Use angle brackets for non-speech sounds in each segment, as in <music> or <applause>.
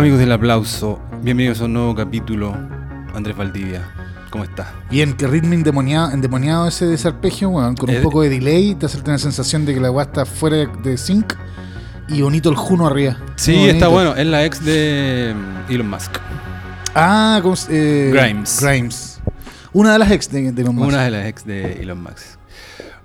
Amigos del aplauso, bienvenidos a un nuevo capítulo. Andrés Valdivia, ¿cómo estás? Bien, que ritmo endemoniado, endemoniado ese desarpegio, weón, con un Eh, poco de delay, te hace tener la sensación de que la weá está fuera de, sync y bonito el Juno arriba. Sí, está bueno, es la ex de Elon Musk. Ah, ¿cómo se- eh, Grimes. Grimes. Una de las ex de, de los más. Una de las ex de Elon Musk.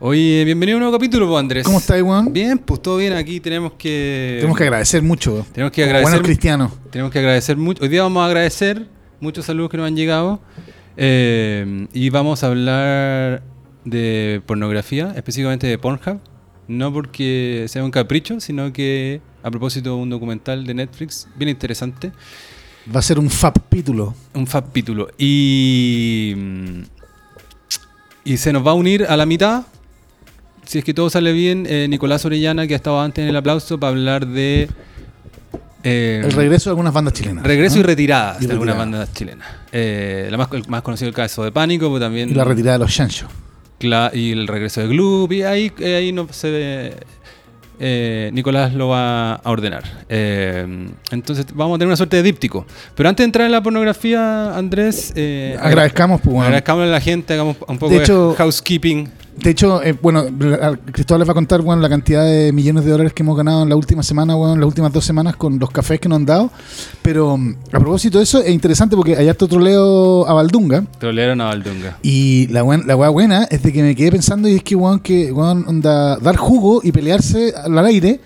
Oye, bienvenido a un nuevo capítulo, pues, Andrés. ¿Cómo estás, weón? Bien, pues todo bien, aquí tenemos que... Tenemos que agradecer mucho. Tenemos que agradecer Buenos cristianos. Tenemos que agradecer mucho. Hoy día vamos a agradecer muchos saludos que nos han llegado. eh, y vamos a hablar de pornografía, específicamente de Pornhub. No porque sea un capricho, sino que a propósito de un documental de Netflix bien interesante. Va a ser un fab pítulo. Un capítulo. Y. Y se nos va a unir a la mitad. Si es que todo sale bien, eh, Nicolás Orellana, que ha estado antes en el aplauso, para hablar de. eh, El regreso de algunas bandas chilenas. Regreso ¿no? y retiradas de algunas bandas chilenas. Eh, la más, el más conocido el caso de Pánico, pero también. Y la retirada de los Shancho. Y el regreso de Gloop. Y ahí, ahí no se ve. eh, Nicolás lo va a ordenar. Eh, entonces vamos a tener una suerte de díptico. Pero antes de entrar en la pornografía, Andrés. eh, Agradezcamos, pues, bueno. agradezcámosle a la gente, hagamos un poco De housekeeping. De hecho, eh, bueno, Cristóbal les va a contar bueno, la cantidad de millones de dólares que hemos ganado en la última semana, bueno, en las últimas dos semanas con los cafés que nos han dado. Pero mm, a propósito de eso, es interesante porque allá está troleo a Valdunga. Trolearon a Valdunga. Y la, buen- la buena es de que me quedé pensando y es que, weón, que, weón, onda, dar jugo y pelearse al aire,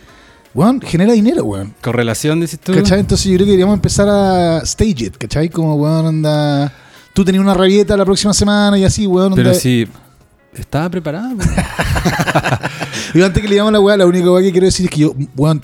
weón, genera dinero, weón. Correlación, dices tú. ¿Cachai? Entonces yo creo que deberíamos empezar a stage it, ¿cachai? Como, weón, onda... Tú tenías una rabieta la próxima semana y así, weón, Pero onda- sí. Estaba preparado. <laughs> Yo antes que le llamo la weá, la única weá que quiero decir es que yo, weón,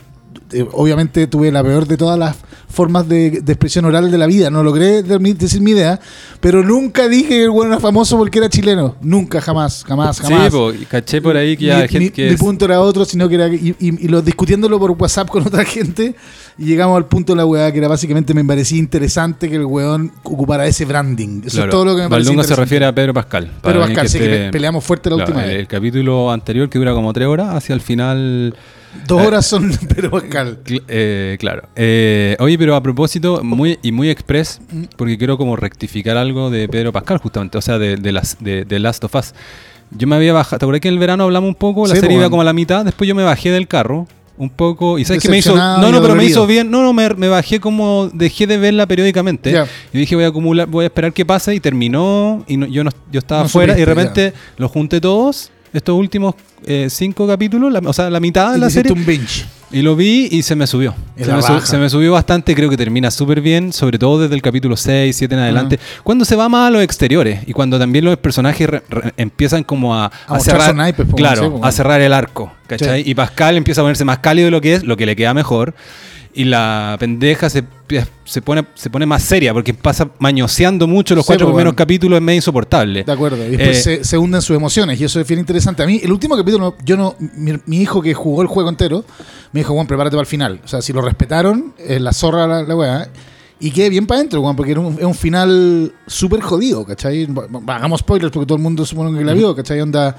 eh, obviamente tuve la peor de todas las formas de, de expresión oral de la vida. No logré decir mi idea, pero nunca dije que el weón era famoso porque era chileno. Nunca, jamás, jamás, jamás. Sí, po, caché por ahí que ya hay gente que mi es- punto era otro, sino que era. Y, y- y lo discutiéndolo por WhatsApp con otra gente, y llegamos al punto de la weá que era básicamente me parecía interesante que el weón ocupara ese branding. Eso Claro. es todo lo que me. Valdunga se refiere a Pedro Pascal. alguien Pascal, sí, que pe- peleamos fuerte la Claro, última el, vez. el capítulo anterior que dura como tres horas, hacia el final. Dos eh, horas son <laughs> Pedro Pascal. cl- eh, claro. Eh, oye, pero a propósito, muy y muy express, porque quiero como rectificar algo de Pedro Pascal, justamente, o sea, de, de las, de, de Last of Us. Yo me había bajado, ¿te acuerdas que en el verano hablamos un poco? La Sí, serie po, iba como a la mitad, después yo me bajé del carro. Un poco, y sabes que me hizo. No, no, pero me hizo bien. No, no, me, me bajé como. Dejé de verla periódicamente. Ya. Y dije, voy a acumular, voy a esperar que pase. Y terminó. Y no- yo, no, yo estaba No afuera. y de repente los junté todos. Estos últimos eh, cinco capítulos, la- o sea, la mitad de la serie. un binge. Y lo vi y se me subió. Se me, se subió bastante. Creo que termina súper bien. Sobre todo desde el capítulo 6, 7 en adelante. Cuando se va más a los exteriores. Y cuando también los personajes re- re- empiezan como a, naipes, po, claro, a cerrar el arco. ¿cachai? Sí. Y Pascal empieza a ponerse más cálido de lo que es, lo que le queda mejor. Y la pendeja se, se, pone, se pone más seria porque pasa mañoseando mucho los Sí, cuatro po, primeros bueno. capítulos, es medio insoportable. De acuerdo. Y después Eh, se, se hunden sus emociones. Y eso es bien interesante. A mí, el último capítulo, yo no. Mi, mi hijo que jugó el juego entero, me dijo, Juan, prepárate para el final. O sea, si lo respetaron, es la zorra la, la weá. Y quedé bien para adentro, Juan, porque era un, es un final súper jodido, ¿cachai? Hagamos spoilers porque todo el mundo supone que la vio, ¿cachai? Onda.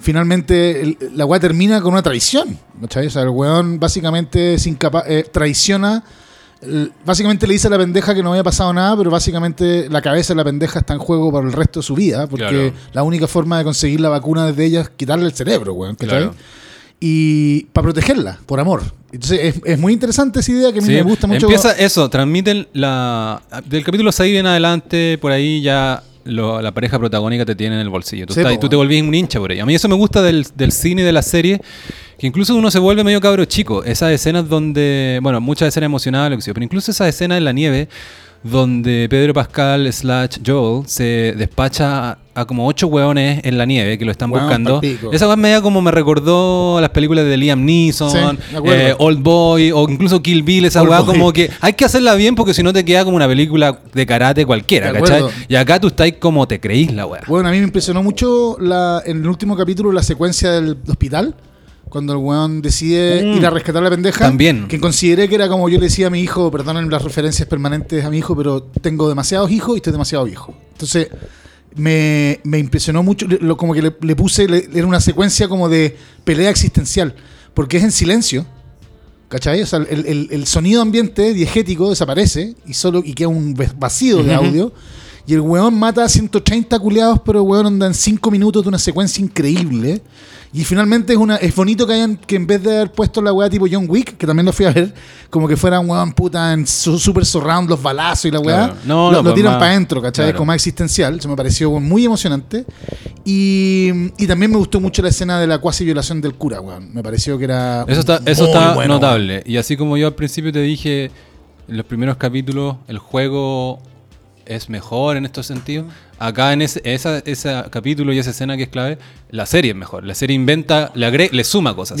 Finalmente, el- la weá termina con una traición, ¿cachai? O sea, el weón básicamente es incapaz, eh, traiciona. el- Básicamente le dice a la pendeja que no había pasado nada, pero básicamente la cabeza de la pendeja está en juego para el resto de su vida, porque Claro. la única forma de conseguir la vacuna desde ella es quitarle el cerebro, weón. Claro. Y para protegerla, por amor. Entonces es, es muy interesante esa idea que a mí Sí, me gusta mucho. Empieza eso, transmiten la. Del capítulo 6 en adelante, por ahí ya lo- la pareja protagónica te tiene en el bolsillo. Tú, Sí, estás- po, tú te volvís un hincha por ella. A mí eso me gusta del, del cine y de la serie, que incluso uno se vuelve medio cabro chico. Esas escenas donde. Bueno, muchas escenas emocionadas, pero incluso esas escenas en la nieve. Donde Pedro Pascal slash Joel se despacha a, a como ocho hueones en la nieve que lo están Hueón buscando. palpico. Esa cosa media como me recordó a las películas de Liam Neeson, Sí, eh, Old Boy o incluso Kill Bill, esa Boy. como que hay que hacerla bien porque si no te queda como una película de karate cualquiera, ¿cachai? Y acá tú estás como te creís la weá. Bueno, a mí me impresionó mucho la, en el último capítulo la secuencia del hospital. Cuando el weón decide Mm. ir a rescatar a la pendeja. También. Que consideré que era como yo le decía a mi hijo, perdonen las referencias permanentes a mi hijo, pero tengo demasiados hijos y estoy demasiado viejo. Entonces, me, me impresionó mucho, lo, como que le, le puse, le- era una secuencia como de pelea existencial, porque es en silencio. ¿Cachai? O sea, el, el- el sonido ambiente diegético desaparece y solo y queda un vacío de audio. Y el weón mata a 130 culiados, pero el weón anda en 5 minutos de una secuencia increíble. Y finalmente es una es bonito que hayan que en vez de haber puesto la weá tipo John Wick, que también lo fui a ver, como que fuera un weón puta en su super surround, los balazos y la weá, Claro. No, lo, no, lo pues tiran para adentro, ¿cachai? claro. Como más existencial. Se me pareció muy emocionante. Y, y también me gustó mucho la escena de la cuasi violación del cura, weón. Me pareció que era. Eso está, eso está bueno, notable. Y así como yo al principio te dije, en los primeros capítulos el juego es mejor en estos sentidos. Acá en ese, esa, ese capítulo y esa escena que es clave, la serie es mejor. La serie inventa, le, agre- le suma cosas.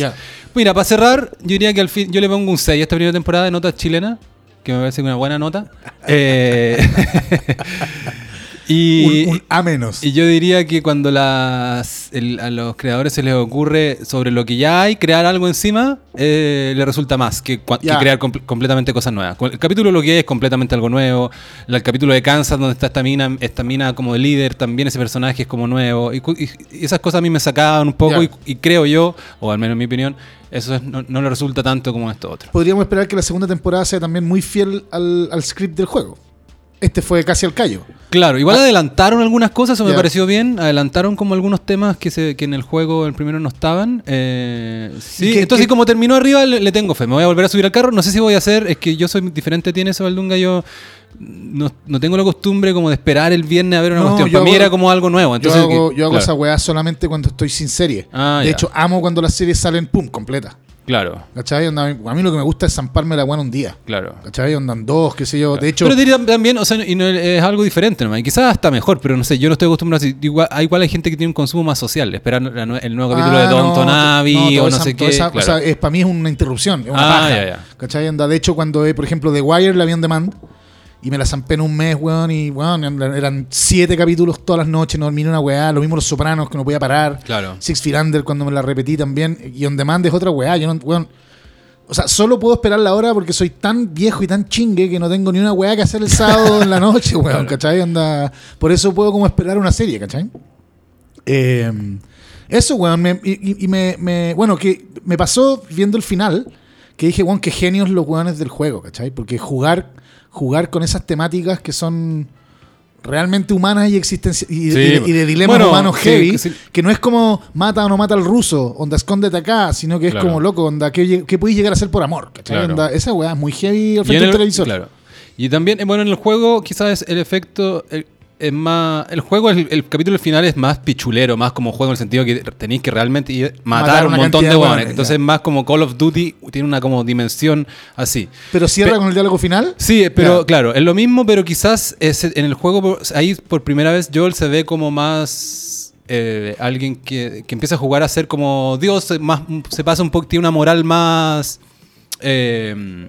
Mira, para cerrar, yo diría que al fin, yo le pongo un 6 a esta primera temporada de notas chilenas, que me parece una buena nota. Eh, <laughs> y, Un, un A menos. y yo diría que cuando las, el- a los creadores se les ocurre sobre lo que ya hay, crear algo encima, eh, le resulta más que, que crear comple- completamente cosas nuevas. El capítulo lo que hay es completamente algo nuevo. El capítulo de Kansas, donde está esta mina, esta mina como de líder, también ese personaje es como nuevo. Y, esas cosas a mí me sacaban un poco y, y creo yo, o al menos en mi opinión, eso es- no, no le resulta tanto como esto otro. Podríamos esperar que la segunda temporada sea también muy fiel al, al script del juego. Este fue casi al callo. Claro, igual adelantaron algunas cosas, eso me pareció bien. Adelantaron como algunos temas que, se, que en el juego el primero no estaban. Eh, sí, ¿Y qué- entonces qué- como terminó arriba, le, le tengo fe. Me voy a volver a subir al carro. No sé si voy a hacer, es que yo soy diferente a ti en eso, Valdunga. Yo no, no tengo la costumbre como de esperar el viernes a ver una No, cuestión. Para mí era como algo nuevo. Entonces, yo hago, que- yo hago claro, esa weá solamente cuando estoy sin serie. Ah, de hecho, amo cuando las series salen, pum, completa. Claro, ¿Cachai? Onda, a mí lo que me gusta es zamparme la en un día. claro. ¿Cachai? Andan dos, qué sé yo. De hecho, pero diría también, o sea, y no, es algo diferente nomás. Y quizás hasta mejor, pero no sé, yo no estoy acostumbrado así. Igual, igual hay gente que tiene un consumo más social, esperar el nuevo capítulo Ah, de Don no, Tonavi no, o no esa- sé qué. esa- claro. O sea, es, para mí es una interrupción, es una Ah, paja. ya, ya. De hecho, cuando, eh, por ejemplo, The Wire la vi on demand y me la zampé en un mes, weón, y weón, eran siete capítulos todas las noches, no dormí una weá. Lo mismo Los Sopranos, que no podía parar. Claro. Six Feet Under, cuando me la repetí también. Y on demand es otra weá. Yo no, weón. O sea, solo puedo esperar la hora porque soy tan viejo y tan chingue que no tengo ni una weá que hacer el sábado en la noche, weón, Claro. ¿cachai? Anda, por eso puedo como esperar una serie, ¿cachai? Eh, eso, weón, me- y, y- y me, me- Bueno, que me pasó viendo el final, que dije, weón, qué genios los weones del juego, ¿cachai? Porque jugar, jugar con esas temáticas que son realmente humanas y existencia y, Sí. y de, y de dilemas Bueno, humanos sí, heavy, sí. que no es como mata o no mata al ruso, onda escóndete acá, sino que es Claro. como loco, onda, ¿qué, qué podéis llegar a hacer por amor? ¿cachai? Claro. Onda, esa weá es muy heavy al frente en del el- televisor. claro. Y también, eh, bueno, en el juego quizás el efecto es más... El juego, el, el capítulo final es más pichulero, más como juego en el sentido que tenéis que realmente ir- matar, Matar un montón de hueones. Entonces es más como Call of Duty, tiene una como dimensión así. Pero cierra Pe- con el diálogo final. Sí, pero Ya. claro, es lo mismo, pero quizás es en el juego, ahí por primera vez Joel se ve como más eh, alguien que, que empieza a jugar a ser como Dios, más, se pasa un poco, tiene una moral más... Eh,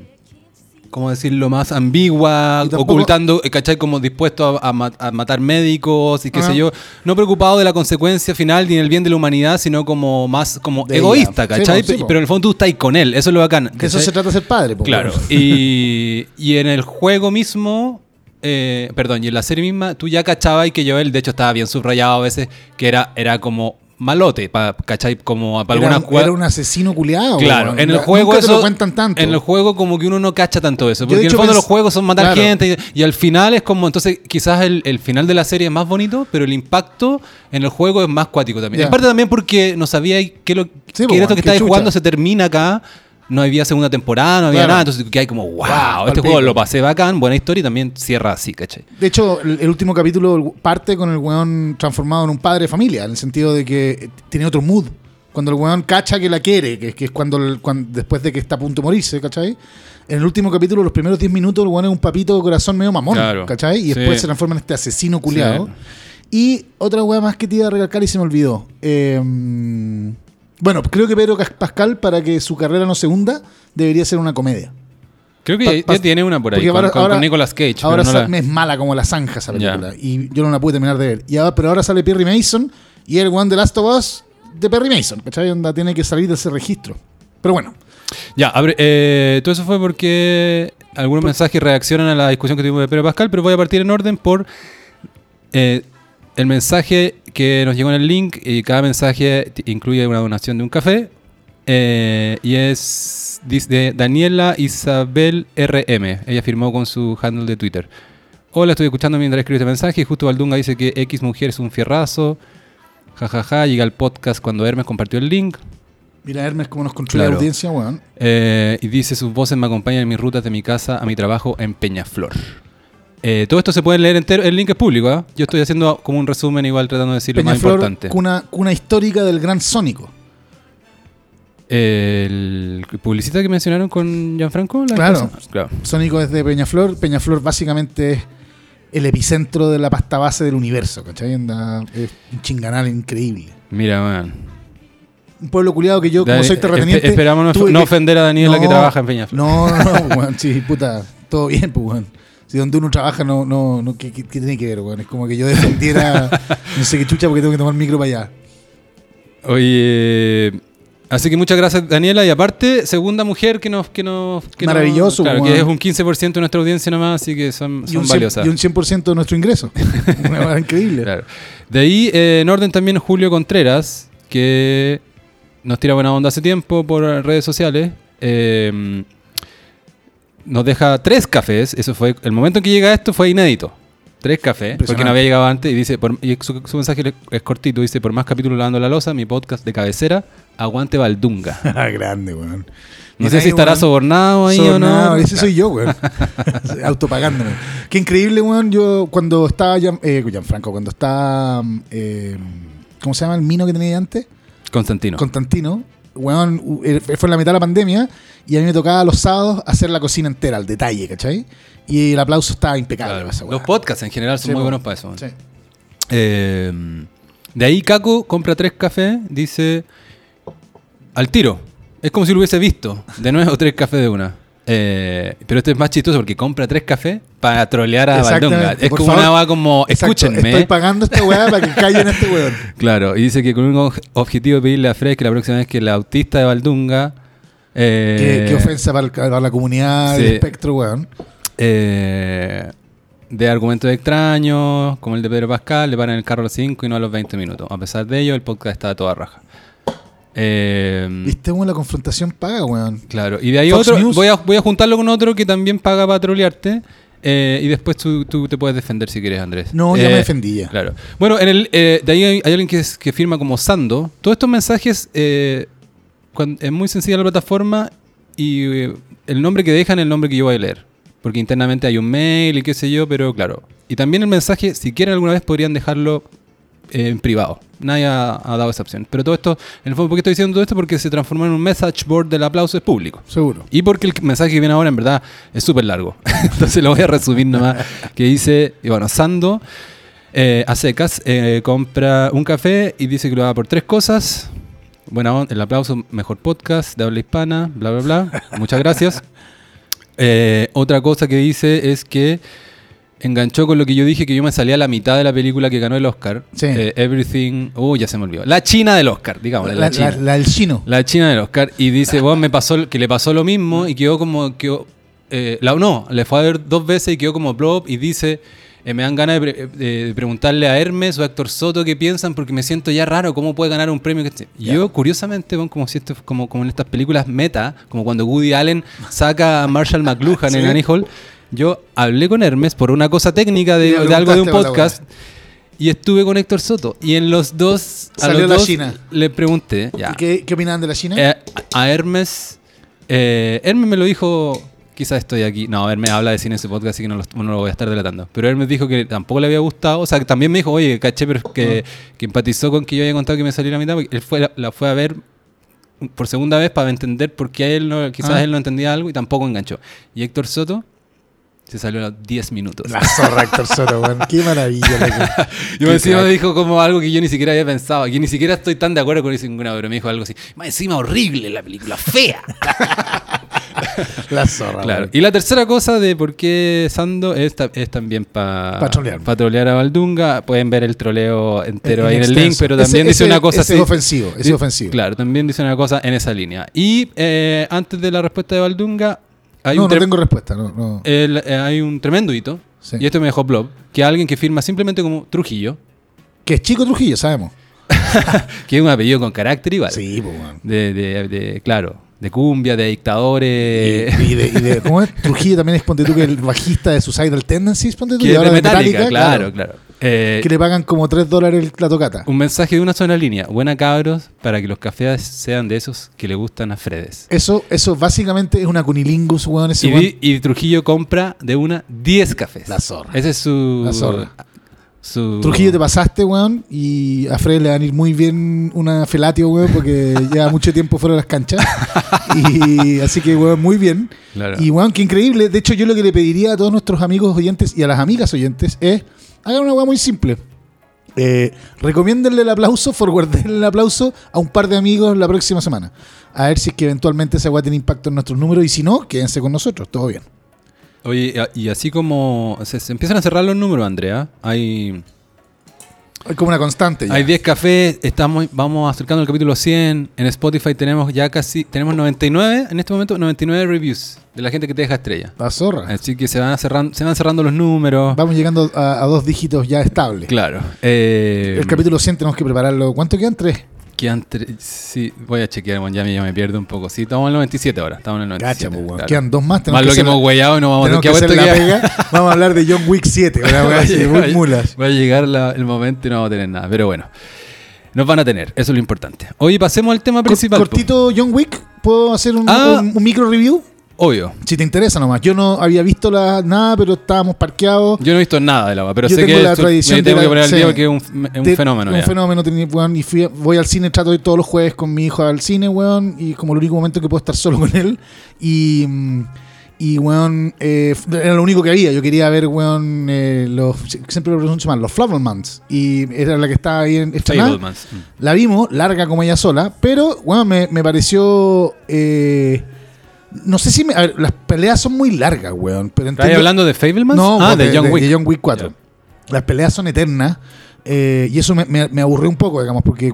¿Cómo decirlo? Más ambigua, tampoco- ocultando, eh, ¿cachai? Como dispuesto a, a ma- a matar médicos y qué sé yo. No preocupado de la consecuencia final ni del bien de la humanidad, sino como más como De egoísta, ella. Sí, ¿cachai? po, sí, po. Pero en el fondo tú estás ahí con él, eso es lo bacán. De eso se trata de ser padre. po, Claro. <laughs> y en el juego mismo, eh, perdón, y en la serie misma, tú ya cachabas y que Joel, de hecho, estaba bien subrayado a veces, que era, era como malote, pa, ¿cachai? Como para algunas un- era un asesino culiado. Claro, en el Nunca juego te eso. lo cuentan tanto. En el juego, como que uno no cacha tanto eso. Porque en el fondo los juegos son matar Claro. gente. Y, y al final es como. Entonces, quizás el, el final de la serie es más bonito, pero el impacto en el juego es más cuático también. En parte también porque no sabía que lo Sí, que era esto que estáis jugando se termina acá. No había segunda temporada, no había Claro. nada. Entonces, que hay como, wow, Wow, este juego lo pasé bacán, buena historia y también cierra así, ¿cachai? De hecho, el, el último capítulo parte con el weón transformado en un padre de familia, en el sentido de que tiene otro mood. Cuando el weón cacha que la quiere, que, que es cuando, el- cuando después de que está a punto de morirse, ¿cachai? En el último capítulo, los primeros 10 minutos, el weón es un papito de corazón medio mamón, Claro. ¿cachai? Y Sí. después se transforma en este asesino culiado. Sí. Y otra weá más que te iba a recalcar y se me olvidó. Eh, bueno, creo que Pedro Pascal, para que su carrera no se hunda, debería ser una comedia. Creo que Pa- ya, tiene una por ahí, ahora- con- ahora- con Nicolas Cage. Ahora no sa- la- es mala como la zanja esa película. Y yo no la pude terminar de ver. Y ahora- pero ahora sale Perry Mason y el One The Last of Us de Perry Mason. ¿Cachai? Onda tiene que salir de ese registro. Pero bueno. Ya, abre- eh, todo eso fue porque algunos mensajes reaccionan a la discusión que tuvimos de Pedro Pascal, pero voy a partir en orden por eh, el mensaje que nos llegó en el link y cada mensaje incluye una donación de un café eh, y es dice Daniela Isabel RM. Ella firmó con su handle de Twitter. Hola, estoy escuchando mientras escribo este mensaje y justo Valdunga dice que X mujer es un fierrazo. Jajaja, ja, ja. llega el podcast cuando Hermes compartió el link. Mira Hermes cómo nos claro. la audiencia, weón. Eh, y dice, sus voces me acompañan en mis rutas de mi casa a mi trabajo en Peñaflor. Eh, todo esto se puede leer entero, el link es público, ¿eh? Yo estoy haciendo como un resumen igual tratando de decir lo más importante. Cuna, cuna histórica del gran Sónico. El publicista que mencionaron con Gianfranco. Claro, claro. Sónico es de Peñaflor. Peñaflor básicamente es el epicentro de la pasta base del universo, ¿cachai? es un chinganal increíble. Mira, man. Un pueblo culiado que yo, como soy terrateniente. esperamos no, ofender a Daniela que trabaja en Peñaflor. No, no, no, sí, puta, todo bien, pues, weón. Si donde uno trabaja, no, no, no ¿qué, tiene que ver, weón? Es como que yo defendiera, <laughs> no sé qué chucha, porque tengo que tomar micro para allá. Oye, así que muchas gracias, Daniela. Y aparte, segunda mujer que nos. Que nos Maravilloso, Claro, que es un 15% de nuestra audiencia nomás, así que son, son valiosas. y un 100% de nuestro ingreso. <laughs> Una cosa increíble. Claro. De ahí, eh, en orden también, Julio Contreras, que nos tira buena onda hace tiempo por redes sociales. Eh nos deja tres cafés. Eso fue. El momento en que llega esto fue inédito. Tres cafés, porque no había llegado antes. Y dice, y su, mensaje es cortito, dice, por más capítulos lavando la losa, mi podcast de cabecera, aguante Valdunga. <laughs> Grande, weón. No sé si estará sobornado ahí o no. Ese soy yo, weón. <laughs> <laughs> Autopagándome. Qué increíble, weón. Yo cuando estaba, eh, Franco, cuando está, eh, ¿cómo se llama el mino que tenía antes? Constantino. Constantino weón, eh, fue en la mitad de la pandemia y a mí me tocaba los sábados hacer la cocina entera, al detalle, ¿cachai? Y el aplauso estaba impecable. los podcasts en general son muy buenos para eso. Eh, de ahí Caco compra tres cafés, dice al tiro. Es como si lo hubiese visto. De nuevo, tres cafés de una. Eh, pero este es más chistoso porque compra tres cafés para trolear a Valdonga. Es como una weá como, escúchenme. Estoy pagando esta weá para que callen este weón. <laughs> Claro, y dice que con un objetivo de pedirle a Fred que la próxima vez que la autista de Valdunga... Eh, ¿Qué, ofensa para, la comunidad del espectro, weón. Eh, de argumentos extraños, como el de Pedro Pascal, le paran el carro a los 5 y no a los 20 minutos. A pesar de ello, el podcast está a toda raja. Eh, Viste, la confrontación paga, weón. Claro, y de ahí otro, voy a, voy a juntarlo con otro que también paga para trolearte. Eh, y después tú, te puedes defender si quieres, Andrés. No, ya me eh, defendí Claro. Bueno, en el, de ahí hay, alguien que, que, firma como Sando. Todos estos mensajes es muy sencilla la plataforma y el nombre que dejan es el nombre que yo voy a leer. Porque internamente hay un mail y qué sé yo, pero claro. Y también el mensaje, si quieren alguna vez, podrían dejarlo en privado. Nadie ha, dado esa opción. Pero todo esto, en el fondo, ¿por qué estoy diciendo todo esto? Porque se transformó en un message board del aplauso es público. Seguro. Y porque el mensaje que viene ahora, en verdad, es súper largo. <laughs> Entonces lo voy a resumir nomás. que dice, y bueno, Sando eh, a secas eh, compra un café y dice que lo da por tres cosas. Bueno, el aplauso, mejor podcast de habla hispana, bla, bla, bla. Muchas gracias. <laughs> Eh, otra cosa que dice es que enganchó con lo que yo dije, que yo me salía a la mitad de la película que ganó el Oscar. Sí. Eh, Everything. Uh, ya se me olvidó. La China del Oscar, digamos. La, China. La, del chino. La China del Oscar. Y dice, vos me pasó, que le pasó lo mismo y quedó como. Quedó, eh, la, no, le fue a ver dos veces y quedó como blob y dice. Eh, me dan ganas de, preguntarle a Hermes o a Héctor Soto qué piensan porque me siento ya raro cómo puede ganar un premio que este-". yo curiosamente como si esto como, como en estas películas meta como cuando Woody Allen saca a Marshall McLuhan en Annie Hall yo hablé con Hermes por una cosa técnica de, algo de un podcast y estuve con Héctor Soto. Y en los dos, a Salió la China. le pregunté. qué, qué opinaban de la China? Eh, a Hermes. Eh, Hermes me lo dijo. Quizás estoy aquí. No, Hermes habla de cine en ese podcast, así que no lo, voy a estar delatando. Pero Hermes dijo que tampoco le había gustado. O sea, que también me dijo, oye, caché, pero que, que empatizó con que yo había contado que me saliera a mitad. Porque él fue, la fue a ver por segunda vez para entender por qué él no, quizás ah. él no entendía algo y tampoco enganchó. Y Héctor Soto se salió a los 10 minutos. La zorra Héctor Soto, weón. Qué maravilla. <laughs> yo encima me dijo como algo que yo ni siquiera había pensado. Que ni siquiera estoy tan de acuerdo con eso ninguna, pero me dijo algo así. Más encima horrible la película, fea. <laughs> la zorra. Claro. Y la tercera cosa de por qué Sando es, es también para pa trolear a Valdunga. Pueden ver el troleo entero ahí en el link, pero también dice una cosa ese Es ofensivo, es ofensivo. Claro, también dice una cosa en esa línea. Y eh, antes de la respuesta de Valdunga, no, no tengo respuesta. No, eh, hay un tremendo hito, y esto me dejó Blob, que alguien que firma simplemente como Trujillo. Que es Chico Trujillo, sabemos. <laughs> que es un apellido con carácter igual. Sí, pues, de, de, claro. de cumbia, de dictadores. Y, y de, y de- <laughs> ¿Cómo es? Trujillo también es, ponte tú, que el bajista de Suicidal Tendencies, ponte tú, que y ahora de Metallica, claro, claro. Eh, Que le pagan como 3 dólares la tocata. un mensaje de una sola línea. Buena cabros, para que los cafés sean de esos que le gustan a Fredes. Eso, eso básicamente es una cunilingus, weón. Ese Y, weón. y Trujillo compra de una 10 cafés. La zorra. Ese es su. La zorra. su- Trujillo te pasaste, weón, y a Fred le van a ir muy bien una felatio, weón, porque <laughs> lleva mucho tiempo fuera de las canchas. Y así que, weón, muy bien. Claro. Y, weón, qué increíble. De hecho, yo lo que le pediría a todos nuestros amigos oyentes y a las amigas oyentes es, hagan una weón muy simple. Eh, recomiéndenle el aplauso, <laughs> forwardenle el aplauso a un par de amigos la próxima semana. A ver si es que eventualmente esa weá tiene impacto en nuestros números y si no, quédense con nosotros, todo bien. Oye, y así como se empiezan a cerrar los números, Andrea. Hay Es como una constante. ya. hay 10 cafés, estamos vamos acercando al capítulo 100. En Spotify tenemos ya casi tenemos 99 en este momento 99 reviews de la gente que te deja estrella. La zorra. Así que se van cerrando se van cerrando los números. Vamos llegando a, a dos dígitos ya estables. Claro. Eh, El capítulo 100 tenemos que prepararlo. ¿Cuánto quedan? Tres. Quedan tre- sí, voy a chequear, bueno, ya me, ya me pierdo un poco. Sí, estamos en el 97 ahora, estamos en el 97. Gacha, pues, weón. claro. Quedan dos más. Más lo que hemos y no vamos a que tener hacer la que pega. Vamos a hablar de John Wick 7. Una wea así, va, a- muy mulas. va a llegar la- el momento y no vamos a tener nada. Pero bueno, nos van a tener, eso es lo importante. Oye, pasemos al tema principal. Cortito John Wick. ¿Puedo hacer un, Ah. un- un micro review? Obvio. Si te interesa nomás. Yo no había visto la, nada, pero estábamos parqueados. Yo no he visto nada del agua, pero Yo sé tengo que la esto- tradición me tengo de que la- poner al sí. día porque es un, es un De- fenómeno. Un ya. fenómeno. weón, y fui voy al cine, trato de ir todos los jueves con mi hijo al cine, weón. Y como el único momento que puedo estar solo con él. Y, y weón, eh, era lo único que había. Yo quería ver, weón, eh, los, siempre lo pronuncio mal, los Flavelmans. Y era la que estaba ahí en. Mm. La vimos, larga como ella sola, pero, me, me pareció... eh, no sé si... me- a ver, las peleas son muy largas, weón. Pero ¿Estás hablando de Fablemans? No, ah, de, de John Wick. de John Wick 4. Las peleas son eternas. eh, y eso me, me, me aburrió un poco, digamos, porque...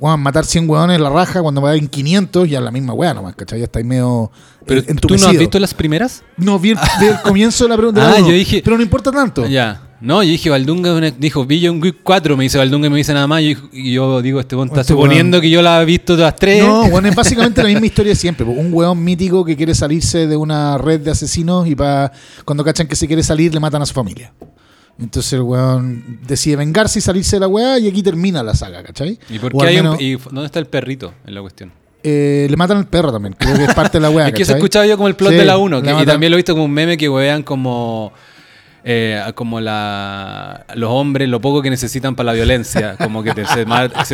weón, matar 100 weones la raja cuando va en 500 ya es la misma weá nomás, ¿cachai? Ya estáis medio Pero tú no has visto las primeras? No, vi el, vi el <laughs> comienzo de la pregunta. Ah, yo dije- Pero no importa tanto. Ya. No, yo dije Valdunga dijo, John Wick 4, me dice Valdunga y me dice nada más. Y, y yo digo, este weón está Este suponiendo weón- que yo la he visto todas tres. No, bueno, es <laughs> básicamente la misma historia de siempre. Un weón mítico que quiere salirse de una red de asesinos y pa, cuando cachan que se quiere salir le matan a su familia. Entonces el weón decide vengarse y salirse de la weá y aquí termina la saga, ¿cachai? ¿Y por qué hay un- y dónde está el perrito en la cuestión? eh, le matan al perro también, creo que es parte de la <laughs> weá. es que se ¿cachai? escuchaba yo como el plot Sí, de la 1, le que- y también lo he visto como un meme que wean como eh, como la los hombres lo poco que necesitan para la violencia, como que te- se,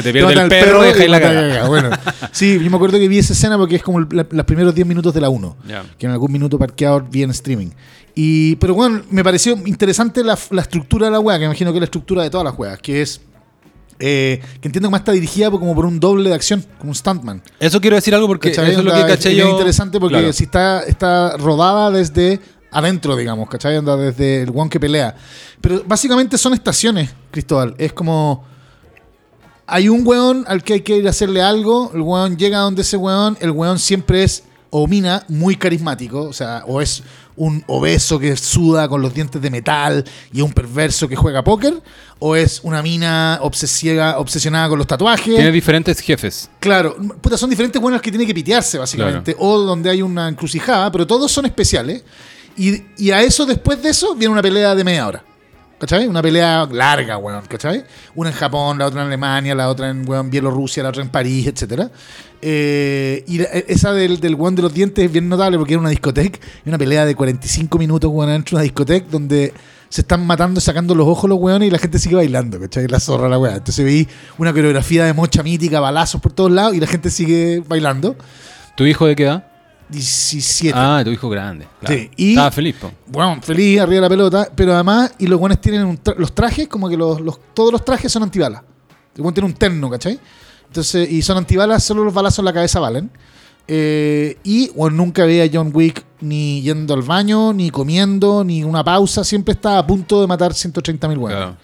te pierde el al perro y dejáis la matan a cagada. cagar. Bueno, <laughs> sí, yo me acuerdo que vi esa escena porque es como el- la- los primeros 10 minutos de la 1. Ya. que en algún minuto parqueado vi en streaming. Y, pero bueno, me pareció interesante la, la estructura de la weá, que me imagino que es la estructura de todas las weas, que es eh, que entiendo que más está dirigida como por un doble de acción, como un stuntman. Eso quiero decir algo porque ¿Cachai? eso es lo que caché es yo. bien interesante porque Claro. si está, está rodada desde adentro, digamos, ¿cachai? Anda desde el one que pelea. Pero básicamente son estaciones, Cristóbal. Es como. Hay un weón al que hay que ir a hacerle algo, el weón llega a donde ese weón, el weón siempre es o mina muy carismático, o sea, o es un obeso que suda con los dientes de metal y un perverso que juega póker, o es una mina obsesiva, obsesionada con los tatuajes. Tiene diferentes jefes. Claro, puta, son diferentes buenos que tiene que pitearse, básicamente. O donde hay una encrucijada, pero todos son especiales. Y, a eso, después de eso, viene una pelea de media hora. ¿Cachai? Una pelea larga, weón, ¿cachai? Una en Japón, la otra en Alemania, la otra en weón, Bielorrusia, la otra en París, etcétera. Eh, y la- esa del, del weón de los dientes es bien notable porque era una discoteca. Y una pelea de 45 minutos, weón, dentro de una discoteca donde se están matando, sacando los ojos los weones y la gente sigue bailando, ¿cachai? La zorra la weá. Entonces vi una coreografía de mocha mítica, balazos por todos lados y la gente sigue bailando. ¿Tu hijo de qué edad? 17. Ah, tu hijo grande. claro. Sí, y- Estaba feliz, po. Bueno, feliz arriba de la pelota, pero además, y los buenos tienen un tra- los trajes, como que los, los- todos los trajes son antibalas. El buen tiene un terno, ¿cachai? Entonces, y son antibalas, solo los balazos en la cabeza valen. Eh, y bueno, nunca veía a John Wick ni yendo al baño, ni comiendo, ni una pausa. Siempre está a punto de matar 130 mil. Claro.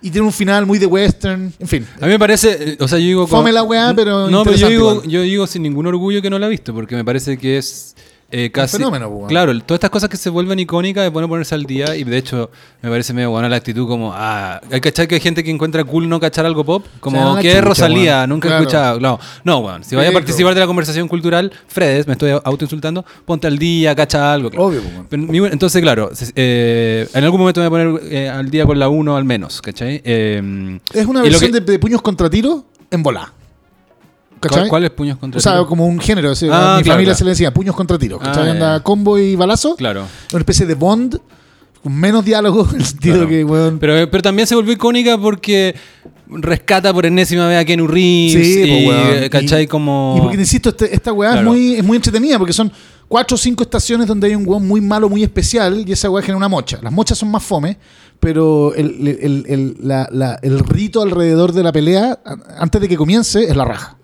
Y tiene un final muy de western, en fin. A mí me parece, eh, o sea, yo digo... Fome la weá, pero No, pero yo digo, igual. yo digo sin ningún orgullo que no la he visto, porque me parece que es eh, casi. fenómeno, pues. Claro, todas estas cosas que se vuelven icónicas es bueno ponerse al día y de hecho me parece medio buena la actitud como, ah, hay que que hay gente que encuentra cool no cachar algo pop, como que es chucha, Rosalía, nunca he Claro. escuchado. No, no, weón, si vaya a participar de la conversación cultural, Fredes, me estoy autoinsultando, ponte al día, cacha algo. claro. Obvio, pues, weón. Pero mi- entonces, claro, eh, en algún momento me voy a poner eh, al día con la 1 al menos, ¿cachai? Eh, Es una versión que- de, de puños contra tiro en volá. ¿Cachai? ¿Cuál, ¿Cuáles puños contra O sea, como un género. sea, Ah, a mi claro, familia claro. se le decía puños contra tiros. Ah, ya, Anda combo y balazo. Claro. Una especie de Bond con menos diálogo. En <laughs> el sentido Claro. que, weón. Pero, pero también se volvió icónica porque rescata por enésima vez a Keanu Reeves. Sí, y, po, weón. eh, ¿Cachai? Y- como. Y porque insisto, este- esta weá Claro. es, muy, es muy entretenida porque son cuatro o cinco estaciones donde hay un weón muy malo, muy especial y esa weá genera una mocha. Las mochas son más fome, pero el, el- el- el- la- la- el rito alrededor de la pelea, antes de que comience, es la raja.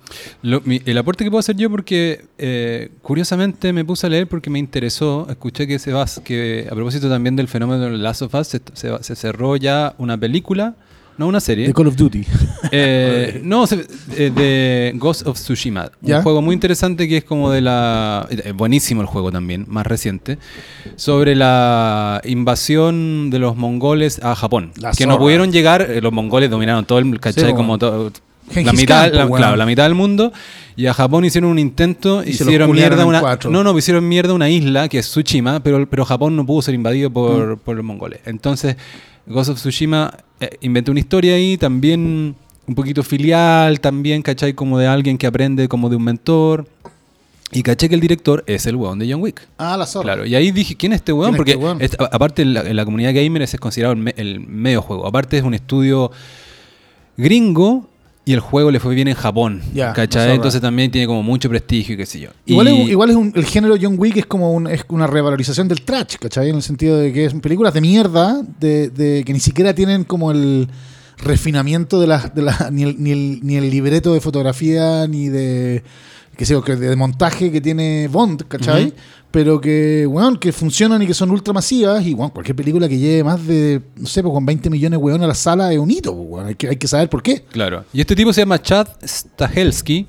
Lo- mi- el aporte que puedo hacer yo, porque eh, curiosamente me puse a leer porque me interesó. Escuché que se va, que a propósito también del fenómeno de Last of Us, se, se- se cerró ya una película, no una serie. De Call of Duty. Eh, <laughs> no, se- eh, de Ghost of Tsushima. ¿Ya? Un juego muy interesante que es como de la. eh, buenísimo el juego también, más reciente. Sobre la invasión de los mongoles a Japón. La que no zorra. pudieron llegar, eh, los mongoles dominaron todo el. ¿cachai? po. como todo. Gengis La mitad, la, claro, la mitad del mundo. Y a Japón hicieron un intento, Y hicieron mierda una. cuatro. No, no, hicieron mierda una isla que es Tsushima, pero, pero Japón no pudo ser invadido Mm. por, por los mongoles. Entonces, Ghost of Tsushima eh, inventó una historia ahí, también un poquito filial, también, ¿cachai? Como de alguien que aprende como de un mentor. Y caché que el director es el weón de John Wick. Ah, la zorra. Claro, y ahí dije, ¿quién es este weón? ¿Quién es Porque este weón? es- a- aparte en la, en la comunidad gamer ese es considerado el, me- el medio juego. Aparte es un estudio gringo y el juego le fue bien en Japón. La ¿Cachai? Entonces también tiene como mucho prestigio y qué sé yo. Igual, Y- es, igual es un- el género John Wick es como un- es una revalorización del trash, ¿cachai? En el sentido de que son películas de mierda, de, de que ni siquiera tienen como el refinamiento de las de la, ni, el, ni, el, ni el libreto de fotografía, ni de qué sé yo, que de montaje que tiene Bond, ¿cachai? Pero que, weón, que funcionan y que son ultra masivas. Y, weón, cualquier película que lleve más de, no sé, pues con 20 millones, weón, a la sala es un hito, pues, weón. Hay que, hay que saber por qué. Claro. Y este tipo se llama Chad Stahelski.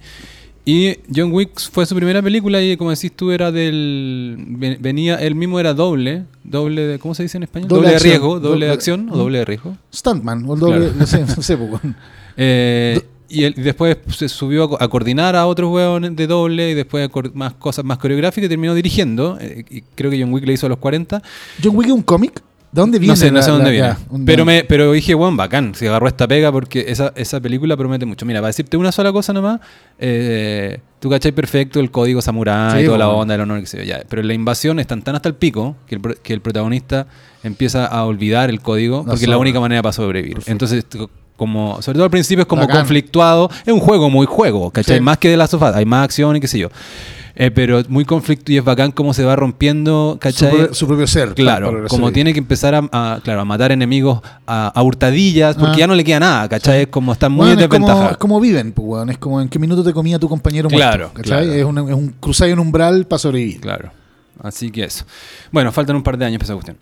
Y John Wick fue su primera película y como decís tú era del... ven- Venía, él mismo era doble. Doble de, ¿Cómo se dice en español? Doble Doble, de acción. riesgo. Doble, Doble- de acción o doble de riesgo. Stuntman, o el doble, Claro. no sé, no sé, pues. <laughs> Eh, y él después se subió a, a coordinar a otros hueones de doble y después más cosas más coreográficas y terminó dirigiendo. eh, y creo que John Wick le hizo a los 40. John Wick es un cómic. ¿De dónde viene? No sé, no la- sé dónde la- viene. un- pero, me, pero dije, weón, bacán. Se agarró esta pega porque esa, esa película promete mucho. Mira, para decirte una sola cosa nomás, eh, tú cachai perfecto el código samurái, Sí, toda la bueno. onda, el honor, que sé yo, ya. Pero la invasión están tan hasta el pico que el, que el protagonista empieza a olvidar el código La porque es la única manera para sobrevivir. Perfecto. Entonces, como, sobre todo al principio es como Bacán. conflictuado. Es un juego muy juego, ¿cachai? Sí. Más que de la sofá, hay más acción y qué sé yo. Eh, pero muy conflicto y es bacán cómo se va rompiendo, su, ¿cachai? propio- su propio ser. Claro, para- para como tiene que empezar a, a, claro, a matar enemigos a, a hurtadillas, porque Ah. ya no le queda nada, ¿cachai? Es como están muy Bueno, en es, como, es como viven, pues, weón. Es como en qué minuto te comía tu compañero Claro, muerto. ¿cachai? claro. Es, un, es un cruzáis en umbral para sobrevivir. Claro. Así que eso. Bueno, faltan un par de años para esa cuestión.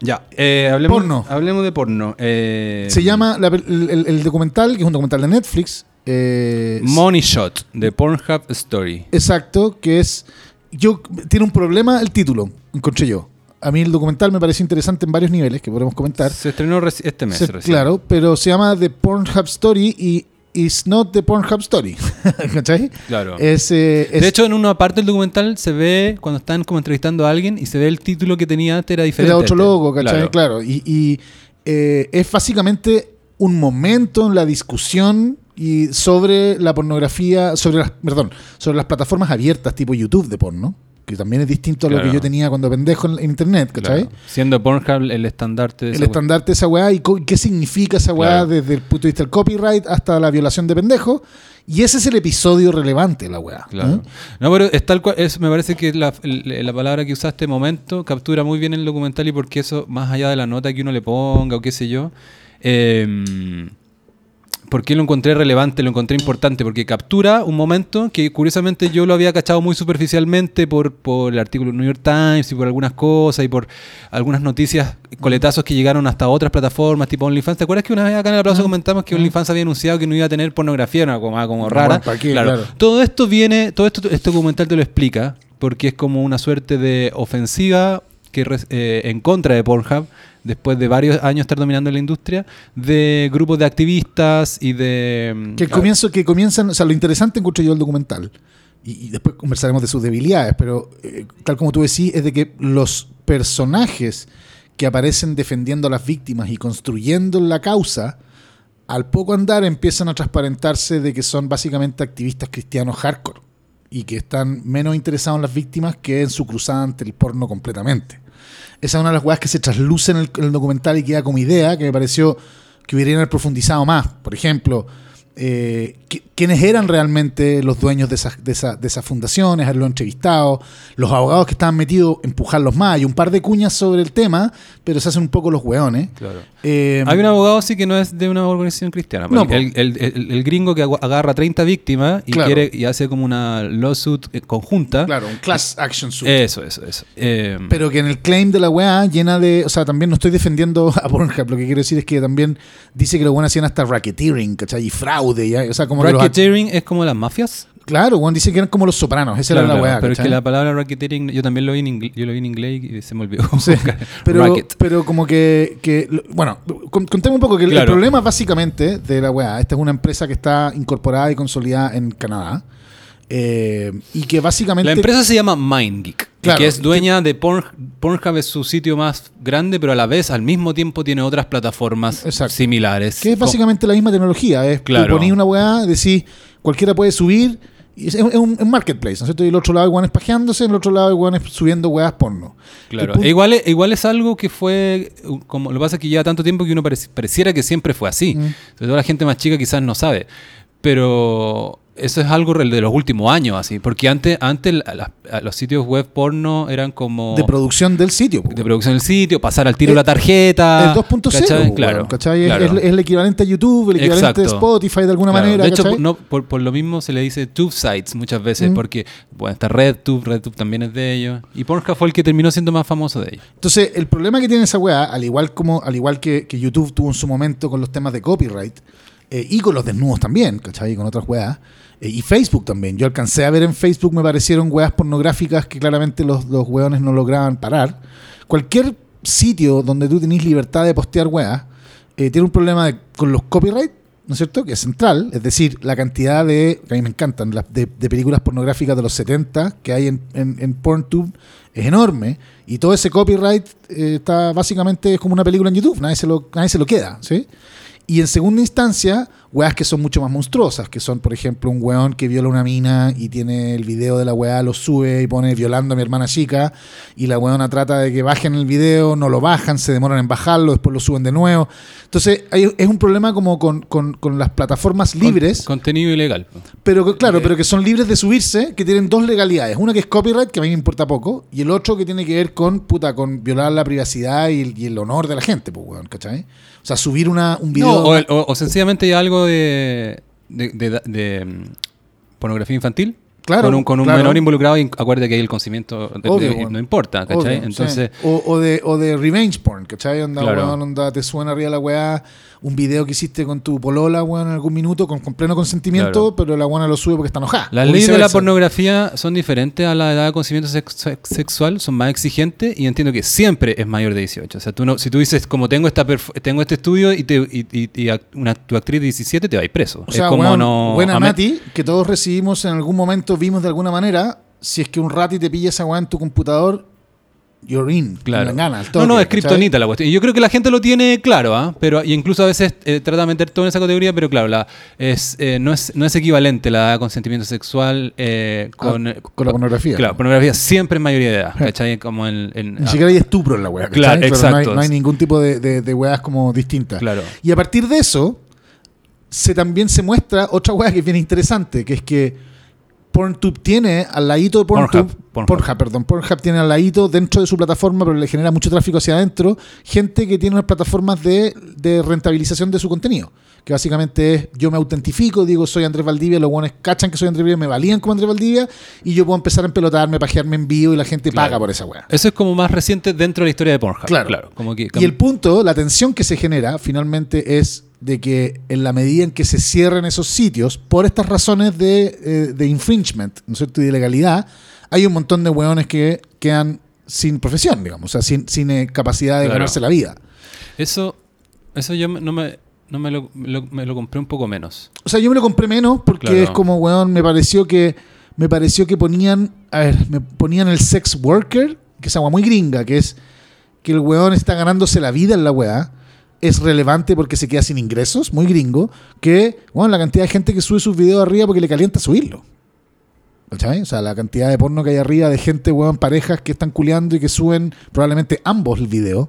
Ya, eh, hablemos, Porno. hablemos de porno. Eh, Se llama la el, el- el documental, que es un documental de Netflix. eh, Money Shot, de Pornhub Story. Exacto, que es. Yo tiene un problema el título, encontré yo. A mí el documental me parece interesante en varios niveles que podemos comentar. Se estrenó este mes. Se- recién. claro, pero se llama The Pornhub Story y It's not the Pornhub Story. <laughs> ¿Cachai? Claro. Es, eh, es- de hecho, en una parte del documental se ve, cuando están como entrevistando a alguien, y se ve el título que tenía antes era diferente. Era otro este. logo, ¿cachai? Claro. Claro. Y, y, eh, es básicamente un momento en la discusión y sobre la pornografía, sobre las, perdón, sobre las plataformas abiertas tipo YouTube de porno, que también es distinto a lo Claro. que yo tenía cuando pendejo en, en internet, ¿cachai? Claro. Siendo Pornhub el estandarte de El esa estandarte de esa weá y qué significa esa weá Claro. desde el punto de vista del copyright hasta la violación de pendejo. Y ese es el episodio relevante la weá. Claro. ¿eh? No, pero es tal cual, es, me parece que la, el- la palabra que usaste, momento, captura muy bien el documental y porque eso, más allá de la nota que uno le ponga o qué sé yo, eh, ¿por qué lo encontré relevante, lo encontré importante? Porque captura un momento que curiosamente yo lo había cachado muy superficialmente por, por el artículo del New York Times y por algunas cosas y por algunas noticias, coletazos que llegaron hasta otras plataformas tipo OnlyFans. ¿Te acuerdas que una vez acá en el aplauso comentamos que OnlyFans había anunciado que no iba a tener pornografía, una como, como rara? Claro. Claro. Todo esto viene, todo esto, este documental te lo explica porque es como una suerte de ofensiva que eh, en contra de Pornhub, después de varios años estar dominando la industria, de grupos de activistas y de... mm, Que el comienzo, que comienzan, o sea, lo interesante encuentro yo el documental, y, y después conversaremos de sus debilidades, pero eh, tal como tú decís, es de que los personajes que aparecen defendiendo a las víctimas y construyendo la causa, al poco andar empiezan a transparentarse de que son básicamente activistas cristianos hardcore y que están menos interesados en las víctimas que en su cruzada ante el porno completamente. Esa es una de las weas que se trasluce en el, en el documental y queda como idea, que me pareció que hubieran profundizado más. Por ejemplo, eh, eran realmente los dueños de esas, de, esa- de esas fundaciones, haberlo entrevistado, los abogados que estaban metidos, empujarlos más. Hay un par de cuñas sobre el tema, pero se hacen un poco los hueones. Claro. Eh, Hay un abogado sí que no es de una organización cristiana. No, el, el- el- el gringo que agarra 30 víctimas y Claro. quiere y hace como una lawsuit eh, conjunta. Claro, un class action suit. Eso, eso, eso. Eh, Pero que en el claim de la weá llena de. O sea, también no estoy defendiendo <laughs> a Pornhub. Lo que quiero decir es que también dice que los buenos hacían hasta racketeering, ¿cachai? Y fraude. ¿Ya? O sea, como que los- racketeering es como las mafias. Claro, weón, dice que eran como los sopranos. Esa Claro, era la claro, weá. pero es que la palabra racketeering yo también lo vi en inglés, yo lo vi en inglés y se me olvidó. Sí, pero, Racket. pero como que, que- bueno, con- contemos un poco que el- problema básicamente de la weá, esta es una empresa que está incorporada y consolidada en Canadá eh, y que básicamente... La empresa se llama MindGeek, Claro, que es dueña de Porn, Pornhub, es su sitio más grande, pero a la vez, al mismo tiempo, tiene otras plataformas Exacto. similares. Que es básicamente la misma tecnología. Es Claro. tú ponís una weá, decís, cualquiera puede subir. Y es, es un, un marketplace, ¿no es cierto? Y el otro lado hay weones pajeándose, en el otro lado hay weones subiendo weas porno. Claro. E igual, es- igual es algo que fue, como lo que pasa es que lleva tanto tiempo que uno pareci- pareciera que siempre fue así. Mm. Sobre todo la gente más chica quizás no sabe. Pero eso es algo de los últimos años, así. Porque antes, antes la- la- a los sitios web porno eran como... de producción del sitio. po. de producción del sitio, pasar al tiro El- la tarjeta. El 2.0, ¿cachai? po, Claro. ¿cachai? Es- claro. Es, es el equivalente a YouTube, el equivalente a Exacto. Spotify de alguna Claro. manera. De hecho, no, por, por lo mismo se le dice tube sites muchas veces, Mm. porque bueno, está RedTube, RedTube también es de ellos. Y Pornhub fue el que terminó siendo más famoso de ellos. Entonces, el problema que tiene esa weá, al igual como al igual que, que YouTube tuvo en su momento con los temas de copyright, eh, y con los desnudos también, ¿cachai? Y con otras weas, eh, y Facebook también. Yo alcancé a ver en Facebook, me parecieron weas pornográficas que claramente los, los weones no lograban parar. Cualquier sitio donde tú tenés libertad de postear weas, eh, tiene un problema con los copyright, ¿no es cierto? Que es central, es decir, la cantidad de, a mí me encantan, las de, películas pornográficas de los 70 que hay en, en, en PornTube es enorme y todo ese copyright eh, está básicamente es como una película en YouTube, nadie se lo, nadie se lo queda, ¿sí? Y en segunda instancia, weas que son mucho más monstruosas, que son, por ejemplo, un weón que viola una mina y tiene el video de la weá, lo sube y pone violando a mi hermana chica, y la weona trata de que bajen el video, no lo bajan, se demoran en bajarlo, después lo suben de nuevo. Entonces, hay- es un problema como con, con- con las plataformas libres, Con- contenido ilegal. pero que- claro, pero que son libres de subirse, que tienen dos legalidades. Una que es copyright, que a mí me importa poco, y el otro que tiene que ver con, puta, con violar la privacidad y el, y el honor de la gente, pues, weón, ¿cachai? O sea, subir una, un video... No, o, el- o- o sencillamente hay algo de, de, de- de, mm, pornografía infantil. Claro, con un, con un claro. menor involucrado, y acuérdate que ahí el de- bueno. no importa, ¿cachai? Obvio, Entonces, sí. o, o de, o de revenge porn, ¿cachai? Onda, Claro. onda, te suena arriba la weá, un video que hiciste con tu polola, weón, en algún minuto, con, con pleno consentimiento, Claro. pero la weona lo sube porque está enojada. Las leyes de la pornografía son diferentes a la edad de consentimiento sex- sex- sexual, son más exigentes y entiendo que siempre es mayor de 18. O sea, tú no, si tú dices, como tengo esta tengo este estudio y, te, y, y- y act- una, tu actriz de 17, te va a ir preso. O sea, es como weón, no. buena Nati, que todos recibimos en algún momento, vimos de alguna manera, si es que un rati te pilla esa weá en tu computador, you're in. Claro. con no, no, es kriptonita la cuestión. Y yo creo que la gente lo tiene claro, ¿ah? pero y incluso a veces eh, trata de meter todo en esa categoría, pero claro, la, es, eh, no, es, no es equivalente la edad de consentimiento sexual eh, con, Ah, con la pornografía. Claro, pornografía siempre es mayoría de edad, ¿cachai? Como en. en- Ni siquiera hay estupro en la weá. Claro, Pero no hay, exacto. no hay ningún tipo de, de, de weas como distintas. Claro. Y a partir de eso, se también se muestra otra weá que es bien interesante, que es que PornTube tiene al ladito de PornTube, Pornhub, perdón, Pornhub tiene al ladito dentro de su plataforma, pero le genera mucho tráfico hacia adentro, gente que tiene unas plataformas de, de rentabilización de su contenido, que básicamente es, yo me autentifico, digo soy Andrés Valdivia, los buenos cachan que soy Andrés Valdivia, me valían como Andrés Valdivia, y yo puedo empezar a empelotarme, pajearme en vivo y la gente Claro. paga por esa weá. Eso es como más reciente dentro de la historia de Pornhub. Claro. como que, Y el punto, la tensión que se genera finalmente es de que en la medida en que se cierren esos sitios, por estas razones de, eh, de infringement, ¿no es cierto? y de legalidad, hay un montón de weones que quedan sin profesión, digamos, o sea, sin, sin eh, capacidad de Claro. ganarse la vida. Eso, eso yo me- no me, no me lo, me lo- me lo compré un poco menos. O sea, yo me lo compré menos porque Claro. es como, weón, me pareció que me pareció que ponían, a ver, me ponían el sex worker, que es agua muy gringa, que es que el weón está ganándose la vida en la weá, es relevante porque se queda sin ingresos, muy gringo, que, bueno, la cantidad de gente que sube sus videos arriba porque le calienta subirlo. ¿Cachai? O sea, la cantidad de porno que hay arriba de gente, weón, parejas que están culeando y que suben probablemente ambos el video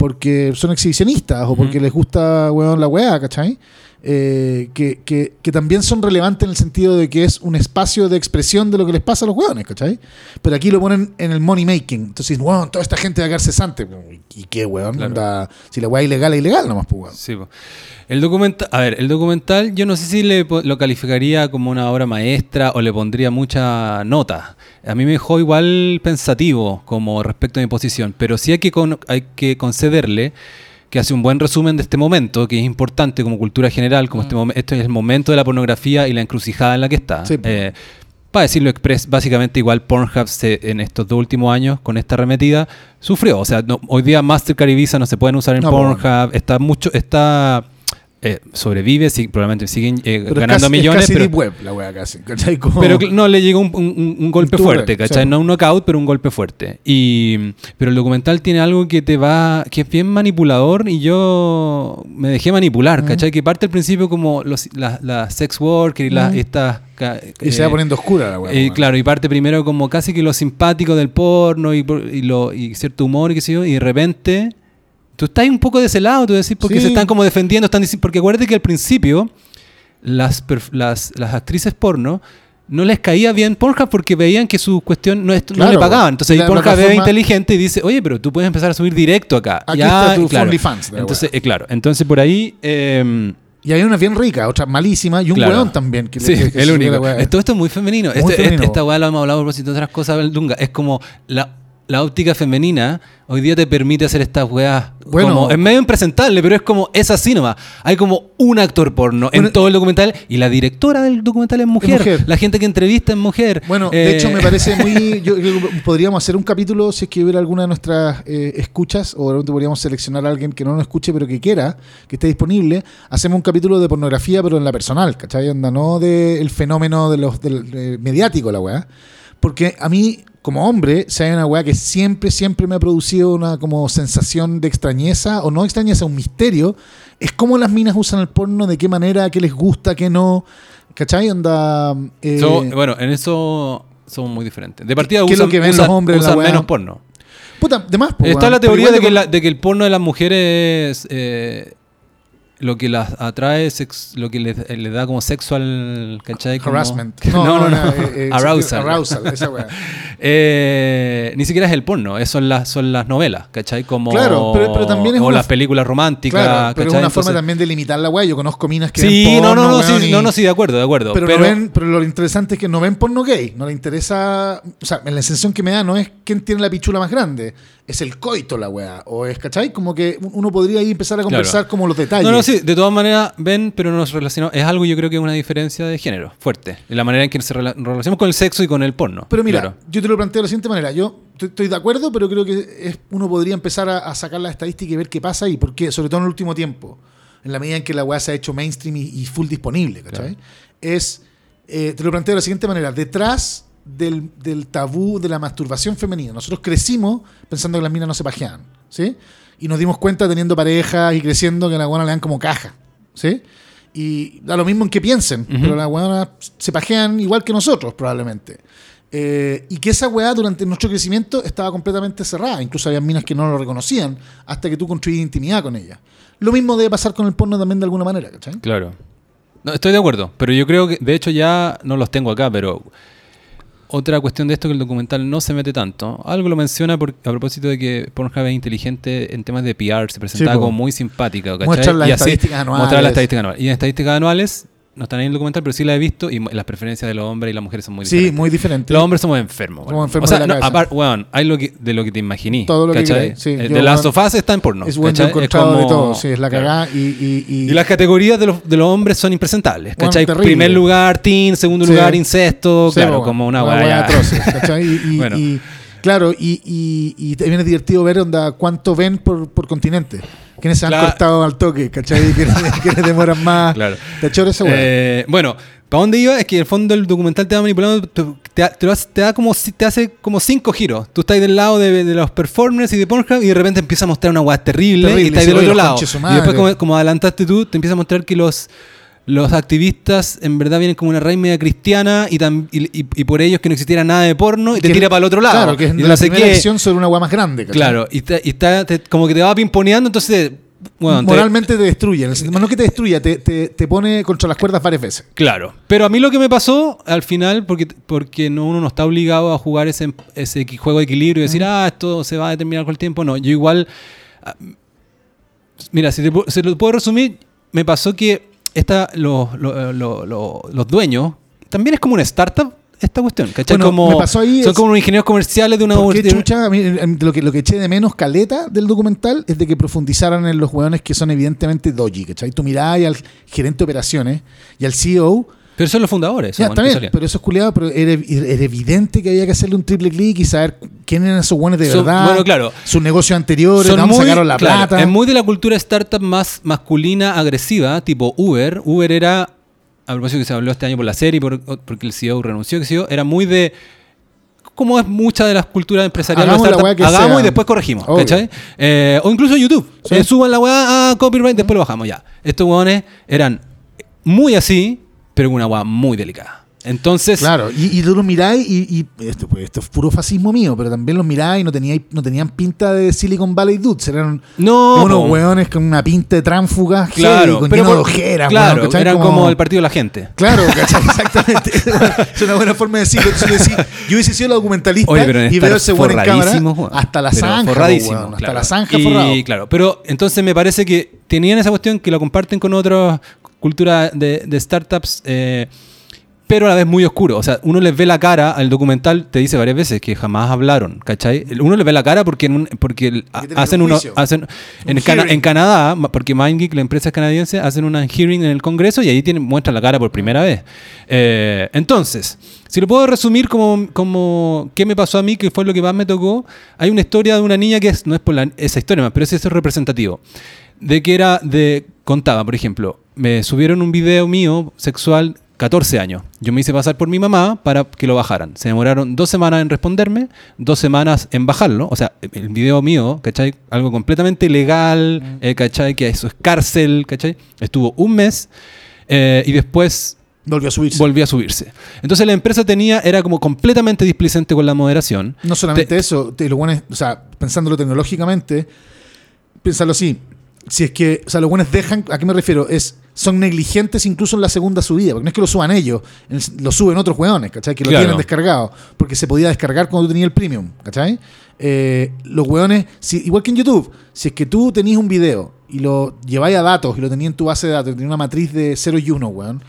porque son exhibicionistas o porque les gusta, weón, la weá, ¿cachai? Eh, que, que- que también son relevantes en el sentido de que es un espacio de expresión de lo que les pasa a los weones, ¿cachai? Pero aquí lo ponen en el money making. Entonces, weón, toda esta gente va a quedar cesante. ¿Y qué, weón? Claro. Onda, si la es ilegal, es ilegal nomás, pues, weón. Sí, po. el documental, a ver, el documental yo no sé si le lo calificaría como una obra maestra o le pondría mucha nota. A mí me dejó igual pensativo como respecto a mi posición, pero sí hay que, con- hay que concederle que hace un buen resumen de este momento, que es importante como cultura general, como este momen- esto es el momento de la pornografía y la encrucijada en la que está. Sí. Eh, para decirlo express, básicamente igual Pornhub se- en estos dos últimos años, con esta arremetida, sufrió. O sea, no- hoy día Mastercard y Visa no se pueden usar en No, Pornhub. Está mucho, está eh, sobrevive, sí, probablemente siguen eh, es ganando casi- es millones, casi pero, deep web, la weá casi. <laughs> Como- pero no le llegó un, un- un golpe Un fuerte, ¿cachai? No un knockout, pero un golpe fuerte. Y, pero el documental tiene algo que te va, que es bien manipulador y yo me dejé manipular, ¿cachai? Que parte al principio como los, las las sex worker y las Ujú. estas... ca- y se eh, va poniendo oscura la weá. weón. claro, y parte primero como casi que lo simpático del porno y, y lo, y cierto humor y qué sé yo, y de repente tú estás un poco de ese lado, tú decís, porque Sí. se están como defendiendo, están diciendo, porque acuérdate que al principio las, las, las actrices porno no les caía bien Pornhub porque veían que su cuestión no, es- no Claro. le pagaban. Entonces La Pornhub es inteligente y dice, oye, pero tú puedes empezar a subir directo acá. Aquí Ya, está tu claro. OnlyFans la Entonces, eh, claro, entonces por ahí... eh, Y hay una bien rica, otra malísima, y un Claro. weón también. Que sí, que- que el único. la weá. Esto, es muy femenino. Muy Este- este- femenino. esta weá lo hemos hablado por propósito de otras cosas, Dunga. Es como la, la óptica femenina hoy día te permite hacer estas weas. Bueno. como, es medio impresentable, pero es como, es así nomás. Hay como un actor porno en todo el documental y la directora del documental es mujer. mujer. La gente que entrevista es mujer. Bueno, Eh, de hecho me parece muy... <laughs> Yo, podríamos hacer un capítulo, si es que hubiera alguna de nuestras eh, escuchas, o de repente podríamos seleccionar a alguien que no nos escuche, pero que quiera, que esté disponible. Hacemos un capítulo de pornografía, pero en la personal, ¿cachai? Onda, no del fenómeno de los, del eh, mediático, la weá. Porque a mí, como hombre, si hay una weá que siempre, siempre me ha producido una como sensación de extrañeza, o no extrañeza, un misterio, es cómo las minas usan el porno, de qué manera, qué les gusta, qué no. ¿Cachai? Onda... eh, so- bueno, en eso somos muy diferentes. De partida ¿Qué es lo usan, que ven usan- los hombres la menos porno. Puta, de más, po, Está la teoría igual de que, con- la- de que el porno de las mujeres eh, lo que las atrae, sex- lo que les, eh, les da como sexual, ¿cachai? Como- Harassment. <laughs> No, no, no. eh, eh, Arousal. Arousal, esa weá. <laughs> Eh, ni siquiera es el porno, es- son las, son las novelas, ¿cachai? Como, Claro, pero- pero también es o una las películas románticas, Claro, pero es una forma también de limitar la weá. Yo conozco minas que Sí, ven no, no, porno, no, sí, weón, y- no, no, sí, de acuerdo, de acuerdo. Pero, Pero, ven, pero lo interesante es que no ven porno gay. No le interesa. O sea, la sensación que me da no es quién tiene la pichula más grande. Es el coito la weá. O es, ¿cachai? Como que uno podría ahí empezar a conversar como los detalles. No, no, sí, de todas maneras ven, pero no nos relacionamos. Es algo, yo creo que es una diferencia de género fuerte. En la manera en que rela- nos relacionamos con el sexo y con el porno. Pero mira, Claro. yo te lo planteo de la siguiente manera. Yo estoy- de acuerdo, pero creo que es- uno podría empezar a, a sacar la estadística y ver qué pasa y por qué, sobre todo en el último tiempo, en la medida en que la weá se ha hecho mainstream y, y full disponible, ¿cachai? Es, eh, te lo planteo de la siguiente manera. Detrás del, del tabú de la masturbación femenina, nosotros crecimos pensando que las minas no se pajeaban, ¿sí? Y nos dimos cuenta teniendo parejas y creciendo que a la buena le dan como caja, ¿sí? Y da lo mismo en que piensen, pero las weonas se pajean igual que nosotros, probablemente. Eh, y que esa weá durante nuestro crecimiento estaba completamente cerrada. Incluso había minas que no lo reconocían hasta que tú construías intimidad con ellas. Lo mismo debe pasar con el porno también de alguna manera, ¿cachai? Claro. No, estoy de acuerdo, pero yo creo que, de hecho ya no los tengo acá, pero otra cuestión de esto que el documental no se mete tanto. Algo lo menciona por- a propósito de que Pornhub es inteligente en temas de PR, se presentaba Sí, como muy simpática. Muestran las Y así- estadísticas anuales. Muestran las estadísticas anuales. Y en estadísticas anuales no están ahí en el documental, pero sí la he visto y las preferencias de los hombres y las mujeres son muy Sí, diferentes. muy diferente. Los hombres somos enfermos. Somos weón. enfermos o sea, de la no, aparte, weón, hay lo que, de lo que te imaginí. Todo lo que ¿cachai? queráis, sí. Eh, Yo, de las sofás está en porno. es bueno ¿cachai? encontrado de como- todo. Sí, es la claro. cagada. Y, y, y, Y las categorías de los, de los hombres son impresentables. ¿cachai? terrible. Primer lugar, teen, segundo Sí. lugar, incesto. Sí, claro, po, como una weá weá. ya. atroz, <laughs> ¿cachai? Bueno. y- claro, y también es divertido ver onda, cuánto ven por, por continente. Quiénes se han Claro. cortado al toque, ¿cachai? <laughs> ¿Quiénes, quiénes demoran más? Claro. ¿Te esa? Eh, bueno, ¿para dónde iba? Es que en el fondo el documental te va manipulando, te, te, te vas- te da como, te hace como cinco giros. Tú estás del lado de, de los performers y de Pornhub y de repente empieza a mostrar una weá terrible, Terrible, y estás del otro lado. Y después, como, como adelantaste tú, te empieza a mostrar que los, los activistas en verdad vienen como una raíz media cristiana y, tam- y, y- y por ellos que no existiera nada de porno y te Que- tira para el otro lado. Claro, que es y la no sé primera qué. sobre una weá más grande, ¿cachai? Claro, y, te- y está, te- como que te va pimponeando, entonces... Bueno, te- Moralmente te destruye. en el sentido- No que te destruya, te, te, te pone contra las cuerdas varias veces. Claro. Pero a mí lo que me pasó al final, porque, porque no, uno no está obligado a jugar ese, ese juego de equilibrio y decir, ah, esto se va a determinar con el tiempo. No, yo igual. ah, Mira, si te, si lo puedo resumir, me pasó que esta, los, los, los- dueños también es como una startup esta cuestión, ¿cachai? Bueno, como, me pasó ahí son es- como unos ingenieros comerciales de una Porque de- chucha, a mí, em, lo, que, lo que eché de menos caleta del documental es de que profundizaran en los hueones que son evidentemente doji, ¿cachai? Tú mirabas al gerente de operaciones y al CEO, Pero son los fundadores. ya, salían. pero eso es culiado, pero era, era evidente que había que hacerle un triple clic y saber quién eran esos hueones de Son- verdad, bueno, claro. sus negocios anteriores, dónde muy- sacaron la claro, plata. Es muy de la cultura startup más masculina, agresiva, tipo Uber. Uber era, a propósito que se habló este año por la serie, por- porque el CEO renunció, que CEO, era muy de. Como es mucha de las culturas empresariales, Hagamos la que hagamos sea. y después corregimos. Eh, o incluso YouTube. Sí. Eh, suban la weá a copyright, después lo bajamos, ya. Estos weones eran muy así, pero con una weá muy delicada. Entonces, Claro, y, y tú los miráis y, y esto, pues, esto es puro fascismo mío, pero también los miráis y no, teníais, no tenían pinta de Silicon Valley Dudes, eran no. unos po. hueones con una pinta de tránfugas, Claro, con pero de por- ojeras, claro, eran como... el partido de la gente. Claro, <laughs> ¿cachai? Exactamente. <laughs> es una buena forma de decirlo. Yo hubiese sido la documentalista Oye, pero y veo ese weón en cámara hasta la zanja, forradísimos, weón, hasta claro. la zanja y, forrado. claro, pero entonces me parece que tenían esa cuestión que lo comparten con otras culturas de, de startups, eh, pero a la vez muy oscuro. O sea, uno les ve la cara al documental, te dice varias veces que jamás hablaron, ¿cachai? Uno les ve la cara porque, en un- porque hacen un uno, hacen en, Un Cana- hearing. en Canadá, porque MindGeek, la empresa es canadiense, hacen una hearing en el Congreso y ahí tienen, muestran la cara por primera vez. Eh, entonces, si lo puedo resumir como, como qué me pasó a mí, que fue lo que más me tocó, hay una historia de una niña que es, no es por la- esa historia más, pero es representativo. De que era de. Contaba, por ejemplo, me subieron un video mío sexual 14 años. Yo me hice pasar por mi mamá para que lo bajaran. Se demoraron dos semanas en responderme, dos semanas en bajarlo. O sea, el video mío, ¿cachai? Algo completamente ilegal, eh, ¿cachai? Que eso es cárcel, ¿cachai? Estuvo un mes eh, y después Volvió a subirse. volvió a subirse. Entonces la empresa tenía, era como completamente displicente con la moderación. no solamente Te- eso, te- los buenos, o sea, pensándolo tecnológicamente, piénsalo así. Si es que, o sea, los buenos dejan, ¿a qué me refiero? Es, son negligentes incluso en la segunda subida, porque no es que lo suban ellos, el- lo suben otros hueones, ¿cachai? Que lo Claro. tienen descargado, porque se podía descargar cuando tú tenías el premium, ¿cachai? Eh, los hueones, si, igual que en YouTube, si es que tú tenías un video y lo lleváis a datos y lo tenías en tu base de datos, tenías una matriz de 0 y 1, weón.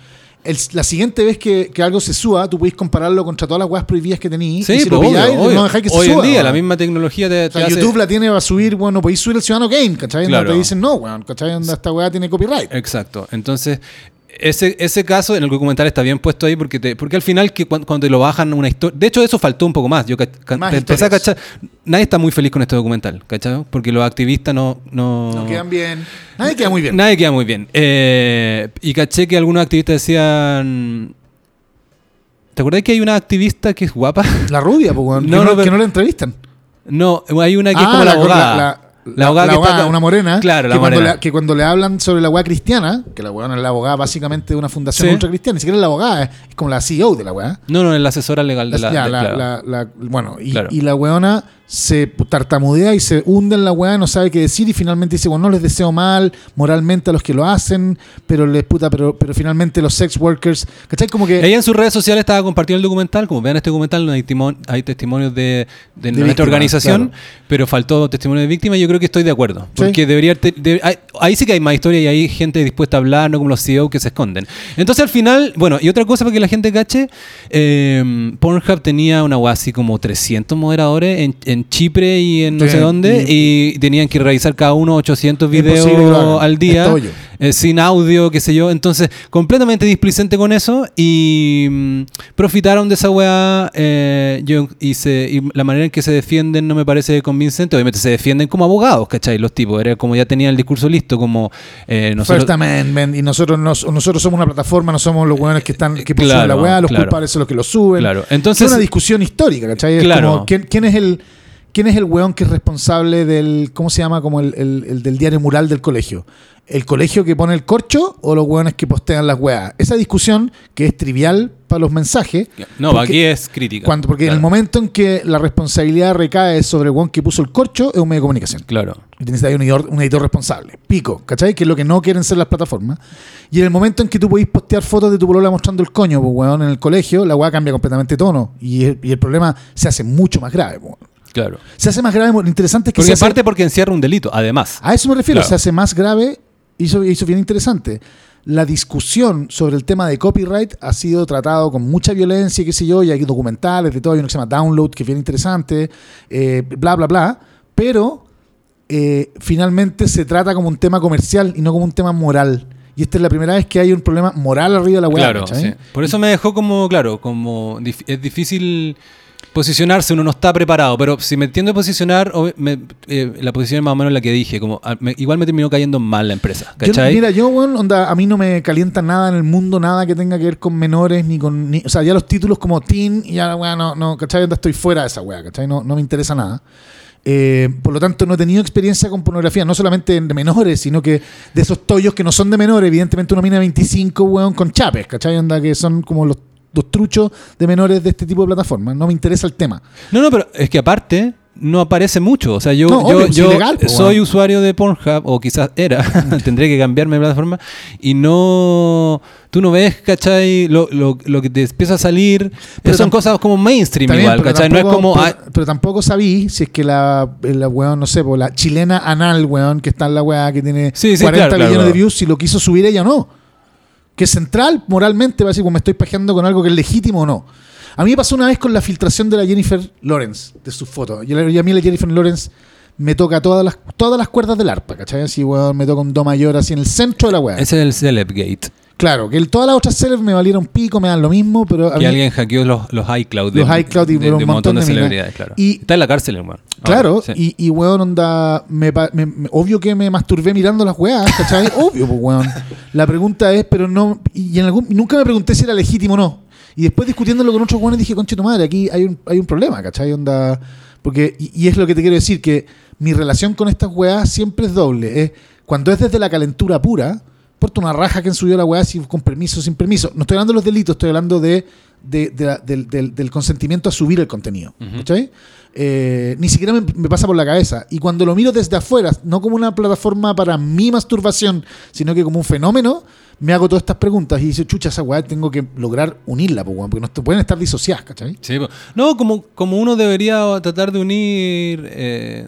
El- la siguiente vez que, que algo se suba, tú podéis compararlo contra todas las weas prohibidas que tenéis. Sí, y si lo pues, pilláis, obvio, no dejáis que se Hoy suba. en día la misma tecnología te, O sea, te hace- YouTube la tiene para subir, bueno, podéis subir el Ciudadano Game, ¿cachai? Claro. No te dicen no, weón, ¿cachai? Esta weá tiene copyright. Exacto. Entonces, ese, ese caso en el documental está bien puesto ahí porque te, porque al final que cuando, cuando te lo bajan una historia. De hecho, eso faltó un poco más. Yo Más empecé a cachar. Nadie está muy feliz con este documental, ¿cachai? Porque los activistas no. No, No quedan bien. Nadie queda muy bien. Nadie queda muy bien. Eh, y caché que algunos activistas decían. ¿Te acordás que hay una activista que es guapa? La rubia, weón, <laughs> No, que, no, no, que pero- no la entrevistan. No, hay una que es Ah, como la, la- abogada. la- La, abogada la que abogada, está. una morena. Claro, la que cuando, le, que cuando le hablan sobre la weá cristiana, que la weá es la abogada básicamente de una fundación Sí. ultra cristiana, ni siquiera es la abogada, es, es como la CEO de la weá. No, no, es la asesora legal de la. Ya, de- la- claro. la- la- bueno, y, Claro. y la weona se tartamudea y se hunde en la weá, no sabe qué decir y finalmente dice, bueno, no les deseo mal moralmente a los que lo hacen, pero les puta, pero, pero finalmente los sex workers, ¿cachai? Como que... Ella en sus redes sociales estaba compartiendo el documental, como vean este documental, no hay, hay testimonios de, de nuestra víctimas, organización, claro. pero faltó testimonio de víctima y yo creo que estoy de acuerdo. Sí. Porque debería... de- hay- ahí sí que hay más historia y hay gente dispuesta a hablar, no como los CEO que se esconden. Entonces al final, bueno, y otra cosa para que la gente cache, eh, Pornhub tenía una weá así como 300 moderadores en, en Chipre y en no Sí, sé dónde y, tenían que revisar cada uno 800 videos al día. Eh, sin audio, qué sé yo. Entonces, completamente displicente con eso y mm, profitaron de esa weá. eh, yo, y, se- y la manera en que se defienden no me parece convincente. Obviamente se defienden como abogados, ¿cachai? Los tipos, era como ya tenían el discurso listo, como eh, nosotros. First Amendment, y nosotros nos- nosotros somos una plataforma, no somos los weones que están que pusieron Claro, la weá, los claro. culpables son los que lo suben. Claro. Entonces, es una discusión histórica, ¿cachai? Es Claro. como, ¿quién, quién es el quién es el weón que es responsable del, ¿cómo se llama? Como el, el- el del diario mural del colegio. ¿El colegio que pone el corcho o los weones que postean las weas? Esa discusión, que es trivial para los mensajes, no, aquí es crítica. cuando, porque en el momento en que la responsabilidad recae sobre el weón que puso el corcho, es un medio de comunicación. Claro. Y tienes ahí un editor, un editor responsable. Pico, ¿cachai? Que es lo que no quieren ser las plataformas. Y en el momento en que tú podís postear fotos de tu polola mostrando el coño, pues, weón, en el colegio, la weá cambia completamente de tono. Y el, y el problema se hace mucho más grave, pues, weón. Claro. Se hace más grave, lo interesante es que Porque se hace- aparte porque encierra un delito, además. a eso me refiero, Claro. se hace más grave y eso, eso es bien interesante. La discusión sobre el tema de copyright ha sido tratado con mucha violencia, qué sé yo, y hay documentales de todo, hay uno que se llama Download, que es bien interesante, eh, bla, bla, bla, pero eh, finalmente se trata como un tema comercial y no como un tema moral. Y esta es la primera vez que hay un problema moral arriba de la web. Claro, sí. Por eso me dejó como, claro, como es difícil posicionarse, uno no está preparado, pero si me tiendo a posicionar, me- eh, la posición es más o menos la que dije, como ah, me- igual me terminó cayendo mal la empresa, Yo, ¿cachai? mira, yo, weón, onda, a mí no me calienta nada en el mundo, nada que tenga que ver con menores, ni con. ni- o sea, ya los títulos como teen, ya, weón, no, no, ¿cachai? Onda, estoy fuera de esa weá, ¿cachai? No, no me interesa nada. Eh, por lo tanto, no he tenido experiencia con pornografía, no solamente de menores, sino que de esos tollos que no son de menores. Evidentemente, una mina de 25, weón, con chapes, ¿cachai? Onda, que son como los, los truchos de menores de este tipo de plataformas. No me interesa el tema. No, no, pero es que aparte no aparece mucho. O sea, yo, No, yo, obvio, es yo ilegal, po, soy usuario de Pornhub, o quizás era, <laughs> <laughs> tendré que cambiarme de plataforma, y no. Tú no ves, ¿cachai? Lo, lo, lo que te empieza a salir. Pero son cosas como mainstream igual, ¿cachai? No es como. Pero, ah, pero tampoco sabí si es que la, la weón, no sé, po, la chilena anal, weón, que está en la weá que tiene Sí, sí, 40 claro, claro, millones de views, si lo quiso subir ella o no. Que central moralmente, va a decir, pues me estoy pajeando con algo que es legítimo o no. A mí me pasó una vez con la filtración de la Jennifer Lawrence, de sus fotos. Y a mí la Jennifer Lawrence me toca todas las, todas las cuerdas del arpa, ¿cachai? Así, weón, me toca un do mayor así en el centro de la weá. ese es el Celebgate. Claro, que el- todas las otras celebs me valieron pico, me dan lo mismo, pero a Que mí- alguien hackeó los, los iCloud. Los iCloud y de, un de montón de celebridades, claro. Y- Está en la cárcel, hermano. Claro, Ahora, sí. y, y weón, onda. Me, pa- me- me- obvio que me masturbé mirando las weas, ¿cachai? <laughs> obvio, pues weón. La pregunta es, pero no. Y en algún, nunca me pregunté si era legítimo o no. Y después discutiéndolo con otros weones dije, conche tu madre, aquí hay un, hay un problema, ¿cachai? Onda. Porque, y, y es lo que te quiero decir, que mi relación con estas weas siempre es doble. Es cuando es desde la calentura pura, importa una raja que subió la weá, si con permiso o sin permiso. No estoy hablando de los delitos, estoy hablando de, de- de la- del, consentimiento a subir el contenido. Eh, ni siquiera me, me pasa por la cabeza. Y cuando lo miro desde afuera, no como una plataforma para mi masturbación, sino que como un fenómeno, me hago todas estas preguntas y dice, chucha, esa weá tengo que lograr unirla, porque no te- pueden estar disociadas, ¿cachai? Sí, no, como, como uno debería tratar de unir. eh,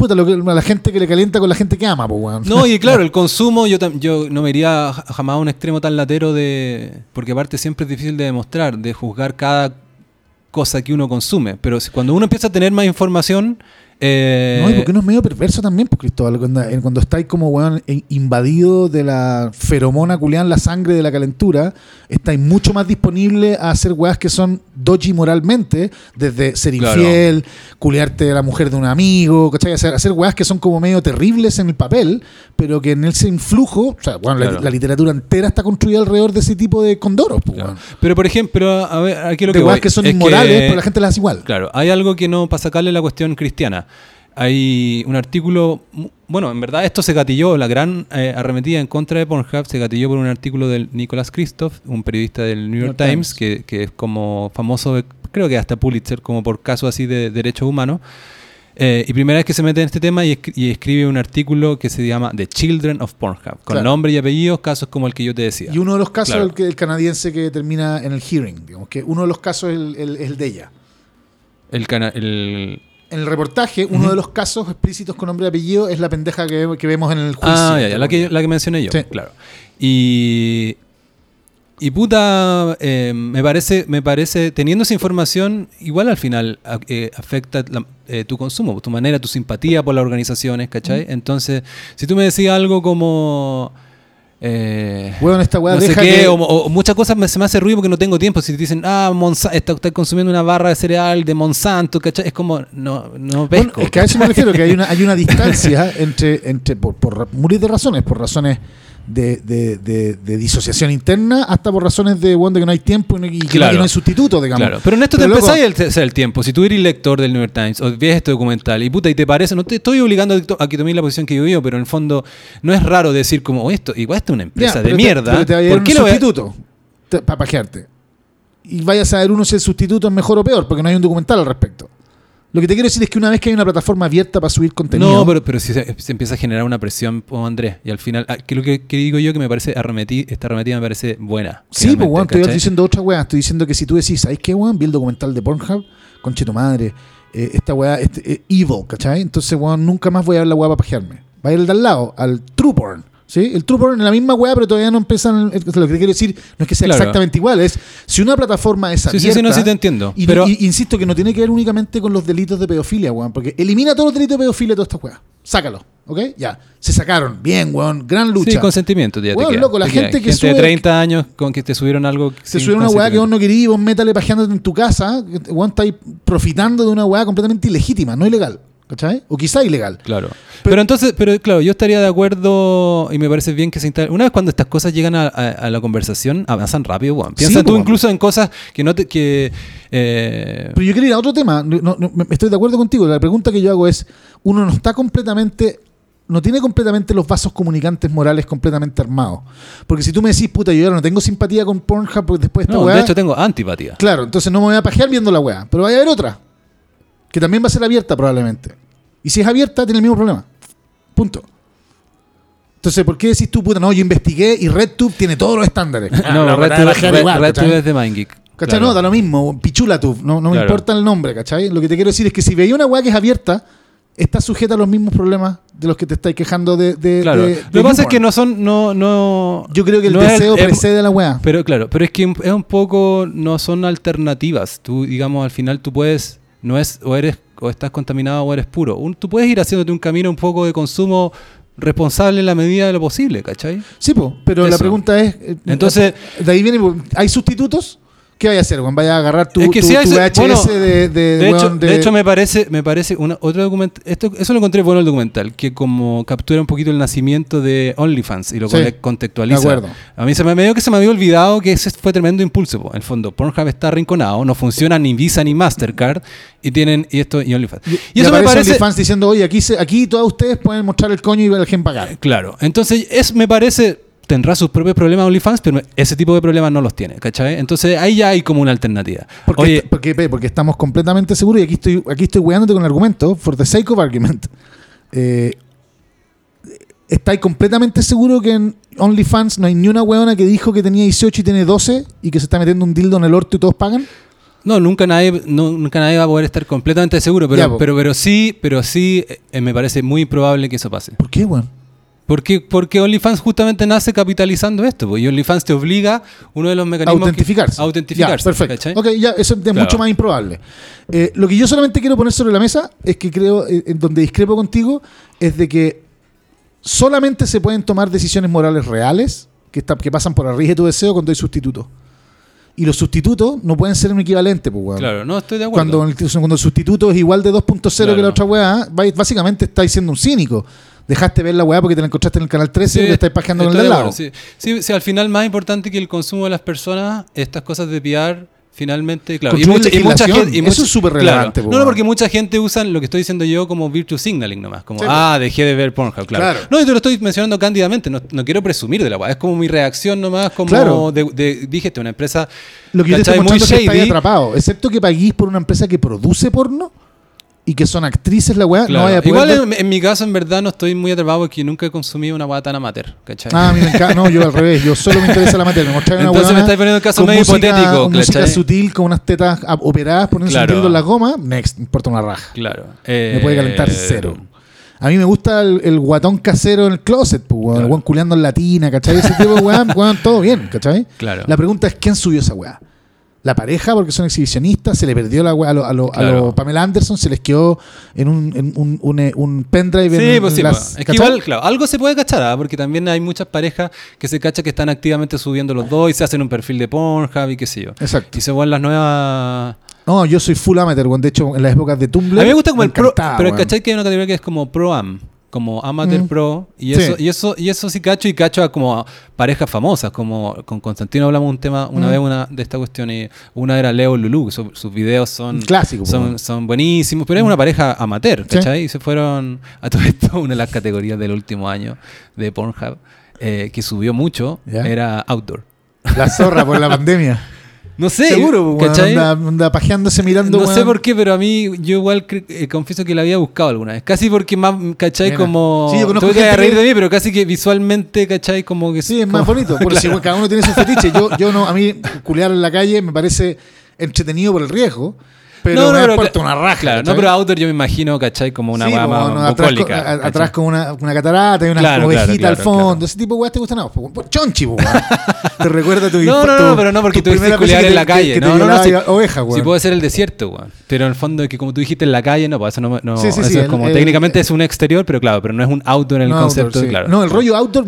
Puta, lo que, la gente que le calienta con la gente que ama, po, weón. No, y <laughs> claro, el consumo, yo, yo no me iría ja- jamás a un extremo tan latero de. Porque aparte siempre es difícil de demostrar, de juzgar cada cosa que uno consume. Pero si- cuando uno empieza a tener más información. Eh, No, y porque uno es medio perverso también, pues, Cristóbal. Cuando, cuando estáis como, weón, eh, invadido de la feromona culián, la sangre de la calentura, estáis mucho más disponible a hacer weas que son doji moralmente, desde ser Claro. infiel, culiarte a la mujer de un amigo, ¿cachai? Hacer, hacer weas que son como medio terribles en el papel, pero que en ese influjo, o sea, bueno, la- Claro. la, literatura entera está construida alrededor de ese tipo de condoros, pues, claro. weón. Pero por ejemplo, a ver, aquí lo De que weas voy que son es inmorales, que- pero la gente las hace igual. Claro, hay algo que no, para sacarle la cuestión cristiana. Hay un artículo, bueno, en verdad esto se gatilló, la gran eh, arremetida en contra de Pornhub se gatilló por un artículo del Nicholas Christoph, un periodista del New York, York Times, Que, que es como famoso, creo que hasta Pulitzer, como por casos así de derechos humanos. Eh, y primera vez que se mete en este tema y, escri- y escribe un artículo que se llama The Children of Pornhub, con Claro. nombre y apellidos, casos como el que yo te decía. Y uno de los casos Claro. el, que- el canadiense que termina en el hearing, digamos que uno de los casos es el, el de ella. El, cana- el- En el reportaje, uno de los casos explícitos con nombre y apellido es la pendeja que, que vemos en el juicio. Ah, ya, ya, la que, la que mencioné yo, Sí. claro. Y, y puta, eh, me parece, me parece, teniendo esa información, igual al final eh, afecta la- eh, tu consumo, tu manera, tu simpatía por las organizaciones, ¿cachai? Entonces, si tú me decías algo como... Eh, Weón, esta weá no sé deja qué, que- o, o muchas cosas me, se me hace ruido porque no tengo tiempo. Si te dicen, ah, Monsanto, está, está consumiendo una barra de cereal de Monsanto, ¿cachai? Es como, no, no Bueno, pesco. es que a eso me refiero, que hay una, hay una <laughs> distancia entre, entre por, por miles de razones, por razones de, de- de- de disociación interna hasta por razones de, bueno, de que no hay tiempo y, que, no- Claro. no hay sustituto, digamos. Claro, pero en esto Pero, te loco, empezáis el, hacer el tiempo. Si tú eres lector del New York Times o ves este documental y puta y te parece, no te estoy obligando a que tomes la posición que yo vivo, pero en el fondo no es raro decir como "Oh, esto, igual esto es una ya, empresa de te- mierda. te ¿Por qué un lo sustituto para pajearte. Y vaya a saber uno si el sustituto es mejor o peor, porque no hay un documental al respecto. Lo que te quiero decir es que una vez que hay una plataforma abierta para subir contenido. No, pero, pero si se, se empieza a generar una presión, como Andrés, y al final, ah, que lo que, que digo yo que me parece arremetí, esta arremetida me parece buena. Sí, pues, weón, estoy diciendo otra weá. Estoy diciendo que si tú decís, ¿sabes qué, weón? Vi el documental de Pornhub, conche tu madre, eh, esta weá, este, eh, evil, ¿cachai? Entonces, weón, nunca más voy a ver la weá para pajearme. Va a ir al de al lado, al true porn. ¿Sí? El true porn en la misma weá, pero todavía no empiezan. Lo que quiero decir no es que sea Claro. exactamente igual, es si una plataforma es Sí, abierta. sí, sí, no, sí te entiendo. Y, pero, y- insisto que no tiene que ver únicamente con los delitos de pedofilia, weón. Porque elimina todos los delitos de pedofilia de todas estas weas. Sácalo, ¿ok? Ya. Se sacaron. Bien, weón. Gran lucha. sí, consentimiento, ya Weón, loco, la te queda. gente que de sube- 30 años con que te subieron algo. Se sube una weá que vos no querías y vos métale pajeándote en tu casa, weón, estáis profitando de una weá completamente ilegítima, no ilegal. ¿Cachai? O quizá ilegal. Claro. Pero, entonces, pero claro, yo estaría de acuerdo y me parece bien que se instale. Una vez cuando estas cosas llegan a, a- a la conversación, avanzan rápido, weón. Piensa Sí, tú po. incluso en cosas que no te. que eh, Pero yo quería ir a otro tema. No, estoy de acuerdo contigo. La pregunta que yo hago es: uno no está completamente. No tiene completamente los vasos comunicantes morales completamente armados. Porque si tú me decís, puta, yo ya no tengo simpatía con Pornhub porque después de esta no, weá. de hecho, tengo antipatía. Claro, entonces no me voy a pajear viendo la weá. Pero vaya a haber otra. Que también va a ser abierta probablemente. Y si es abierta, tiene el mismo problema. Punto. Entonces, ¿por qué decís tú, puta, no, yo investigué y RedTube tiene todos los estándares? Ah, no, la Red verdad, Tube- bajar Red- Red es de MindGeek. ¿Cachai? Claro. No, da lo mismo. PichulaTube, no, no me importa el nombre, ¿cachai? Lo que te quiero decir es que si veía una weá que es abierta, está sujeta a los mismos problemas de los que te estáis quejando de. de- Claro. de- Lo que pasa es que no son. No, no, Yo creo que el no es- deseo es- precede a la weá. Pero claro, pero es que es un poco, no son alternativas. Tú, digamos, al final tú puedes, no es, o eres, o estás contaminado o eres puro. Un- tú puedes ir haciéndote un camino un poco de consumo responsable en la medida de lo posible, ¿cachai? Sí, po, pero la pregunta es. eh, Entonces- De ahí viene. ¿Hay sustitutos? ¿Qué vaya a hacer, Juan? ¿Vaya a agarrar tu, Es que tu- sí hay tu su- VHS bueno, de, de, De hecho, weón, de- de hecho me parece, me parece una, otro documental, esto, eso lo encontré bueno el documental, que como captura un poquito el nacimiento de OnlyFans y lo Sí, contextualiza. de acuerdo. A mí se me medio que se me había olvidado que ese fue tremendo impulso. po. En el fondo, Pornhub está arrinconado, no funciona ni Visa ni Mastercard y tienen y esto y OnlyFans. Y, y eso me parece OnlyFans diciendo, oye, aquí, se, aquí todos ustedes pueden mostrar el coño y ver a quién pagar. Claro, entonces es, me parece, tendrá sus propios problemas OnlyFans, pero ese tipo de problemas no los tiene, ¿cachai? Entonces ahí ya hay como una alternativa. Porque, Oye, porque, estamos completamente seguros, y aquí estoy, aquí estoy weándote con el argumento, for the sake of argument. <laughs> Eh, ¿Estáis completamente seguro que en OnlyFans no hay ni una weona que dijo que tenía 18 y tiene 12 y que se está metiendo un dildo en el orto y todos pagan? no, nunca nadie, no- nunca nadie va a poder estar completamente seguro, pero, Ya, pero, pero sí, pero sí eh, me parece muy probable que eso pase. ¿Por qué, weón? Porque, porque OnlyFans justamente nace capitalizando esto, po, y OnlyFans te obliga, uno de los mecanismos... que- Autentificarse. a autentificarse. Ya, perfecto. ¿cachai? Ok, ya, eso es Claro. mucho más improbable. Eh, lo que yo solamente quiero poner sobre la mesa es que creo, eh, en donde discrepo contigo, es de que solamente se pueden tomar decisiones morales reales que, está- que pasan por arriba de tu deseo cuando hay sustitutos. Y los sustitutos no pueden ser un equivalente, pues, weón. Claro, no estoy de acuerdo. Cuando, el- cuando el sustituto es igual de 2.0 que Claro. la otra weá, básicamente estáis siendo un cínico. Dejaste ver la weá porque te la encontraste en el canal 13 y le estáis pajeando con el de lado. sí. Sí, sí, al final más importante que el consumo de las personas, estas cosas de PR, finalmente, claro. Construir legislación, eso mucha- es súper relevante, No, no, porque mucha gente usa lo que estoy diciendo yo como virtue signaling nomás. Como, Sí, ah, dejé de ver Pornhub, claro. Claro. No, y te lo estoy mencionando cándidamente, no, no quiero presumir de la weá. Es como mi reacción nomás, como Claro. de, es una empresa Lo que yo te estoy es que atrapado. Excepto que paguís por una empresa que produce porno y que son actrices la weá, no vaya a poder Igual ver- en, en mi caso, en verdad, no estoy muy atrapado porque nunca he consumido una guata tan amateur, ¿cachai? Ah, a mí me encanta. No, yo al <laughs> revés. Yo solo me interesa la materia. Me mostraron una Entonces me estáis poniendo un caso medio música- hipotético, con sutil, con unas tetas operadas, poniéndose Claro. un dildo en las gomas. Next, me importa una raja. Claro. Me Eh, puede calentar cero. A mí me gusta el, el guatón casero en el closet, pues, weón. El Claro. weón culeando en latina, ¿cachai? Ese tipo de weón, <laughs> weón, todo bien, ¿cachai? Claro. La pregunta es: ¿quién subió esa weá? La pareja, porque son exhibicionistas, se le perdió la weá a lo, a lo- a lo Pamela Anderson, se les quedó en un, en un, un, eh, un pendrive Sí, en, pues sí, las- pues. Es que ¿cachai? igual, claro, algo se puede cachar, ¿ah? porque también hay muchas parejas que se cachan que están activamente subiendo los dos y se hacen un perfil de Pornhub y qué sé yo. Exacto. Y se vuelven las nuevas... No, yo soy full amateur, weón. De hecho, en las épocas de Tumblr. A mí me gusta como el pro, pero weón. ¿cachai? Que hay una categoría que es como pro-am, como amateur Mm. pro, y Sí. eso, y eso, y eso sí cacho, y cacho a como a parejas famosas, como con Constantino hablamos un tema una Mm. vez una, de esta cuestión, y una era Leo Lulú, su- sus videos son, Un clásico, po, son, weón. son buenísimos, pero es una pareja amateur, Sí. ¿cachai? Y se fueron a todo esto, <laughs> una de las categorías del último año de Pornhub, eh, que subió mucho, era outdoor. La zorra por la <laughs> pandemia. No sé, Seguro. ¿cachai? Anda, anda pajeándose mirando, No sé por qué, pero a mí yo igual eh, confieso que la había buscado alguna vez. Casi porque más, ¿cachai? Mira. Como... Sí, yo conozco Tuve que gente reír de mí, pero casi que visualmente, ¿cachai? Como que... Sí, es más bonito. <laughs> Por si cada uno tiene su fetiche. Yo, yo no, a mí, culear en la calle me parece entretenido por el riesgo. Pero me importa una raja. Claro, no, pero outdoor yo me imagino, ¿cachai? Como una Sí, más bueno, atrás, con, bucólica, a- ¿cachai? atrás con una, una catarata y una Claro, ovejita claro, al fondo. Ese tipo de weas te gustan. No, chonchi. <laughs> Te recuerda tu No, no, no, pero no porque tú dices culiar en la calle. que no, no, no, sí, oveja, weón. sí puede ser el desierto, weón. Pero en el fondo, que como tú dijiste en la calle, no, pues eso no, no Sí, sí, eso sí, es el- como el- técnicamente es un exterior, pero claro, pero no es un outdoor en el No, concepto, outdoor, claro. No, el rollo outdoor,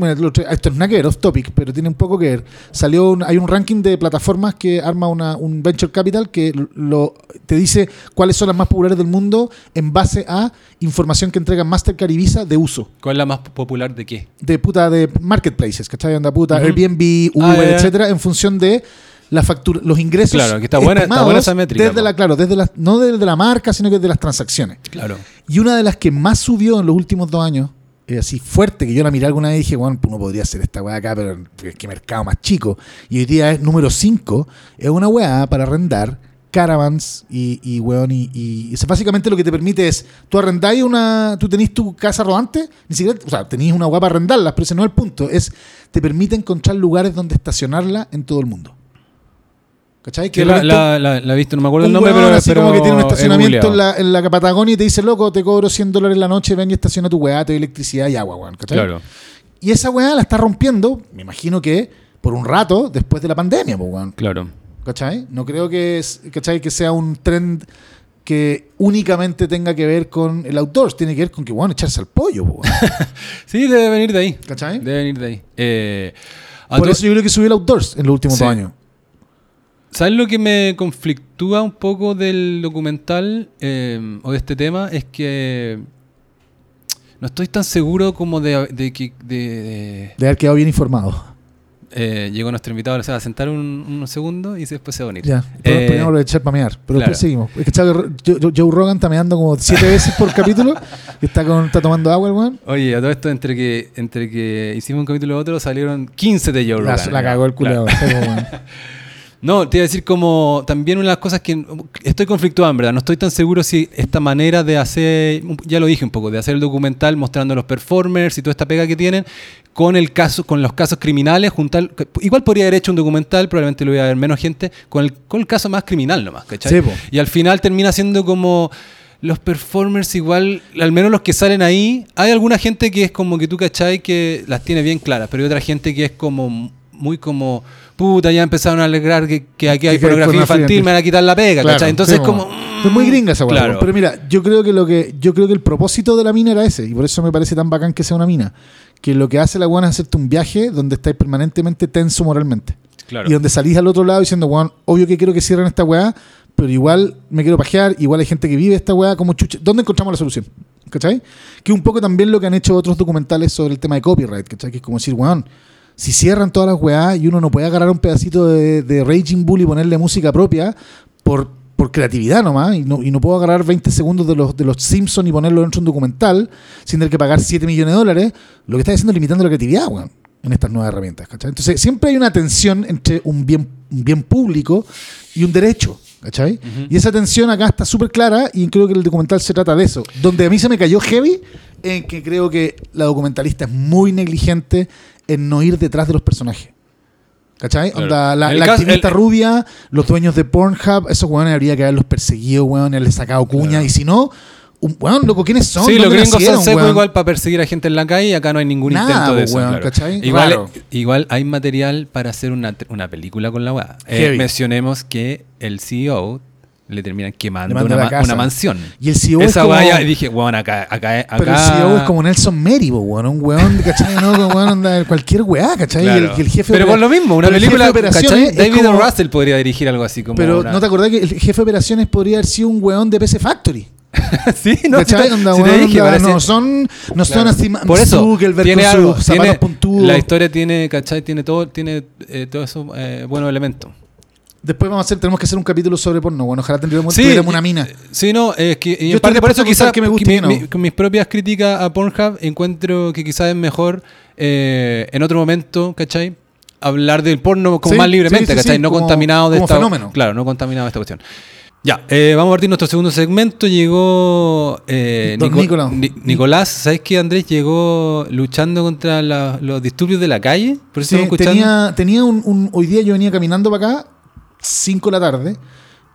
esto es nada que ver, off topic, pero tiene un poco que ver. Salió un- hay un ranking de plataformas que arma una, un venture capital que lo, te dice cuáles son las más populares del mundo en base a información que entregan Mastercard y Visa de uso. ¿Cuál es la más popular de qué? De puta, de marketplaces, ¿cachai? Onda puta, Ujú. Airbnb, Ah, Uber, ya, etcétera, en función de la factura, los ingresos. Claro, que está buena- está buena esa métrica, Desde po. la, claro, desde la, no desde la marca, sino que desde las transacciones. Claro. Y una de las que más subió en los últimos dos años, eh, así fuerte, que yo la miré alguna vez y dije, bueno, uno podría hacer esta weá acá, pero qué mercado más chico. Y hoy día es número 5, es una weá para arrendar caravans y, y weón, y, y básicamente lo que te permite es, tú arrendáis una, tú tenés tu casa rodante, ni siquiera, o sea, tenéis una weá para arrendarlas, pero ese no es el punto, es, te permite encontrar lugares donde estacionarla en todo el mundo. ¿Cachai? Que la, repente- la, la, la he visto, no me acuerdo el nombre, pero, así pero como que tiene un estacionamiento en la, en la Patagonia y te dice, loco, te cobro 100 dólares la noche, ven y estaciona tu weá, te doy electricidad y agua, weón. ¿cachai? Claro. Y esa weá la está rompiendo, me imagino que por un rato después de la pandemia, pues, weón. Claro. ¿Cachai? No creo que, es, ¿cachai? que sea un trend que únicamente tenga que ver con el outdoors, tiene que ver con que, weón, echarse al pollo. <laughs> Sí, debe venir de ahí. ¿cachai? Debe venir de ahí. Eh, Por eso yo creo que subió el outdoors en los últimos Sí. dos años. ¿Sabes lo que me conflictúa un poco del documental eh, o de este tema? Es que no estoy tan seguro como de, de que de- de- De haber quedado bien informado. Eh, llegó nuestro invitado, o a sentar un, un segundo y después se va a unir. Ya, Eh, podemos aprovechar para mear, pero claro. después seguimos. Es que Joe, Joe Rogan está meando como siete veces por capítulo, y <laughs> está, con, está tomando agua el weón. Oye, a todo esto, entre que, entre que hicimos un capítulo y otro, salieron 15 de Joe La, Rogan. la cagó el Claro. <laughs> No, te iba a decir como también una de las cosas que estoy conflictuado en verdad, no estoy tan seguro si esta manera de hacer, ya lo dije un poco, de hacer el documental mostrando a los performers y toda esta pega que tienen con el caso, con los casos criminales, juntar, igual podría haber hecho un documental, probablemente lo iba a ver menos gente, con el, con el caso más criminal nomás, ¿cachai? Sí. Y al final termina siendo como los performers igual, al menos los que salen ahí, hay alguna gente que es como que tú cachai que las tiene bien claras, pero hay otra gente que es como muy como puta, ya empezaron a alegrar que, que aquí hay Que- pornografía infantil, me van a quitar la pega, Claro, ¿cachai? Entonces sí, como... Es muy gringa esa. Claro. Pero mira, yo creo que lo que yo creo que el propósito de la mina era ese, y por eso me parece tan bacán que sea una mina. Que lo que hace la weá es hacerte un viaje donde estáis permanentemente tenso moralmente. Claro. Y donde salís al otro lado diciendo, weón, obvio que quiero que cierren esta weá, pero igual me quiero pajear, igual hay gente que vive esta weá como chucha. ¿Dónde encontramos la solución? ¿Cachai? Que un poco también lo que han hecho otros documentales sobre el tema de copyright, ¿cachai? Que es como decir, weón, si cierran todas las weá y uno no puede agarrar un pedacito de, de Raging Bull y ponerle música propia por, por creatividad nomás, y no, y no puedo agarrar 20 segundos de los, de los Simpsons y ponerlo dentro de un documental sin tener que pagar 7 millones de dólares, lo que está haciendo es limitando la creatividad, weón en estas nuevas herramientas. ¿cachai? Entonces, siempre hay una tensión entre un bien, un bien público y un derecho. ¿Cachai? Y esa tensión acá está súper clara y creo que el documental se trata de eso. Donde a mí se me cayó heavy, en que creo que la documentalista es muy negligente en no ir detrás de los personajes. ¿Cachai? Claro. Onda, la, la caso- activista el- rubia, los dueños de Pornhub, esos weones habría que haberlos perseguido, weón, haberles sacado cuña. Claro. Y si no, un weón, loco, ¿quiénes son? Sí, los ¿Dónde gringos son secos igual para perseguir a gente en la calle y acá no hay ningún Nada, intento de po, eso. weón, claro. ¿cachai? Igual, hay material para hacer una, una película con la weá. Eh, mencionemos que el CEO le terminan quemando una, la ma- casa. una mansión. Y el CEO es Esa como... weá ya dije, weón, acá, acá, acá. Pero el CEO es como Nelson Mary, po, weón. Un weón, ¿cachai? No, como weón, cualquier weá, ¿cachai? Y el-. Y, el, jefe Pero por lo mismo, una película, de operaciones ¿cachai? es David como-. Russell podría dirigir algo así como. Pero una- ¿no te acordás que el jefe de operaciones podría haber sido un weón de PC Factory? <laughs> sí, no, ¿Cachai? si Onda, te dije, onda, no son, no son Claro. así Por eso, tiene algo, tiene- la historia tiene, ¿cachai? Tiene todo, tiene eh, todo eso eh, buenos elementos. Después vamos a hacer, tenemos que hacer un capítulo sobre porno. Bueno, ojalá tendríamos Sí, tuviéramos una mina. Sí, no, es que y Yo en parte por eso quizás que me guste mi- no. mi- con mis propias críticas a Pornhub encuentro que quizás es mejor eh, en otro momento, ¿cachai? Hablar del porno como Sí, más libremente, sí, ¿cachai? no como- contaminado de como esta fenómeno. Claro, no contaminado de esta cuestión. Ya, eh, vamos a partir nuestro segundo segmento. Llegó eh, Don Nicolás. Ni- Nicolás. ¿Sabes que Andrés llegó luchando contra la- los disturbios de la calle? Por eso Sí, escuchando. tenía, tenía un, un- Hoy día yo venía caminando para acá, 5 de la tarde,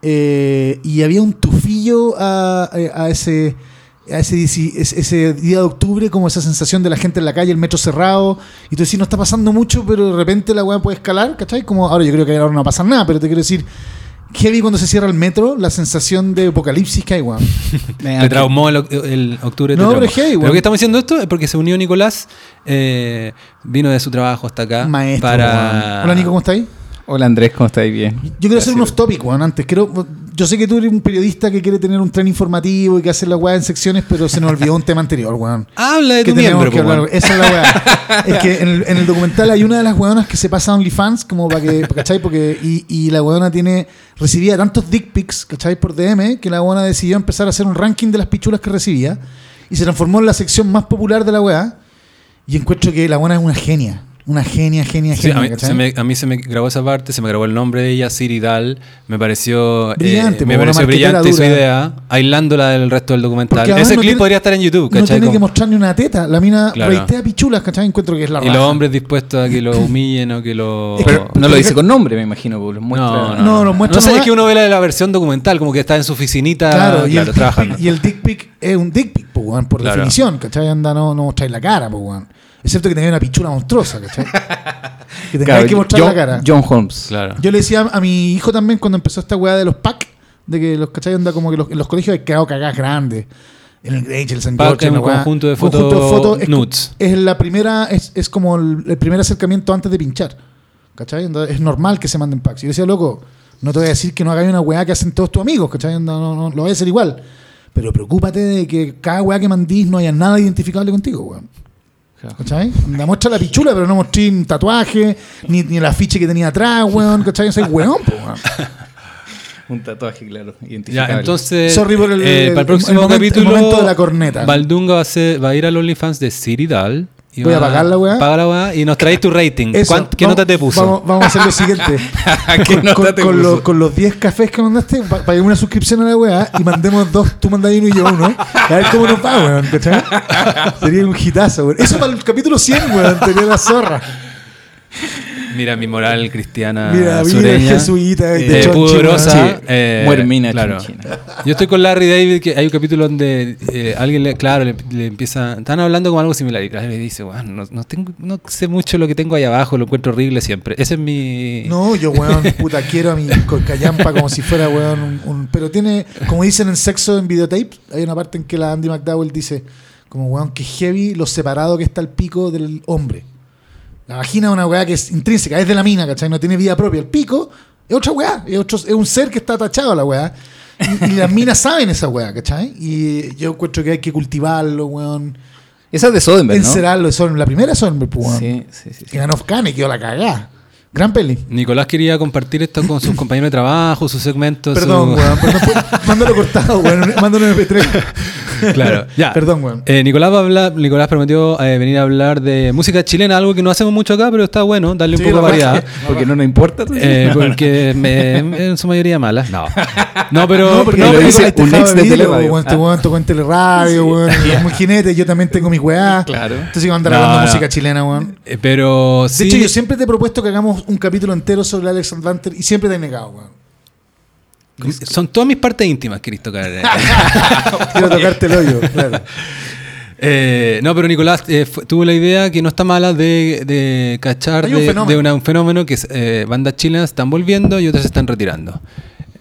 eh, y había un tufillo a, a ese. A ese, día de octubre, como esa sensación de la gente en la calle, el metro cerrado, y tú decís, no está pasando mucho, pero de repente la weá puede escalar, ¿cachai? Como ahora yo creo que ahora no va a pasar nada, pero te quiero decir, heavy cuando se cierra el metro, la sensación de apocalipsis que hay, weón. <laughs> Te traumó el, el octubre. te No, pero es heavy, weón. que estamos diciendo esto es porque se unió Nicolás, eh, vino de su trabajo hasta acá. Maestro. para... weón. Hola, Nico, ¿cómo estáis? Hola Andrés, ¿cómo estáis? Bien. Yo quiero hacer un Gracias. off topic, weón, antes. Quiero, yo sé que tú eres un periodista que quiere tener un tren informativo y que hace la weá en secciones, pero se nos olvidó un tema anterior, weón. <laughs> Habla de Que tu miembro, que hablar. Esa es la weá. <laughs> es que en el, en el documental hay una de las weonas que se pasa a OnlyFans, como para que, ¿cachai? Porque, y, y la weona tiene, recibía tantos dick pics, ¿cachai? Por DM, que la weona decidió empezar a hacer un ranking de las pichulas que recibía y se transformó en la sección más popular de la weá. Y encuentro que la weona es una genia. Una genia, genia, Sí, genia. a, mí, ¿cachai? se me, a mí se me grabó esa parte, se me grabó el nombre de ella, Siri Dal. Me pareció, eh, Brillante, me po, una pareció brillante su idea, aislándola del resto del documental. Ese no clip tiene- podría estar en YouTube, No ¿cachai? tiene que mostrar ni una teta. La mina Claro. reitea pichulas, ¿cachai? Encuentro que es la y raja. los hombres dispuestos a que lo humillen o que lo... Pero no lo dice con nombre, me imagino, muestra. No, no, No, no. lo muestra No sé, es que uno ve la, la versión documental, como que está en su oficinita, Claro, claro, y, el dick trabajando. pic, y el dick pic es un dick pic, po, por Claro. definición, ¿cachai? Anda, no, no mostráis la cara, po. Excepto que tengáis una pichula monstruosa, ¿cachai? <laughs> que Claro, que mostrar John, la cara. John Holmes. Claro. Yo le decía a mi hijo también cuando empezó esta weá de los pack, de que los, ¿cachai? Anda como que los, en los colegios hay quedado cagadas grandes. En el Grange, el San George, la un conjunto de fotos fotos es, nudes. es la primera, es, es como el, el primer acercamiento antes de pinchar. ¿Cachai? Entonces, es normal que se manden packs. Y yo decía, loco, no te voy a decir que no hagáis una weá que hacen todos tus amigos, ¿cachai? Anda, No, no, lo voy a hacer igual. Pero preocúpate de que cada weá que mandís no haya nada identificable contigo, weón. ¿Cachai? Anda, muestra la pichula, pero no mostré un tatuaje, ni, ni el afiche que tenía atrás, weón. ¿Cachai? Soy weón, po, weón. <laughs> Un tatuaje, claro. Ya, entonces, Sorry por el- eh, para el el- próximo el momento- el capítulo, momento de la corneta. Valdunga va a, ser- va a ir al OnlyFans de Siri Dal. Y Voy a pagar la weá. Paga la weá y nos traes tu rating. Eso, ¿Cuán- ¿Qué vamos- nota te puso? Vamos, vamos a hacer lo siguiente. <laughs> ¿Qué con, nota con- te con puso? los, con los 10 cafés que mandaste, pa- paguemos una suscripción a la weá y mandemos dos, tú mandas uno y yo uno. A ver cómo nos va, weón. Sería un hitazo, weón. Eso para el capítulo 100, weón, tenía la zorra. Mira mi moral cristiana Mira, sureña. jesuita, de eh, pudorosa. Sí, eh, muere mina claro. chinchina. Yo estoy con Larry David, que hay un capítulo donde eh, alguien, le, claro, le, le empieza... Están hablando como algo similar y Larry le dice, "Weón, no, no, tengo, no sé mucho lo que tengo ahí abajo, lo encuentro horrible siempre. Ese es mi... No, yo, weón, puta, quiero a mi co- callampa como si fuera, weón, un, un- Pero tiene, como dicen en Sexo en Videotape, hay una parte en que la Andy McDowell dice, como, weón, que heavy lo separado que está el pico del hombre. La vagina es una weá que es intrínseca, es de la mina, ¿cachai? No tiene vida propia. El pico es otra weá, es, otro, es un ser que está atachado a la weá. Y, y las minas saben esa weá, ¿cachai? Y yo encuentro que hay que cultivarlo, weón. Esa es de Soderbergh, ¿no? Encerarlo. La primera son, pues, weón. Sí, sí, sí. sí. Que ganó Kane, quedó la cagá. Gran peli. Nicolás quería compartir esto con sus compañeros de trabajo, sus segmentos. Perdón, su- weón. <laughs> mándalo cortado, weón. Mándalo en MP3. Claro, ya. Perdón, weón. Eh, Nicolás, va a hablar, Nicolás prometió eh, venir a hablar de música chilena, algo que no hacemos mucho acá, pero está bueno, darle un poco de variedad. Porque no nos importa. Eh, <laughs> porque me- en su mayoría mala. No. No, pero. No, porque no, lo pero dice dice un ex de de teleradio. Weón, este Ah. weón tocó en teleradio, weón. Es muy jinete, yo también tengo mis weá. Claro. Entonces iba a andar No, hablando de no. música chilena, weón. eh, pero De sí. hecho, yo siempre te he propuesto que hagamos un capítulo entero sobre Alex Advanter y siempre te he negado, weón. Son todas mis partes íntimas, querés tocar. <laughs> Quiero tocarte el hoyo, claro. Eh, no, pero Nicolás eh, tuvo la idea que no está mala de, de cachar un de, de una- un fenómeno que es, eh, bandas chilenas están volviendo y otras se están retirando.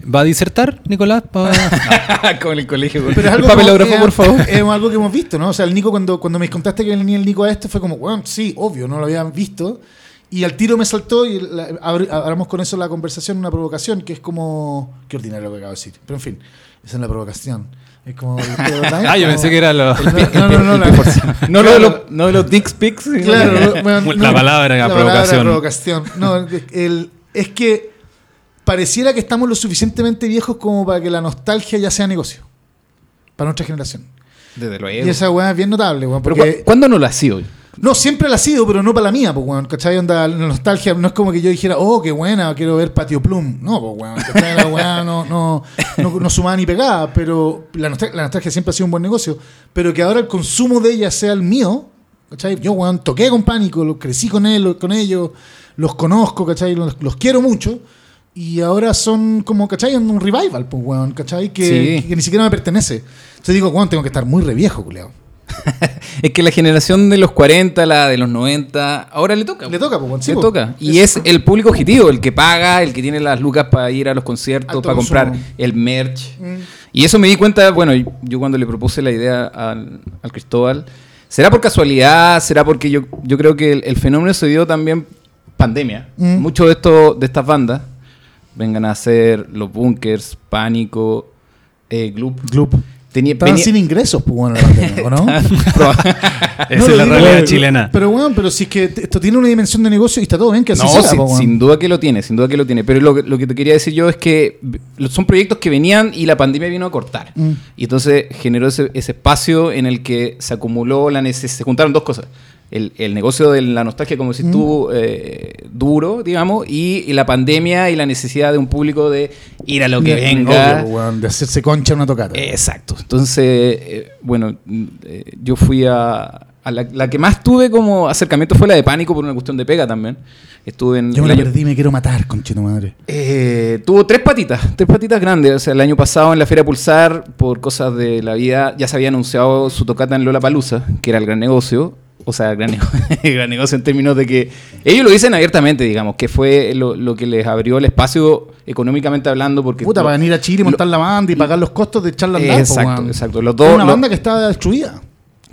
¿Va a disertar, Nicolás? Pa- <laughs> <laughs> Como en el colegio. con- Pero es el algo, que papelógrafo, hemos- por favor. es, algo que hemos visto, ¿no? O sea, el Nico, cuando, cuando me contaste que venía el Nico a esto, fue como, weón, sí, obvio, no lo había visto. Y al tiro me saltó y la- abri- abramos con eso la conversación, una provocación, que es como. Qué ordinario lo que acabo de decir. Pero en fin, esa es la provocación. Es como. <laughs> ah, yo pensé que era lo- <laughs> No, no, no, la- <laughs> No, lo de los, no de los dick pics. Claro, bueno, La palabra era provocación. provocación. No, el- es que pareciera que estamos lo suficientemente viejos como para que la nostalgia ya sea negocio. Para nuestra generación. Desde luego. Y esa weá es bien notable, weón. Pero Porque, ¿cu- ¿cuándo no lo ha sido? No, siempre la ha sido, pero no para la mía, pues, weón. ¿Cachai? Onda, la nostalgia no es como que yo dijera, oh, qué buena, quiero ver Patio Plum. No, pues, weón. ¿Cachai? La weá no, no, no, no sumaba ni pegada, pero la nostalgia, la nostalgia siempre ha sido un buen negocio. Pero que ahora el consumo de ella sea el mío, ¿cachai? Yo, weón, toqué con Pánico, crecí con él, con ellos, los conozco, ¿cachai? Los, los quiero mucho. Y ahora son como, ¿cachai? Un revival, pues, weón, ¿cachai? Que, Sí. que ni siquiera me pertenece. Entonces digo, weón, tengo que estar muy reviejo, culiao. <laughs> Es que la generación de los 40, la de los 90, ahora le toca. Le toca, pues, sí, le toca. Y es el público objetivo, el que paga, el que tiene las lucas para ir a los conciertos, para comprar consumo. el merch. Mm. Y eso me di cuenta, bueno, yo cuando le propuse la idea al, al Cristóbal, ¿será por casualidad? ¿Será porque yo, yo creo que el, el fenómeno se dio también pandemia? Mm. Muchos de, de estas bandas vengan a ser Los Bunkers, Pánico, eh, Gloop. Gloop. Tenía, Estaban venía- sin ingresos, pues bueno, la pandemia, ¿o no? <laughs> Esa No, es la realidad chilena. Pero bueno, pero si es que esto tiene una dimensión de negocio y está todo bien que así No, sea, sin, po, weón. sin duda que lo tiene, sin duda que lo tiene. Pero lo, que- lo que te quería decir yo es que son proyectos que venían y la pandemia vino a cortar. Mm. Y entonces generó ese, ese espacio en el que se acumuló la necesidad. Se juntaron dos cosas. El, el negocio de la nostalgia, como decís Mm. tú, eh, duro, digamos, y, y la pandemia y la necesidad de un público de ir a lo que Obvio, venga. weón, de hacerse concha una tocata. Exacto. Entonces, eh, bueno, eh, yo fui a, a la, la que más tuve como acercamiento fue la de pánico por una cuestión de pega también. Estuve en Yo me la perdí, me quiero matar, conchito madre. eh, tuvo tres patitas, tres patitas grandes. O sea, el año pasado en la Feria Pulsar, por cosas de la vida, ya se había anunciado su tocata en Lola Palusa, que era el gran negocio. O sea, gran, <laughs> gran negocio en términos de que ellos lo dicen abiertamente, digamos, que fue lo, lo que les abrió el espacio económicamente hablando. Porque Puta, lo- para venir a Chile, montar la banda y pagar los costos de echarla a andar, po, Exacto, exacto. Los dos, una banda que estaba destruida.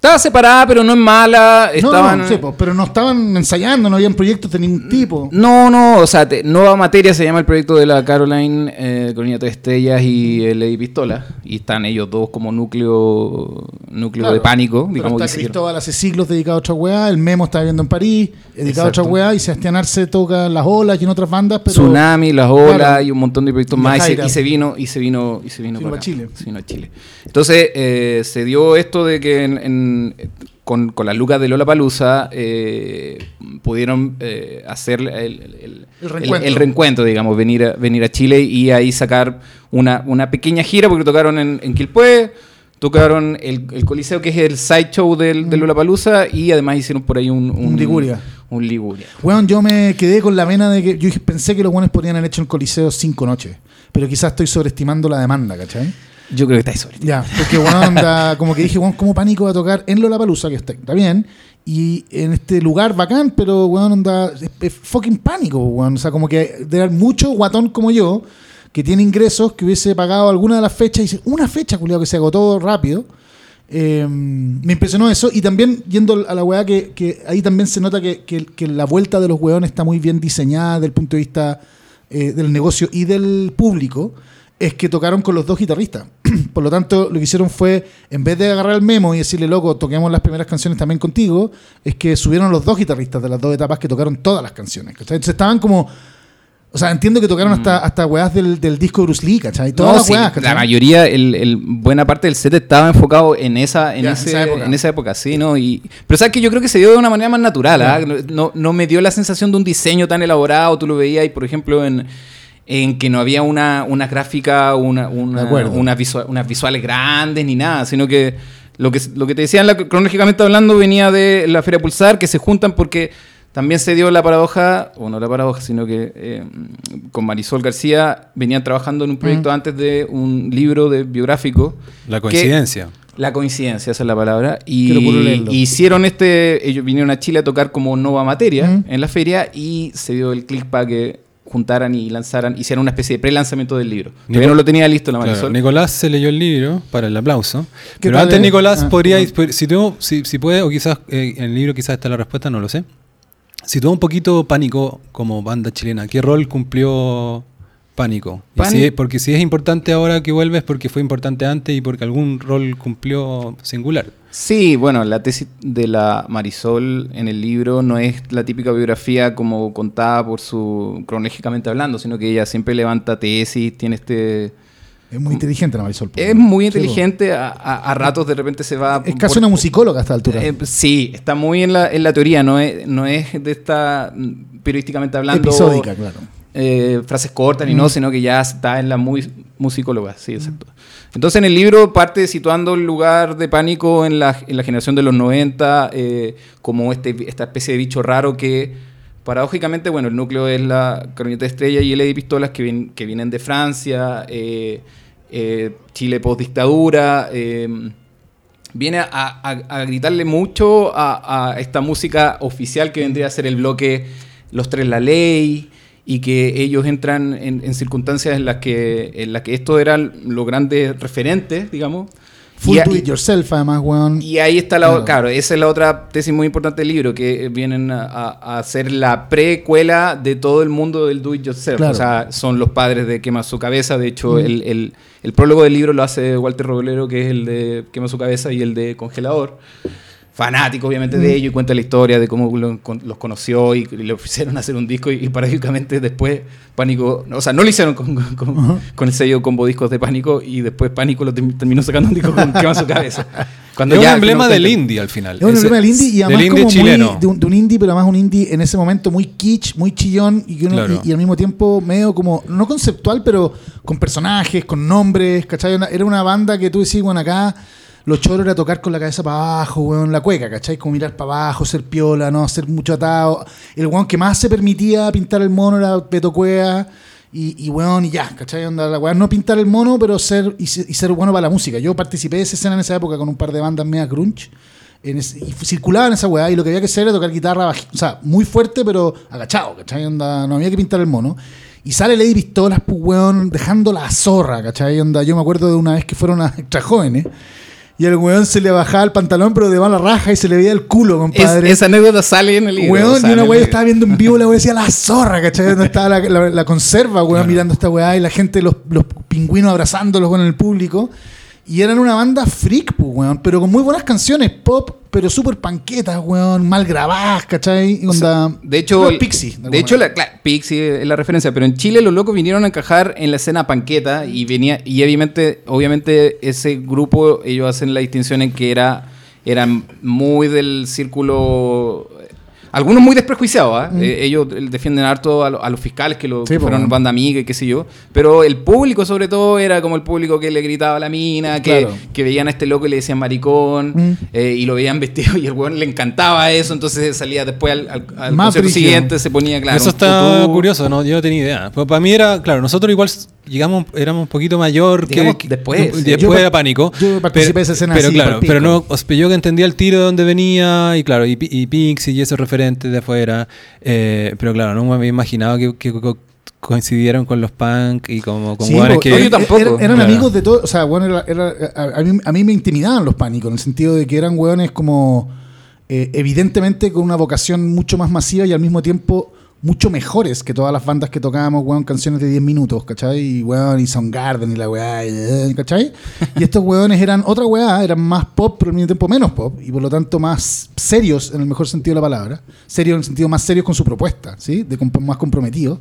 Estaba separada, pero no es mala. No, Estaban, no, sí, po, pero no estaban ensayando, no habían proyectos de ningún tipo. No, no, o sea, te- Nueva Materia se llama el proyecto de la Caroline, eh, Coronilla Tres Estrellas y Lady Pistola. Y están ellos dos como núcleo núcleo Claro. de pánico, Pero digamos que está. Cristóbal hace siglos dedicado a otra weá, el Memo está viviendo en París, dedicado a otra weá, y Sebastián Arce toca las olas y en otras bandas, pero... Tsunami, Las Olas Claro. y un montón de proyectos más. Y se, y se vino, y se vino, y se vino, Se vino para a. Chile. Se vino a Chile. Entonces, eh, se dio esto de que en- en- con, con las lucas de Lola Palusa pudieron eh, hacer el, el- el- El reencuentro. el reencuentro, digamos, venir a, venir a Chile y ahí sacar una, una pequeña gira, porque tocaron en, en Quilpué, tocaron el, el Coliseo, que es el sideshow del, de Lola Palusa, y además hicieron por ahí un, Un Liguria. Un Liguria. Weón, yo me quedé con la vena de que yo pensé que los buenos podrían haber hecho en Coliseo cinco noches, pero quizás estoy sobreestimando la demanda, ¿cachai? Yo creo que está ahí sobre. Ya, porque weón, da- como que dije, weón, ¿cómo pánico va a tocar en Lollapalooza, que está, está bien, y en este lugar bacán, pero weón, onda, es, fucking pánico, weón, o sea, como que haber mucho guatón como yo, que tiene ingresos, que hubiese pagado alguna de las fechas, y dice, una fecha, culiado, que se agotó rápido, Eh, me impresionó eso. Y también, yendo a la weá, que, ahí también se nota que la vuelta de los weones está muy bien diseñada desde el punto de vista eh, del negocio y del público. Es que tocaron con los dos guitarristas. <clears throat> Por lo tanto, lo que hicieron fue, en vez de agarrar el memo y decirle, loco, toquemos las primeras canciones también contigo, es que subieron los dos guitarristas de las dos etapas que tocaron todas las canciones. ¿cachai? Entonces estaban como. O sea, entiendo que tocaron hasta, hasta weas del, del disco de Bruce Lee, ¿cachai? Todas Mm. No, las sí, la mayoría, el, el- buena parte del set estaba enfocado en esa, en, ese- esa época. en esa época, sí, ¿no? Y, pero sabes que yo creo que se dio de una manera más natural, ¿ah? no, no, no me dio la sensación de un diseño tan elaborado, tú lo veías, y por ejemplo, en, en que no había una, una gráfica, una, una, De acuerdo. una visua- unas visuales grandes ni nada, sino que lo que, lo que te decían la- cronológicamente hablando venía de la Feria Pulsar, que se juntan porque también se dio la paradoja, o no la paradoja, sino que eh, con Marisol García venían trabajando en un proyecto antes de un libro de biográfico. La que- coincidencia. la coincidencia, esa es la palabra. Y Quiero puro leerlo. y hicieron este, ellos vinieron a Chile a tocar como Nova Materia Mm. en la feria y se dio el clic para que juntaran y lanzaran, hicieran una especie de pre-lanzamiento del libro. Todavía Nico- no lo tenía listo la Claro, Marisol. Nicolás se leyó el libro para el aplauso. ¿Qué Pero antes? Nicolás, Ah, podría, si, tú- si, si puede, o quizás eh, en el libro quizás está la respuesta, no lo sé. Sitúa un poquito Pánico como banda chilena. ¿Qué rol cumplió Pánico? Y si es- porque si es importante ahora que vuelves, porque fue importante antes y porque algún rol cumplió singular. Sí, bueno, la tesis de la Marisol en el libro no es la típica biografía como contada por su cronológicamente hablando, sino que ella siempre levanta tesis, tiene este... Es muy inteligente la Marisol. Es muy inteligente, a, a- a ratos de repente se va... Es casi por- una musicóloga a esta altura. Eh, sí, está muy en la, en la teoría, no es, no es de esta, periodísticamente hablando, Episódica, claro. Eh, frases cortas ni Mm. no, sino que ya está en la muy musicóloga, sí, exacto. Entonces en el libro parte situando el lugar de pánico en la, en la generación de los 90 eh, como este, esta especie de bicho raro que paradójicamente, bueno, el núcleo es la Coroneta Estrella y el Lady Pistolas que, que vienen de Francia, eh, Chile post dictadura, eh, viene a, a- a gritarle mucho a, a esta música oficial que vendría a ser el bloque Los Tres La Ley y que ellos entran en, en circunstancias en las que en las que estos eran los grandes referentes, digamos. Full do it yourself, además, weón. y ahí está la, Claro. claro, esa es la otra tesis muy importante del libro, que vienen a, a- hacer la precuela de todo el mundo del do it yourself. Claro. O sea, son los padres de Quema su cabeza. De hecho, Mm. el, el- el prólogo del libro lo hace Walter Robolero, que es el de Quema su cabeza y el de Congelador. Fanático, obviamente, de Mm. ellos y cuenta la historia de cómo lo- con- los conoció y, y le ofrecieron hacer un disco. Y, y paradójicamente, después Pánico, o sea, no lo hicieron con, con- con- Ajá. con el sello Combo Discos de Pánico y después Pánico lo termi- terminó sacando un disco con <laughs> Quema su cabeza. Cuando es un emblema del indie al final. Es un emblema del indie y además del indie como chileno. muy de un, de un indie, pero además un indie en ese momento muy kitsch, muy chillón y, que uno- Claro. y, y al mismo tiempo medio como, no conceptual, pero con personajes, con nombres, ¿cachai? Una- Era una banda que tú decís, bueno, acá lo choro era tocar con la cabeza para abajo, weón, la cueca, ¿cachai? Como mirar para abajo, ser piola, no hacer mucho atado. El weón que más se permitía pintar el mono era Beto Cuea. Y, y weón, y ya, ¿cachai? Onda, la weón no pintar el mono, pero ser y, y ser bueno para la música. Yo participé de esa escena en esa época con un par de bandas media grunge. En ese- y circulaba en esa weá y lo que había que hacer era tocar guitarra o sea, muy fuerte pero agachado, ¿cachai? Onda, no había que pintar el mono. Y sale Lady Pistolas, pues weón, dejando la zorra, ¿cachai? Onda, yo me acuerdo de una vez que fueron a <laughs> extra jóvenes y el weón se le bajaba el pantalón pero de mala raja y se le veía el culo, Es- compadre. esa anécdota sale en el libro. Weón, y una weá estaba viendo en vivo, la weá decía la zorra, ¿cachai? Donde estaba la, la- la conserva, weón, mirando esta weá y la gente, los, los pingüinos abrazándolos con el público. Y eran una banda freak, pues, weón, pero con muy buenas canciones, pop, pero súper panquetas, weón, mal grabadas, ¿cachai? Onda- De hecho, el- Pixies. De, hecho, manera. la, claro, Pixie es la referencia, pero en Chile los locos vinieron a encajar en la escena panqueta y venía y obviamente, obviamente ese grupo ellos hacen la distinción en que era eran muy del círculo algunos muy desprejuiciados, ¿ah? Eh, ellos defienden harto a, lo- a los fiscales que, lo, Mm. Sí, que fueron bueno. banda amiga y qué sé yo. Pero el público, sobre todo, era como el público que le gritaba a la mina, que, Claro. que veían a este loco y le decían maricón, Mm. eh, y lo veían <laughs> vestido y el weón le encantaba eso, entonces salía después al, al, al Más concierto siguiente, se ponía claro. Eso está tutú. curioso, ¿no? yo no tenía idea. Pero para mí era, claro, nosotros igual llegamos, éramos un poquito mayor que, Digamos, que- después, que- sí. después Yo era pánico. yo participé de esa escena Pero así, claro, pero no, yo que entendía el tiro de dónde venía y claro, y, y Pixie y esos referentes de afuera. eh, pero claro, no me había imaginado que, que co- coincidieron con los punk y como con Sí, que... no, yo tampoco. Eran, eran Claro. amigos de todo. O sea, bueno, era- era- a, a mí, a mí me intimidaban los pánicos, en el sentido de que eran hueones como. eh, evidentemente con una vocación mucho más masiva y al mismo tiempo mucho mejores que todas las bandas que tocábamos, weón, canciones de 10 minutos, ¿cachai? Y weón, y Soundgarden y la weá, y, eh, ¿cachai? <laughs> Y estos weones eran otra weá, eran más pop, pero al mismo tiempo menos pop, y por lo tanto más serios en el mejor sentido de la palabra. Serios en el sentido más serios con su propuesta, ¿sí? De comp- más comprometidos.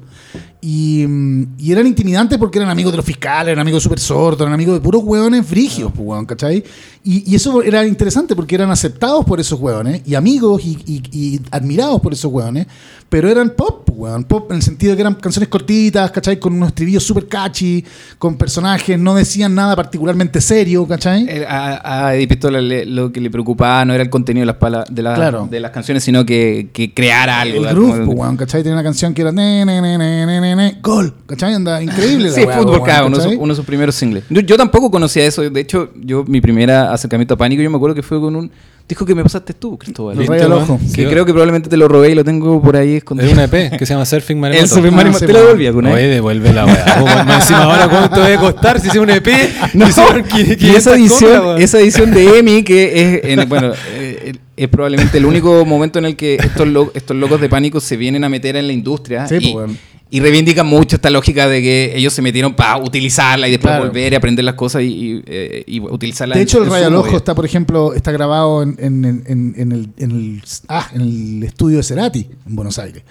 Y, mm, y eran intimidantes porque eran amigos de los fiscales, eran amigos de Super Sordo, eran amigos de puros hueones frigios, pues, weón, ¿cachai? Y, y eso era interesante porque eran aceptados por esos hueones y amigos y, y- admirados por esos hueones, pero eran pop, pues, weón, pop en el sentido de que eran canciones cortitas, ¿cachai? Con unos estribillos súper catchy, con personajes, no decían nada particularmente serio, ¿cachai? A, a Eddie Pistola le- lo que le preocupaba no era el contenido de las, de Claro. de las canciones, sino que, que creara algo. el groove, Como- pues, weón, ¿cachai? Tenía una canción que era ne, ne, ne, ne, ne, ne, gol, ¿cachai? Anda, increíble <laughs> Sí, Fútbol K, uno, de sus- ¿cachai? uno de sus primeros singles. Yo, yo tampoco conocía eso. De hecho, yo mi primera acercamiento a Pánico, yo me acuerdo que fue con un disco que me pasaste tú, Cristóbal. Los ¿Viste, rayos al ojo. Que Sí, creo que probablemente te lo robé y lo tengo por ahí escondido. Es una EP que se llama Surfing <laughs> Maremoto. El Super Ah, Mario sí, te lo weón. devolví alguna Oye, vez. devuelve la weá. Más encima ahora cuánto debe costar si es un EP. <laughs> No, <laughs> y 500 esa edición, weón. esa edición de Emi, que es, en- bueno, eh, es probablemente el único momento en el que estos, lo- estos locos de pánico se vienen a meter en la industria Sí, y, pues, bueno. Y reivindican mucho esta lógica de que ellos se metieron para utilizarla y después Claro. volver y aprender las cosas y, y, eh, y utilizarla. De en- hecho, el Rayo al Ojo está, por ejemplo, está grabado en, en- en- el, en el- ah, en el estudio de Cerati, en Buenos Aires.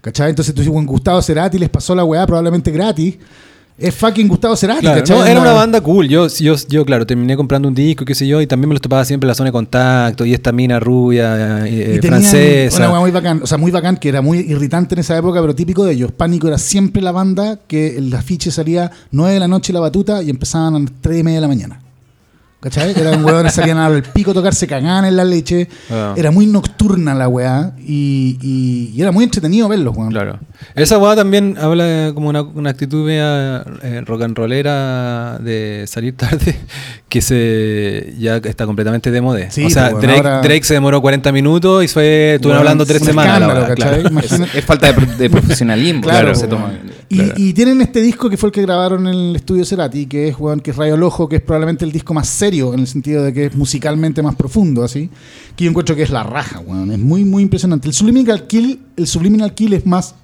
¿Cachai? Entonces tú Gustavo Cerati les pasó la weá probablemente gratis. Es fucking Gustavo Cerati, Claro, ¿cachai? no, era una banda cool. Yo, yo, yo, claro, terminé comprando un disco, qué sé yo, y también me los topaba siempre en la zona de contacto, y esta mina rubia, eh, y francesa. Una muy bacán, o sea, muy bacán, que era muy irritante en esa época, pero típico de ellos. Pánico era siempre la banda que el afiche salía 9 de la noche la batuta y empezaban a las 3 y media de la mañana. ¿Cachai? Eran hueones, <laughs> salían al pico a tocar, se cagaban en la leche. Ah. Era muy nocturna la weá y, y- y era muy entretenido verlos, weón. Claro. Esa weá también habla de como una, una actitud media eh, rock and rollera de salir tarde, <laughs> que se ya está completamente de moda. Sí, o sea, pues, bueno, Drake, ahora- Drake se demoró 40 minutos y fue, estuvieron hablando tres semanas. claro. Es, es falta de, de profesionalismo. <laughs> Claro, claro, se toma. Y, claro. y tienen este disco que fue el que grabaron en el estudio Cerati, que es, weón, que es Rayo al Ojo, que es probablemente el disco más serio en el sentido de que es musicalmente más profundo, así. Que yo encuentro que es la raja, weón. Es muy, muy impresionante. El Subliminal Kill, el Subliminal Kill es más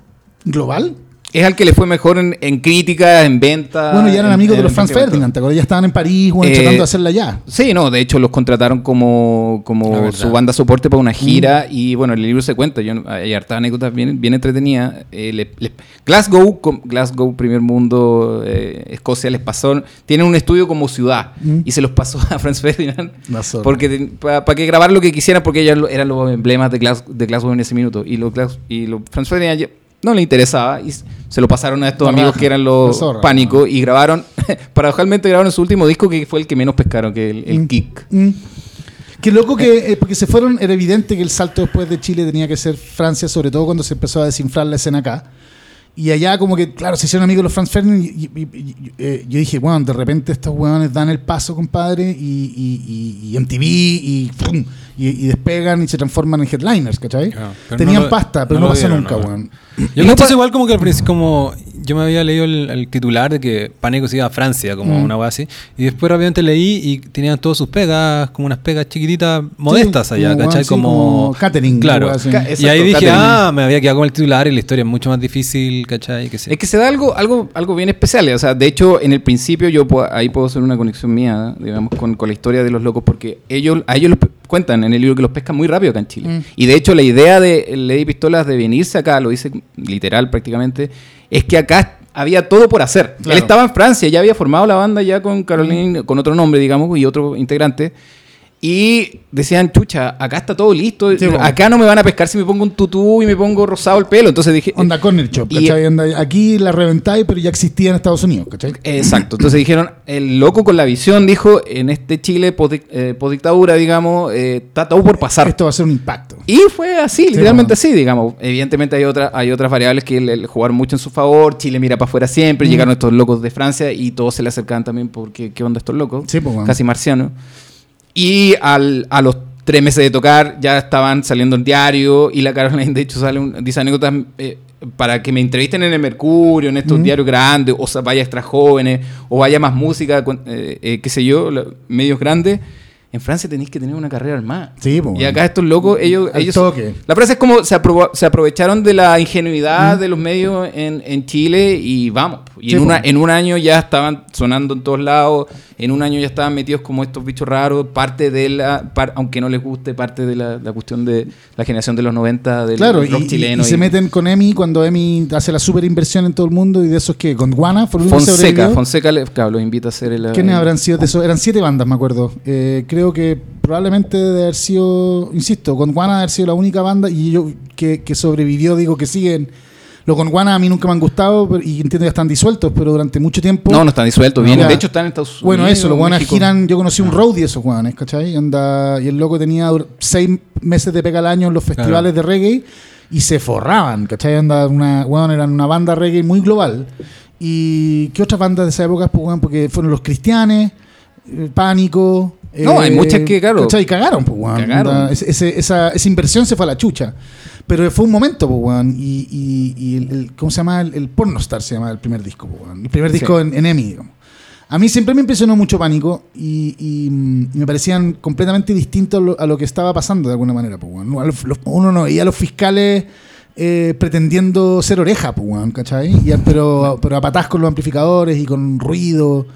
global. Es al que le fue mejor en, en crítica, en venta. bueno, ya eran en- amigos de los Franz Ferdinand, ¿te acuerdas? Ya estaban en París, Eh, tratando de hacerla ya. Sí, no, de hecho los contrataron como, como su banda soporte para una gira y bueno, el libro se cuenta, yo, hay hartas anécdotas bien, bien entretenidas. Eh, le- le- Glasgow, com- Glasgow, primer mundo, eh, Escocia, les pasó, tienen un estudio como ciudad Mm. y se los pasó a Franz Ferdinand porque para que grabar lo que quisieran porque ellos lo- eran los emblemas de, Glas- de Glasgow en ese minuto y, los y los Franz Ferdinand no le interesaba y se lo pasaron a estos amigos que eran los pánicos y grabaron, <laughs> paradojalmente grabaron su último disco que fue el que menos pescaron, que el, el Mm. Kick. Mm. Qué loco que, eh, porque se fueron, era evidente que el salto después de Chile tenía que ser Francia, sobre todo cuando se empezó a desinflar la escena acá. Y allá como que, claro, se hicieron amigos los Franz Ferdinand y, y- y- y- eh, yo dije, bueno, de repente estos hueones dan el paso, compadre, y, y, y- y MTV, y, ¡pum! y, despegan y se transforman en headliners, ¿cachai? Claro, Tenían no lo- pasta, pero no no, pasó dieron, nunca, no. weón. Yo cacho pa- igual como que al principio, como yo me había leído el, el titular de que Pánico se iba a Francia, como Mm. una weá así, y después rápidamente leí y tenían todas sus pegas, como unas pegas chiquititas, modestas allá, como, ¿cachai? sí, como, como catering, Claro. así. Ca- y Exacto, ahí dije, catering. ah, me había quedado con el titular y la historia es mucho más difícil, ¿cachai? Que sé. Es que se da algo, algo, algo bien especial. O sea, de hecho, en el principio yo puedo- ahí puedo hacer una conexión mía, digamos, con, con la historia de los locos, porque ellos, a ellos los cuentan en el libro que los pescan muy rápido acá en Chile. Mm. Y de hecho, la idea de Lady Pistolas de venirse acá, lo dice literal prácticamente, es que acá había todo por hacer. Claro. Él estaba en Francia, ya había formado la banda ya con Caroline, con otro nombre, digamos, y otro integrante. Y decían, chucha, acá está todo listo. Sí, bueno. acá no me van a pescar si me pongo un tutú y me pongo rosado el pelo. Entonces dije, Onda Corner Shop, Y- ¿cachai? Onda- aquí la reventáis, pero ya existía en Estados Unidos, ¿cachai? Exacto. Entonces dijeron, el loco con la visión dijo, en este Chile eh, posdictadura, digamos, eh, está todo por pasar. Esto va a ser un impacto. Y fue así, literalmente bueno. así, digamos. Evidentemente hay, otra, hay otras variables que le, le jugaron mucho en su favor. Chile mira para afuera siempre. Mm. Llegaron estos locos de Francia y todos se le acercaban también porque, ¿qué onda estos locos? Sí, pues, bueno. Casi marcianos. Y al- a los tres meses de tocar ya estaban saliendo en diario y la Caroline de hecho sale un, dice anécdotas eh, para que me entrevisten en el Mercurio, en estos Mm. diarios grandes, o vaya extra jóvenes, o vaya más música, eh, eh, qué sé yo, medios grandes. En Francia tenéis que tener una carrera armada. Sí, pues, Y acá estos locos, ellos... Ellos toque. La frase es como se, aprovo- se aprovecharon de la ingenuidad de los medios en, en Chile y vamos. Y Sí, en, una, en un año ya estaban sonando en todos lados, en un año ya estaban metidos como estos bichos raros, parte de la, par- aunque no les guste, parte de la, la cuestión de la generación de los 90 del Claro, rock y- chileno. y se meten con Emi cuando Emi hace la super inversión en todo el mundo y de esos que con Guana Fonseca. Fonseca le- claro, los invita a hacer el... ¿Quiénes el- habrán sido de esos? Eran siete bandas, me acuerdo. Eh, creo que probablemente de haber sido, insisto, Gondwana de haber sido la única banda y yo que, que sobrevivió, digo que siguen. Los Gondwana a mí nunca me han gustado pero- y entiendo que están disueltos, pero durante mucho tiempo. No, no están disueltos. Ya. De hecho, están en Estados Unidos. Bueno, eso, los guanas giran. Yo conocí un roadie de esos guanes, ¿cachai? Anda, y el loco tenía seis meses de pega al año en los festivales de reggae y se forraban, ¿cachai? Anda, una, weón, eran una banda reggae muy global. ¿Y qué otras bandas de esa época? Pues, porque fueron los cristianes, eh, Pánico. No, hay muchas que, claro. ¿cachai? Cagaron, pues, weón. Cagaron. Ese- ese- esa, esa inversión se fue a la chucha. Pero fue un momento, pues, weón. Y, y, y el, el- ¿cómo se llama? El, el Pornostar se llama el primer disco, pues, weón. El primer disco Sí. en, en EMI, digamos. A mí siempre me impresionó mucho Pánico y, y, mm, y me parecían completamente distintos a lo, a lo que estaba pasando de alguna manera. Pues, weón. No, a los- los- uno no veía a los fiscales eh, pretendiendo ser oreja, pues, weón, ¿cachai? Y pero, pero a patás con los amplificadores y con ruido.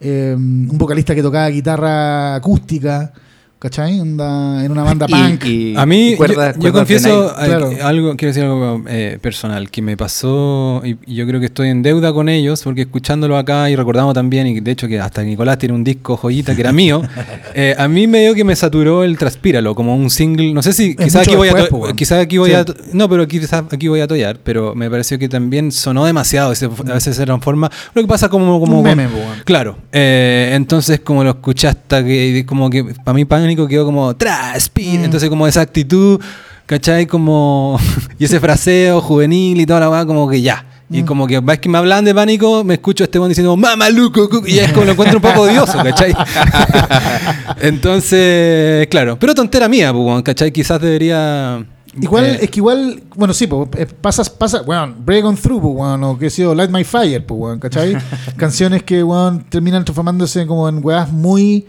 Eh, un vocalista que tocaba guitarra acústica, ¿cachai? Onda, en una banda Y- punk. y- A mí, y cuerdas- yo, yo confieso Claro. algo, quiero decir algo eh, personal, que me pasó, y, y yo creo que estoy en deuda con ellos, porque escuchándolo acá y recordamos también, y de hecho que hasta Nicolás tiene un disco joyita que era mío, <laughs> eh, a mí medio que me saturó el Transpíralo, como un single, no sé si quizás mucho aquí voy a, quizás aquí voy Sí. a, no, pero quizás aquí voy a tollar, pero me pareció que también sonó demasiado, ese- a veces se transforma, lo que pasa como, como Un meme, po, weón. Claro, eh, entonces como lo escuché hasta que como que para mí pánico quedó como transpira, Mm. entonces como esa actitud, ¿cachai? Como <laughs> y ese fraseo juvenil y toda la weá como que ya. Mm. Y como que va que me hablan de pánico, me escucho a este diciendo mamá Luco, y es como lo encuentro un poco odioso, ¿cachai? <laughs> entonces, claro, pero tontera mía, pues, ¿cachai? Quizás debería Igual, eh, es que igual, bueno, sí, pues, eh, pasas, pasa, weón, Break on Through, pues, weón, o que sé yo, Light My Fire, pues, weón, ¿cachai? <laughs> Canciones que, weón, terminan transformándose como en weas muy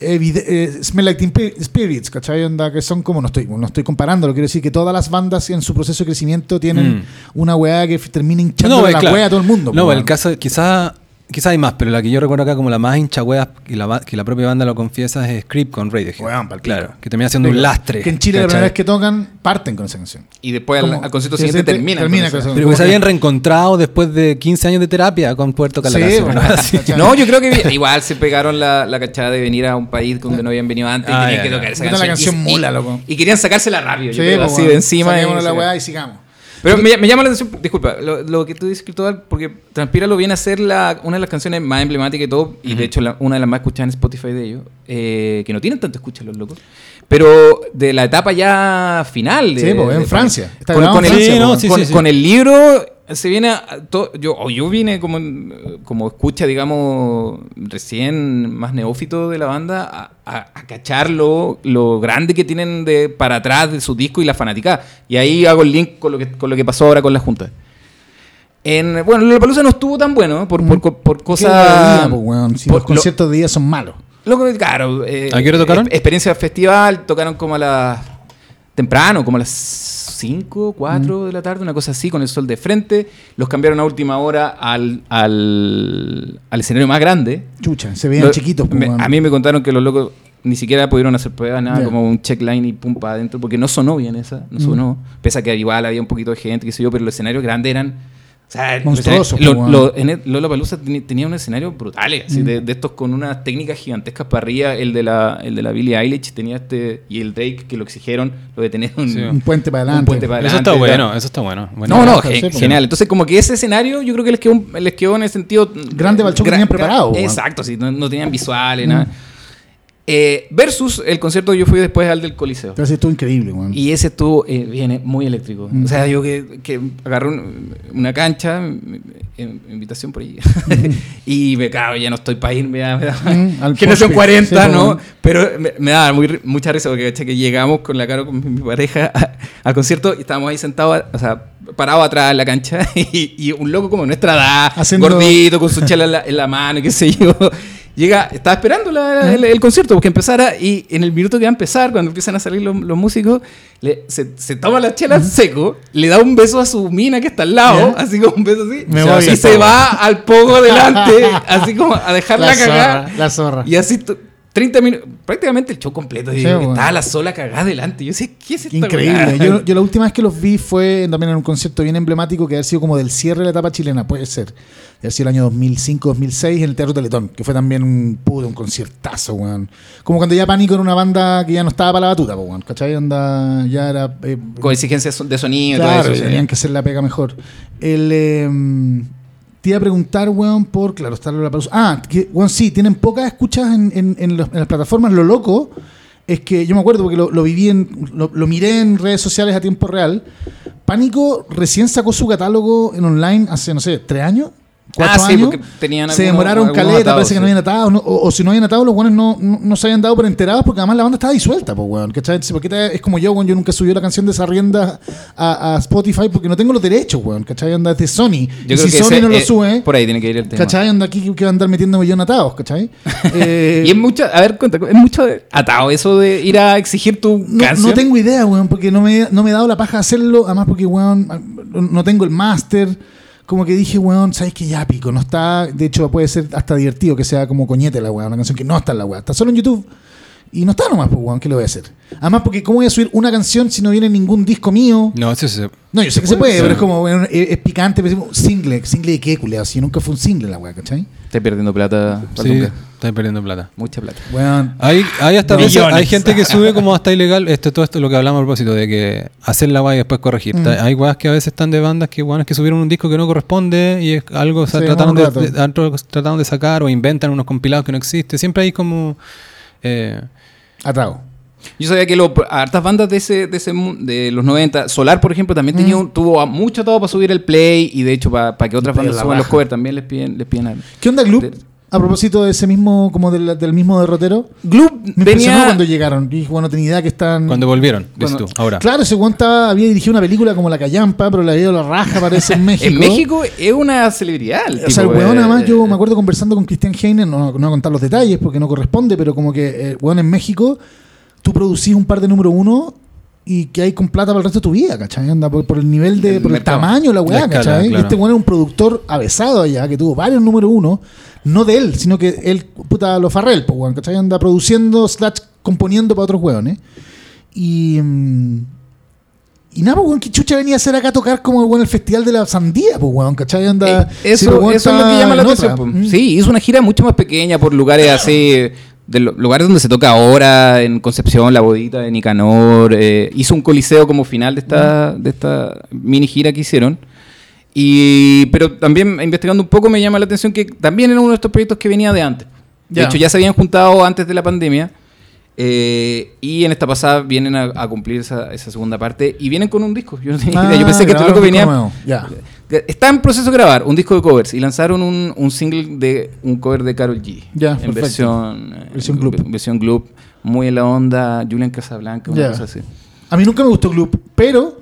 eh, Smell Like Teen Pi- Spirits, ¿cachai? Onda, que son como, no estoy, no estoy comparando, quiero decir que todas las bandas en su proceso de crecimiento tienen Mm. una wea que termina hinchando No, la claro. wea a todo el mundo. No, el caso, quizás quizá hay más, pero la que yo recuerdo acá como la más hincha weas, que la, que la propia banda lo confiesa es Script con Radiohead. Weón, pa'l pico. claro, que termina siendo un lastre. Que en Chile la ¿cachai? primera vez que tocan, parten con esa canción. Y después al, Como- al concierto siguiente se- termina. termina con esa. Pero que se habían reencontrado después de 15 años de terapia con Puerto bueno, ¿no? <laughs> Así. ¿cachai? No, yo creo que vi- igual se pegaron la, la cachada de venir a un país donde no habían venido antes y Ah, tenían ya, que ya. tocar esa Puta, la canción. Y- mula, y- loco. Y querían sacársela rápido, yo Sí, creo, pues, así de encima. la y sigamos. Pero me, me llama la atención, disculpa, lo, lo que tú dices, Cristóbal, porque Transpíralo viene a ser la, una de las canciones más emblemáticas y todo, y de hecho la- una de las más escuchadas en Spotify de ellos, eh, que no tienen tanto escucha los locos, pero de la etapa ya final. De, Sí, pues, en de- Francia. Está Con, en el, Francia, Sí, no, con- sí, con- sí, sí. con el libro se viene a, to- yo o yo vine como como escucha digamos recién más neófito de la banda a, a- a cachar lo, lo grande que tienen de para atrás de su disco y la fanática y ahí hago el link con lo que con lo que pasó ahora con la junta en, bueno, la palusa no estuvo tan bueno por, por, por, por ¿Qué cosas. pues? Si por- los conciertos de día son malos. lo, que, claro. eh, ¿A qué hora tocaron? eh, Experiencia festival, tocaron como a las. Temprano, como a las 5, 4 de la tarde, una cosa así, con el sol de frente. Los cambiaron a última hora al, al, al escenario más grande. Chucha, se veían Lo- chiquitos. pues, me- a mí me contaron que los locos ni siquiera pudieron hacer pruebas, nada, como un checkline y pum para adentro, porque no sonó bien esa, no Mm. sonó. Pese a que igual había un poquito de gente, qué sé yo, pero los escenarios grandes eran. O sea, los Monstruosos, escenarios- pues, lo- lo- en el- Lollapalooza teni- tenía un escenario brutal, así, Mm. de, de estos con unas técnicas gigantescas para arriba. El de la, el de la Billie Eilish tenía este, y el Drake que lo exigieron, lo de tener un, Sí. un puente para adelante. un puente para Eso adelante. está y tal. bueno, eso está bueno. Bueno, No, no, pues. genial. Entonces, como que ese escenario, yo creo que les quedó, un- les quedó en el sentido. Grande para el show que tenían preparado. Exacto, sí, no, no tenían visuales, Mm. nada. Eh, versus el concierto que yo fui después al del Coliseo. Pero sí, estuvo increíble, weón. Y ese estuvo eh, bien, muy eléctrico. Mm. O sea, yo que, que agarré un- una cancha, m- m- invitación por ahí, <laughs> y me cago, ya no estoy para irme. Mm, <laughs> que no son mosh pit. 40, Sí, ¿no? Pero me, me daba muy, mucha risa porque caché, que llegamos con la cara con mi, mi pareja a- al concierto y estábamos ahí sentados, o sea, parados atrás en la cancha <laughs> y, y un loco como nuestra edad, Haciendo- gordito, con su chela en la, en la mano, qué sé yo. Llega, estaba esperando la- el, el concierto porque empezara y en el minuto que va a empezar, cuando empiezan a salir los, los músicos, le- se, se toma la chela en seco, le da un beso a su mina que está al lado, Ya. así como un beso así, Me y se, va al poco delante, <laughs> así como a dejarla La zorra, la zorra. Y así 30 minutos, prácticamente el show completo. y Sí, bueno. Estaba la sola cagada delante. Yo decía, ¿qué es esta Increíble. Yo, yo la última vez que los vi fue también en un concierto bien emblemático que ha sido como del cierre de la etapa chilena, puede ser. De haber sido el año 2005-2006 en el Teatro Teletón, que fue también un, puto, un conciertazo, weón. Como cuando ya Pánico era una banda que ya no estaba para la batuta, weón. ¿Cachai? Onda, ya era... eh, Con exigencias de sonido y Claro, todo eso. tenían que hacer la pega mejor. El, eh, te iba a preguntar, weón, por. Claro, está la pausa. Ah, que, weón, sí, tienen pocas escuchas en, en- las plataformas. Lo loco es que yo me acuerdo porque lo, lo viví en. Lo, lo miré en redes sociales a tiempo real. Pánico recién sacó su catálogo en online hace, no sé, tres años. ¿Cuatro Ah, sí, años? tenían Se demoraron caleta, atados, parece que no habían atado. no- o, o si no habían atado, los buenos no, no, no se habían dado por enterados porque además la banda estaba disuelta, pues, weón. ¿Cachai? Entonces, ¿por qué te- es como yo, weón. Yo nunca subí la canción de esa rienda a, a Spotify porque no tengo los derechos, weón. ¿Cachai? Anda desde Sony. Yo y creo si que Sony ese, no lo eh, sube, Por ahí tiene que ir el tema. ¿cachai? Anda aquí que va a andar metiendo millón atados, ¿cachai? <laughs> Eh, Y es mucho, a ver, cuenta, es mucho de- atado eso de ir a exigir tu canción. no tengo idea, weón, porque no me, no me he dado la paja de hacerlo. Además, porque, weón, no tengo el máster. Como que dije, weón, sabes que ya pico, no está. De hecho, puede ser hasta divertido que sea como coñete la weón, una canción que no está en la weón, está solo en YouTube. Y no está nomás, pues, weón, ¿qué le voy a hacer? Además, porque, ¿cómo voy a subir una canción si no viene ningún disco mío? No, eso sí. No, yo sé que se puede, pero es como, weón, es, es picante, pero es single, single de qué, culiao, si nunca fue un single la weón, ¿cachai? Estás perdiendo plata. Sí. Estáis perdiendo plata. Mucha plata. Hay, hay hasta veces- hay gente que sube como hasta <laughs> ilegal, esto, todo esto lo que hablamos a propósito de que hacer la guay y después corregir. Mm. Hay guayas que a veces están de bandas que guanes que subieron un disco que no corresponde y es algo o sea, Sí, trataron, de, rato. de- algo trataron de sacar o inventan unos compilados que no existen. Siempre hay como eh, atado. Yo sabía que lo- hartas bandas de ese, de ese de los 90, Solar, por ejemplo, también tenía Mm. un- tuvo mucho atado para subir el play y de hecho para que otras bandas suban los covers también les piden, les piden algo. ¿Qué onda, Gloop? A propósito de ese mismo, como del, del mismo derrotero. Gloop Me impresionó venía cuando llegaron. Y dije, bueno, no tenía idea que están. cuando volvieron, dices Cuando- tú, ahora. Claro, ese weón estaba- había dirigido una película como La Callampa, pero le había ido la raja, parece, en <laughs> México. en México es una celebridad. el O sea, el weón, eh, además, yo me acuerdo conversando con Cristian Heine, no, no voy a contar los detalles porque no corresponde, pero como que, eh, weón, en México, tú producís un par de número uno y que hay con plata para el resto de tu vida, ¿cachai? Anda por, por el nivel de, El por el mercado. tamaño de la weá, La escala, ¿cachai? Claro. este weón era un productor avesado allá, que tuvo varios número uno, no de él, sino que él, puta, lo farrel, pues, weón, ¿cachai? Anda produciendo, slash, componiendo para otros weones. Y. mm, y nada, pues, weón, ¿qué chucha venía a hacer acá a tocar como weón, el festival de la sandía, pues, weón, ¿cachai? Anda, Eh, eso, si el eso es lo que llama la en atención. Mm. Sí, hizo una gira mucho más pequeña por lugares así, de lo- lugares donde se toca ahora, en Concepción, La Bodita, de Nicanor. eh, hizo un coliseo como final de esta, de esta mini gira que hicieron. Y, pero también investigando un poco me llama la atención que también era uno de estos proyectos que venía de antes. De Ya. hecho, ya se habían juntado antes de la pandemia. Eh, y en esta pasada vienen a, a cumplir esa, esa segunda parte y vienen con un disco. Yo no tenía idea. Yo Ah, pensé que grabaron loco un venía. Ya. Está en proceso de grabar un disco de covers y lanzaron un, un single de un cover de Carol G. Ya, en perfecto. versión Versión Gloop. ve- Versión Gloop, muy en la onda Julian Casablanca, una Ya. cosa así. A mí nunca me gustó Gloop, pero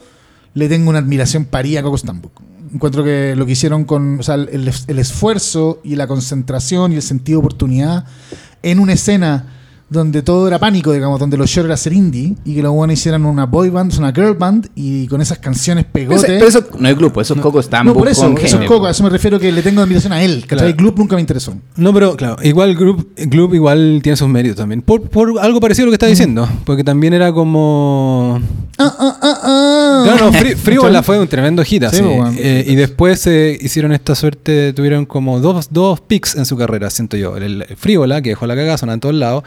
le tengo una admiración paría a Coco Stambuk. Encuentro que lo que hicieron con o sea, el, el esfuerzo y la concentración y el sentido de oportunidad en una escena donde todo era pánico, digamos, donde lo short era ser indie y que los buenos hicieran una boy band, una girl band y con esas canciones Pero, ese- pegote. pero eso no es Gloop, eso es Coco Stambuk no, por eso, con eso es Jaime, Coco, a eso me refiero que le tengo admiración a él. Claro. Gloop nunca me interesó. No, pero claro, igual Group, Group igual tiene sus méritos también. Por, por algo parecido a lo que está diciendo. Porque también era como. Ah, ah, ah, ah. Claro, no, Frí- <laughs> Frívola fue un tremendo hit así. Sí, pues, bueno. Eh, y después se hicieron esta suerte, tuvieron como dos, dos picks en su carrera, siento yo. El, el Frívola, que dejó la cagada, sonaba en todos lados.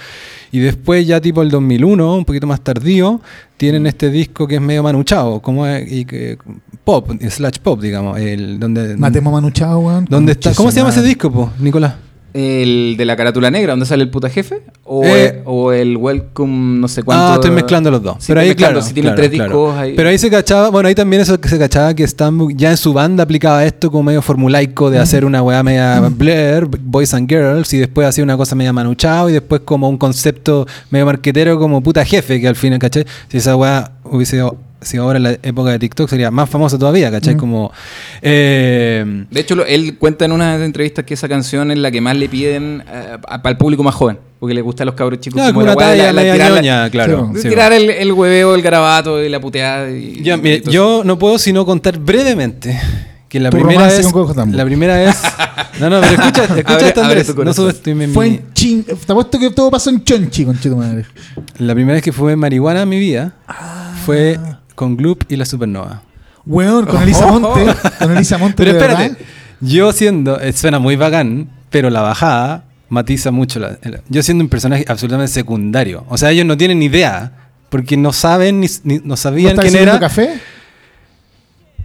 Y después ya tipo el 2001, un poquito más tardío, tienen este disco que es medio manuchado, como es- y que, pop, slash pop, digamos. El, donde, Matemos a Manu Chao, weón. ¿dónde está? ¿Cómo se llama ese disco, po, Nicolás? El de la carátula negra, donde sale el puta jefe. O, Eh. o el Welcome, no sé cuánto. Ah, estoy mezclando los dos. Sí, pero ahí, claro. Si tienen claro, tres claro. discos ahí. Pero ahí se cachaba, bueno, ahí también eso que se cachaba que Stambuk ya en su banda aplicaba esto como medio formulaico de hacer una weá media Blair, Boys and Girls, y después hacía una cosa media manuchao, y después como un concepto medio marquetero como puta jefe, que al final, ¿caché? Si esa weá hubiese sido si ahora en la época de TikTok sería más famosa todavía, ¿cachai? Mm. Como. eh, De hecho, él cuenta en una entrevistas que esa canción es la que más le piden eh, para el público más joven. Porque le gusta a los cabros chicos claro, como como la talla la- la tirar la- claro. Sí, tirar el, el hueveo, el garabato y la puteada. Y, Ya, y mire, todo yo no puedo sino contar brevemente que la Tu primera vez. La primera vez. No, no, pero escucha, <laughs> escucha esta, Andrés, No subestimes mi- Fue en Chin. Te apuesto que todo pasó en Chonchi, con tu madre. La primera vez que fue marihuana en mi vida fue con Gloop y la Supernova. Weón, con Elisa Monte. Con Elisa Monte. Pero espérate, verdad. yo siendo, eh, suena muy bacán, pero la bajada matiza mucho. la- yo siendo un personaje absolutamente secundario. O sea, ellos no tienen ni idea, porque no saben ni, ni- no ¿No sabían estás quién era. café?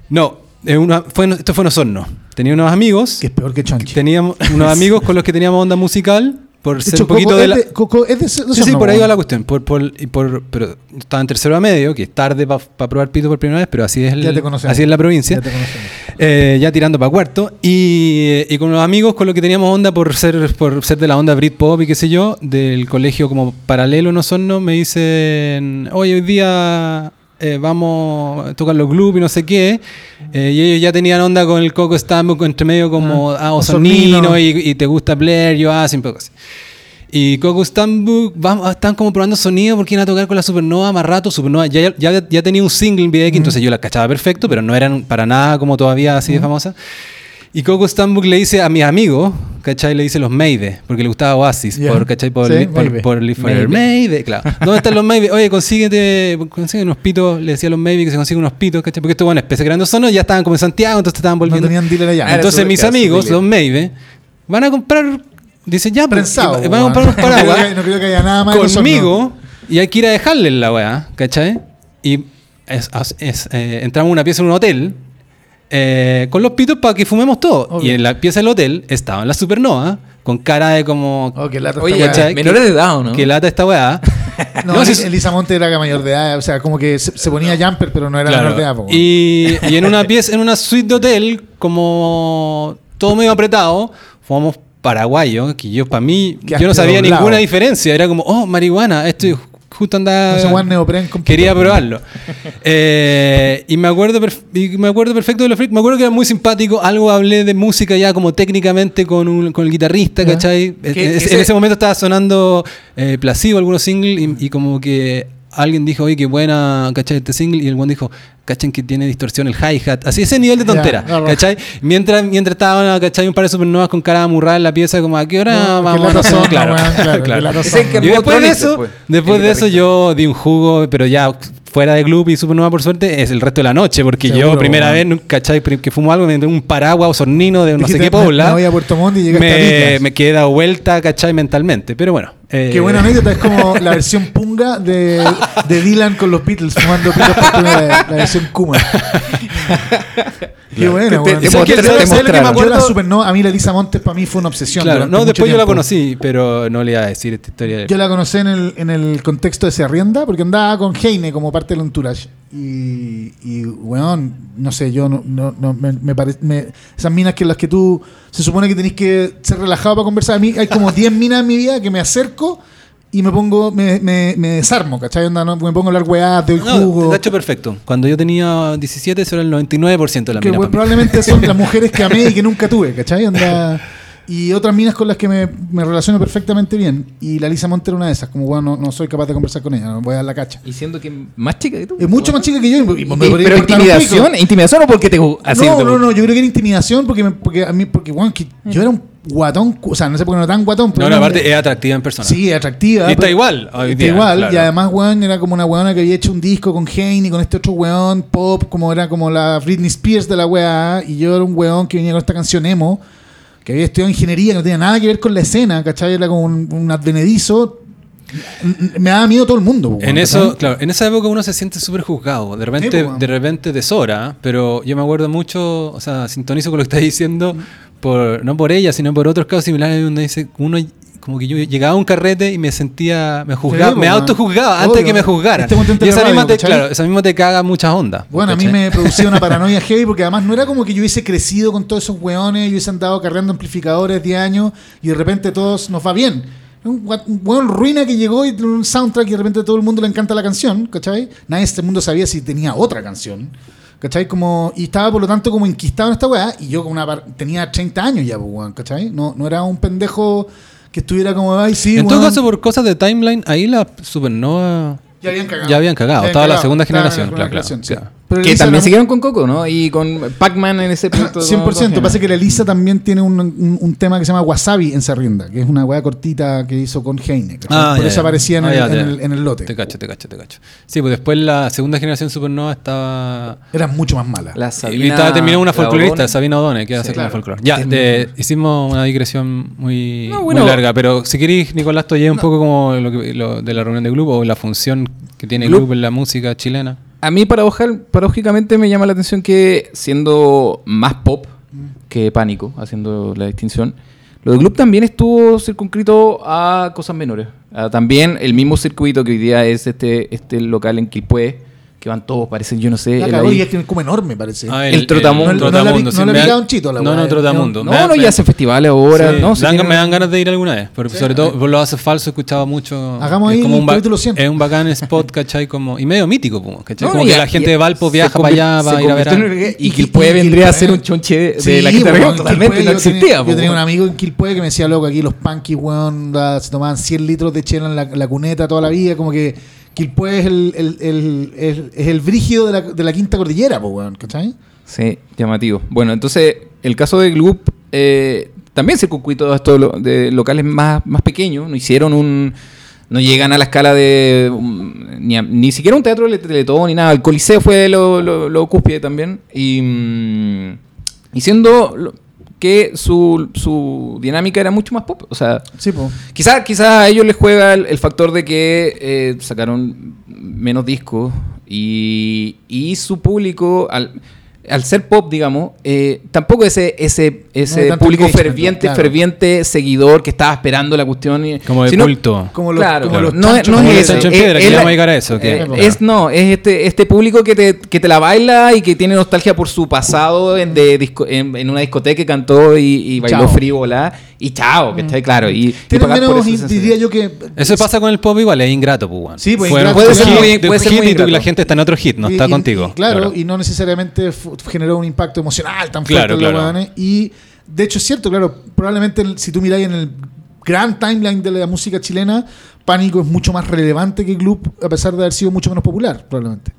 No, una- fue, esto fue en Osorno. Tenía unos amigos, Que es peor que Chonchi. teníamos unos amigos con los que teníamos onda musical, por ser hecho, un poquito Coco de es la... de, Coco es de, de Sí, sí, por ahí va la cuestión. Por, por- por- pero estaba en tercero a medio, que es tarde para probar pito por primera vez, pero así es, el- así es la provincia. Ya te. Eh, ya tirando para cuarto. Y, y con los amigos con los que teníamos onda por ser, por ser de la onda Britpop y qué sé yo, del colegio como paralelo en Osorno, me dicen, oye, hoy día eh, vamos a tocar los clubs y no sé qué. Eh, y ellos ya tenían onda con el Coco Stambuk entre medio como, Ah, ah, Osornino. Y, y te gusta Blair, yo así, un poco así. Y Coco Stambuk vamos, están como probando sonido porque iban a tocar con la Supernova más rato. Supernova ya, ya, ya tenía un single en VX, entonces yo la cachaba perfecto, pero no eran para nada como todavía así de famosa. Y Coco Stambuk le dice a mis amigos, ¿cachai? Le dice los Maybe, porque le gustaba Oasis, por, ¿cachai? Por, Sí, li- por, por. Maybe, claro. ¿Dónde están los Maybe? Oye, consíguete, consigue unos pitos, le decía a los Maybe que se consiguen unos pitos, ¿cachai? Porque estos bueno, especie grandes son, ya estaban como en Santiago, entonces estaban No volviendo. tenían dealer allá. Entonces mis amigos, los Maybe, van a comprar, dicen ya, pues, Prensado. van a comprar unos. <laughs> No creo paraguas que- No creo que haya nada más conmigo y hay que ir a dejarle la weá, ¿cachai? Y es- es- eh, entramos a una pieza en un hotel eh, con los pitos para que fumemos todo. Obvio. Y en la pieza del hotel estaba la supernova con cara de como... Oh, qué lata Oye, esta weá. ¿cachai? menores de edad, ¿o no? Que lata esta weá. <laughs> No, No, Eli- si- Elisa Monte era mayor de edad, o sea, como que se, se ponía jumper, pero no era Claro. menor de edad. po, y, y en una pieza, en una suite de hotel, como todo medio apretado, fumamos paraguayo, que yo para mí, Quedaste yo no sabía doblado. ninguna diferencia. Era como, oh, marihuana, esto justo andaba... Neopren con Quería probarlo. Eh, y, me acuerdo y me acuerdo perfecto de los freaks. Me acuerdo que era muy simpático. Algo hablé de música ya como técnicamente con, un- con el guitarrista. ¿cachai? Es- es- ese- En ese momento estaba sonando eh, Placebo, algunos singles, y, y como que alguien dijo, oye, qué buena, ¿cachai? Este single. Y el buen dijo, ¿cachai? Que tiene distorsión el hi-hat. Así, ese nivel de tontera, no. ¿cachai? Mientras, mientras estaban, ¿cachai? Un par de supernovas con cara amurrada en la pieza, como, ¿a qué hora No, vamos? No sé, son, claro, claro, claro. que Y después de eso, después, de eso yo di un jugo, pero ya fuera de club y Supernova por suerte, es el resto de la noche, porque Seguro, yo primera vez, nunca, ¿cachai? Que fumo algo, me un paraguas osornino de no sé Dijiste, qué me- pobla. me me, me quedé dado vuelta, ¿cachai? Mentalmente, pero bueno. Eh, Qué buena anécdota, es como la versión punga de, de Dylan con los Beatles fumando pitos por primera vez, la versión Kuma. Qué buena, te- Supernova, a mí la Lisa Montes para mí fue una obsesión. Claro, no, después yo la conocí, pero no le iba a decir esta historia. Yo la conocí en el, en el contexto de Se Arrienda, porque andaba con Heine como parte del entourage. Y, y weón, no sé, yo no, no, no me, me pare- me- esas minas que las que tú se supone que tenés que ser relajado para conversar. A mí hay como 10 minas en mi vida que me acerco y me pongo, me, me, me desarmo, ¿cachai? Onda, no, me pongo a hablar weá, de No, jugo. de hecho, perfecto. Cuando yo tenía 17, eso era el 99% de la que mí. probablemente son las <laughs> mujeres que amé y que nunca tuve, ¿cachai? Onda, y otras minas con las que me, me relaciono perfectamente bien. Y la Lisa Monte era una de esas, como bueno, no, no soy capaz de conversar con ella, no voy a dar la cacha. Y siendo que más chica que tú. Es mucho más chica que yo. y me Y- podría pero intimidación, intimidación o porque te No, no, no, yo creo que era intimidación porque, me- porque a mí, porque, bueno, que yo era un guatón, o sea, no sé por qué no era tan guatón, pero No, aparte es atractiva en persona. Sí, atractiva. Y está pero- igual hoy Está día, igual, claro. y además, weón, era como una weona que había hecho un disco con Heine y con este otro weón, pop, como era como la Britney Spears de la weá, y yo era un weón que venía con esta canción emo, que había estudiado ingeniería, que no tenía nada que ver con la escena, ¿cachai? Era como un, un advenedizo. Me daba miedo todo el mundo, En eso, claro, en esa época uno se siente súper juzgado. De repente, de repente deshora, pero yo me acuerdo mucho, o sea, sintonizo con lo que <laughs> estás diciendo, por, no por ella, sino por otros casos similares donde dice uno como que yo llegaba a un carrete y me sentía, me juzgaba, Sí, me pues, autojuzgaba antes de que me juzgaran. Este y esa misma, te, claro, esa misma te caga muchas ondas. Bueno, a mí me producía una <laughs> paranoia heavy porque además no era como que yo hubiese crecido con todos esos weones, yo hubiese andado cargando amplificadores 10 años y de repente todos nos va bien. Un, weón ruina que llegó y un soundtrack y de repente a todo el mundo le encanta la canción, ¿cachai? Nadie en este mundo sabía si tenía otra canción, ¿cachai? Como, y estaba por lo tanto como enquistado en esta weá y yo como una tenía 30 años ya, pues, weón, ¿cachai? No, no era un pendejo que estuviera como, ay, sí, en todo weón". caso, por cosas de timeline, ahí la Supernova Ya habían cagado. Ya habían cagado, Ya estaba la cagado, segunda estaba en la generación, segunda claro, claro, generación, sí. Pero Que también no- siguieron con Coco, ¿no? Y con Pac-Man en ese punto. 100%. Pasa que la Elisa también tiene un, un- un tema que se llama Wasabi en Serrienda, que es una weá cortita que hizo con Heine. Ah, Por ya, eso ya. aparecía en, Ah, el, ya, en te- el- en el lote. Te cacho, te cacho, te cacho. Sí, pues después la segunda generación Supernova estaba. Era mucho más mala. La y Sabina. estaba terminó una folclorista. Sabina O'Donnell, que hace Sí, claro. folclore. Ya, de- hicimos una digresión muy, No, muy larga, pero si queréis, Nicolás, toye un poco como lo, que- lo de la reunión de grupo o la función que tiene el grupo en la música chilena. A mí, paradojal- paradójicamente, me llama la atención que siendo más pop que pánico, haciendo la distinción, lo de Club también estuvo circunscrito a cosas menores. A también el mismo circuito que hoy día es este, este local en Quilpué, que van todos, parecen, yo no sé. La el cagó ahí- y es que es como enorme, parece. Ah, El Trotamundo. No- no le ha Trotamundo, sí, no le da- picado un chito la No, no, eh. Trotamundo. no, no, me- ya hacen festivales ahora. Sí, no, Si dan- me dan ganas de ir alguna vez, pero sobre todo por los haces falsos he escuchado mucho. Hagamos es ahí como el un capítulo 100. Es un bacán spot, <laughs> ¿cachai? Como, y medio mítico, ¿cachai? No, como que la gente de Valpo viaja para allá, va a ir a ver. el- Y y- vendría a ser un chonche de Sí, la quinta región, totalmente, no yo tenía- existía. Yo tenía un amigo en Quilpué que me decía, loco, aquí los punky, weón, se tomaban 100 litros de chela en la cuneta toda la vida, como que Quilpué es el, el, el, es el brígido de la, de la quinta cordillera, pues, weón, ¿cachai? Sí, llamativo. Bueno, entonces, el caso de Gloop eh, también se circuitó lo- de locales más, más pequeños. No hicieron un. No llegan a la escala de. um, ni, ni siquiera un teatro de Teletón ni nada. El Coliseo fue lo, lo, lo también. Y. mm, y siendo que su, su dinámica era mucho más pop. O sea, Sí, pues. Quizá, quizá a ellos les juega el, el factor de que eh, sacaron menos discos y, y su público, al, al ser pop, digamos, eh, tampoco ese, ese, No ese tanto público ferviente, claro. ferviente seguidor que estaba esperando la cuestión. y- Como de sino- culto. Como los, Claro, como claro. los no, chanchos no como es es- piedra, que es le la- vamos a llegar a eso, que- eh, Claro. es, no, es este, este público que te, que te la baila y que tiene nostalgia por su pasado en, de disco- en, en una discoteca que cantó y, y bailó frívola y chao, que está claro. Y, y pagar por menos, esa diría yo que... Eso pasa con el pop igual, es ingrato, pues, weón. Sí, pues, Fueron ingrato, puede ser muy- de puede ser hit muy y tú- y la ingrato. gente está en otro hit, no Y- está y- contigo. y claro, y no necesariamente generó un impacto emocional tan fuerte Claro, claro. Y de hecho es cierto, claro, probablemente si tú miráis en el gran timeline de la música chilena, Pánico es mucho más relevante que Gloop, a pesar de haber sido mucho menos popular, probablemente.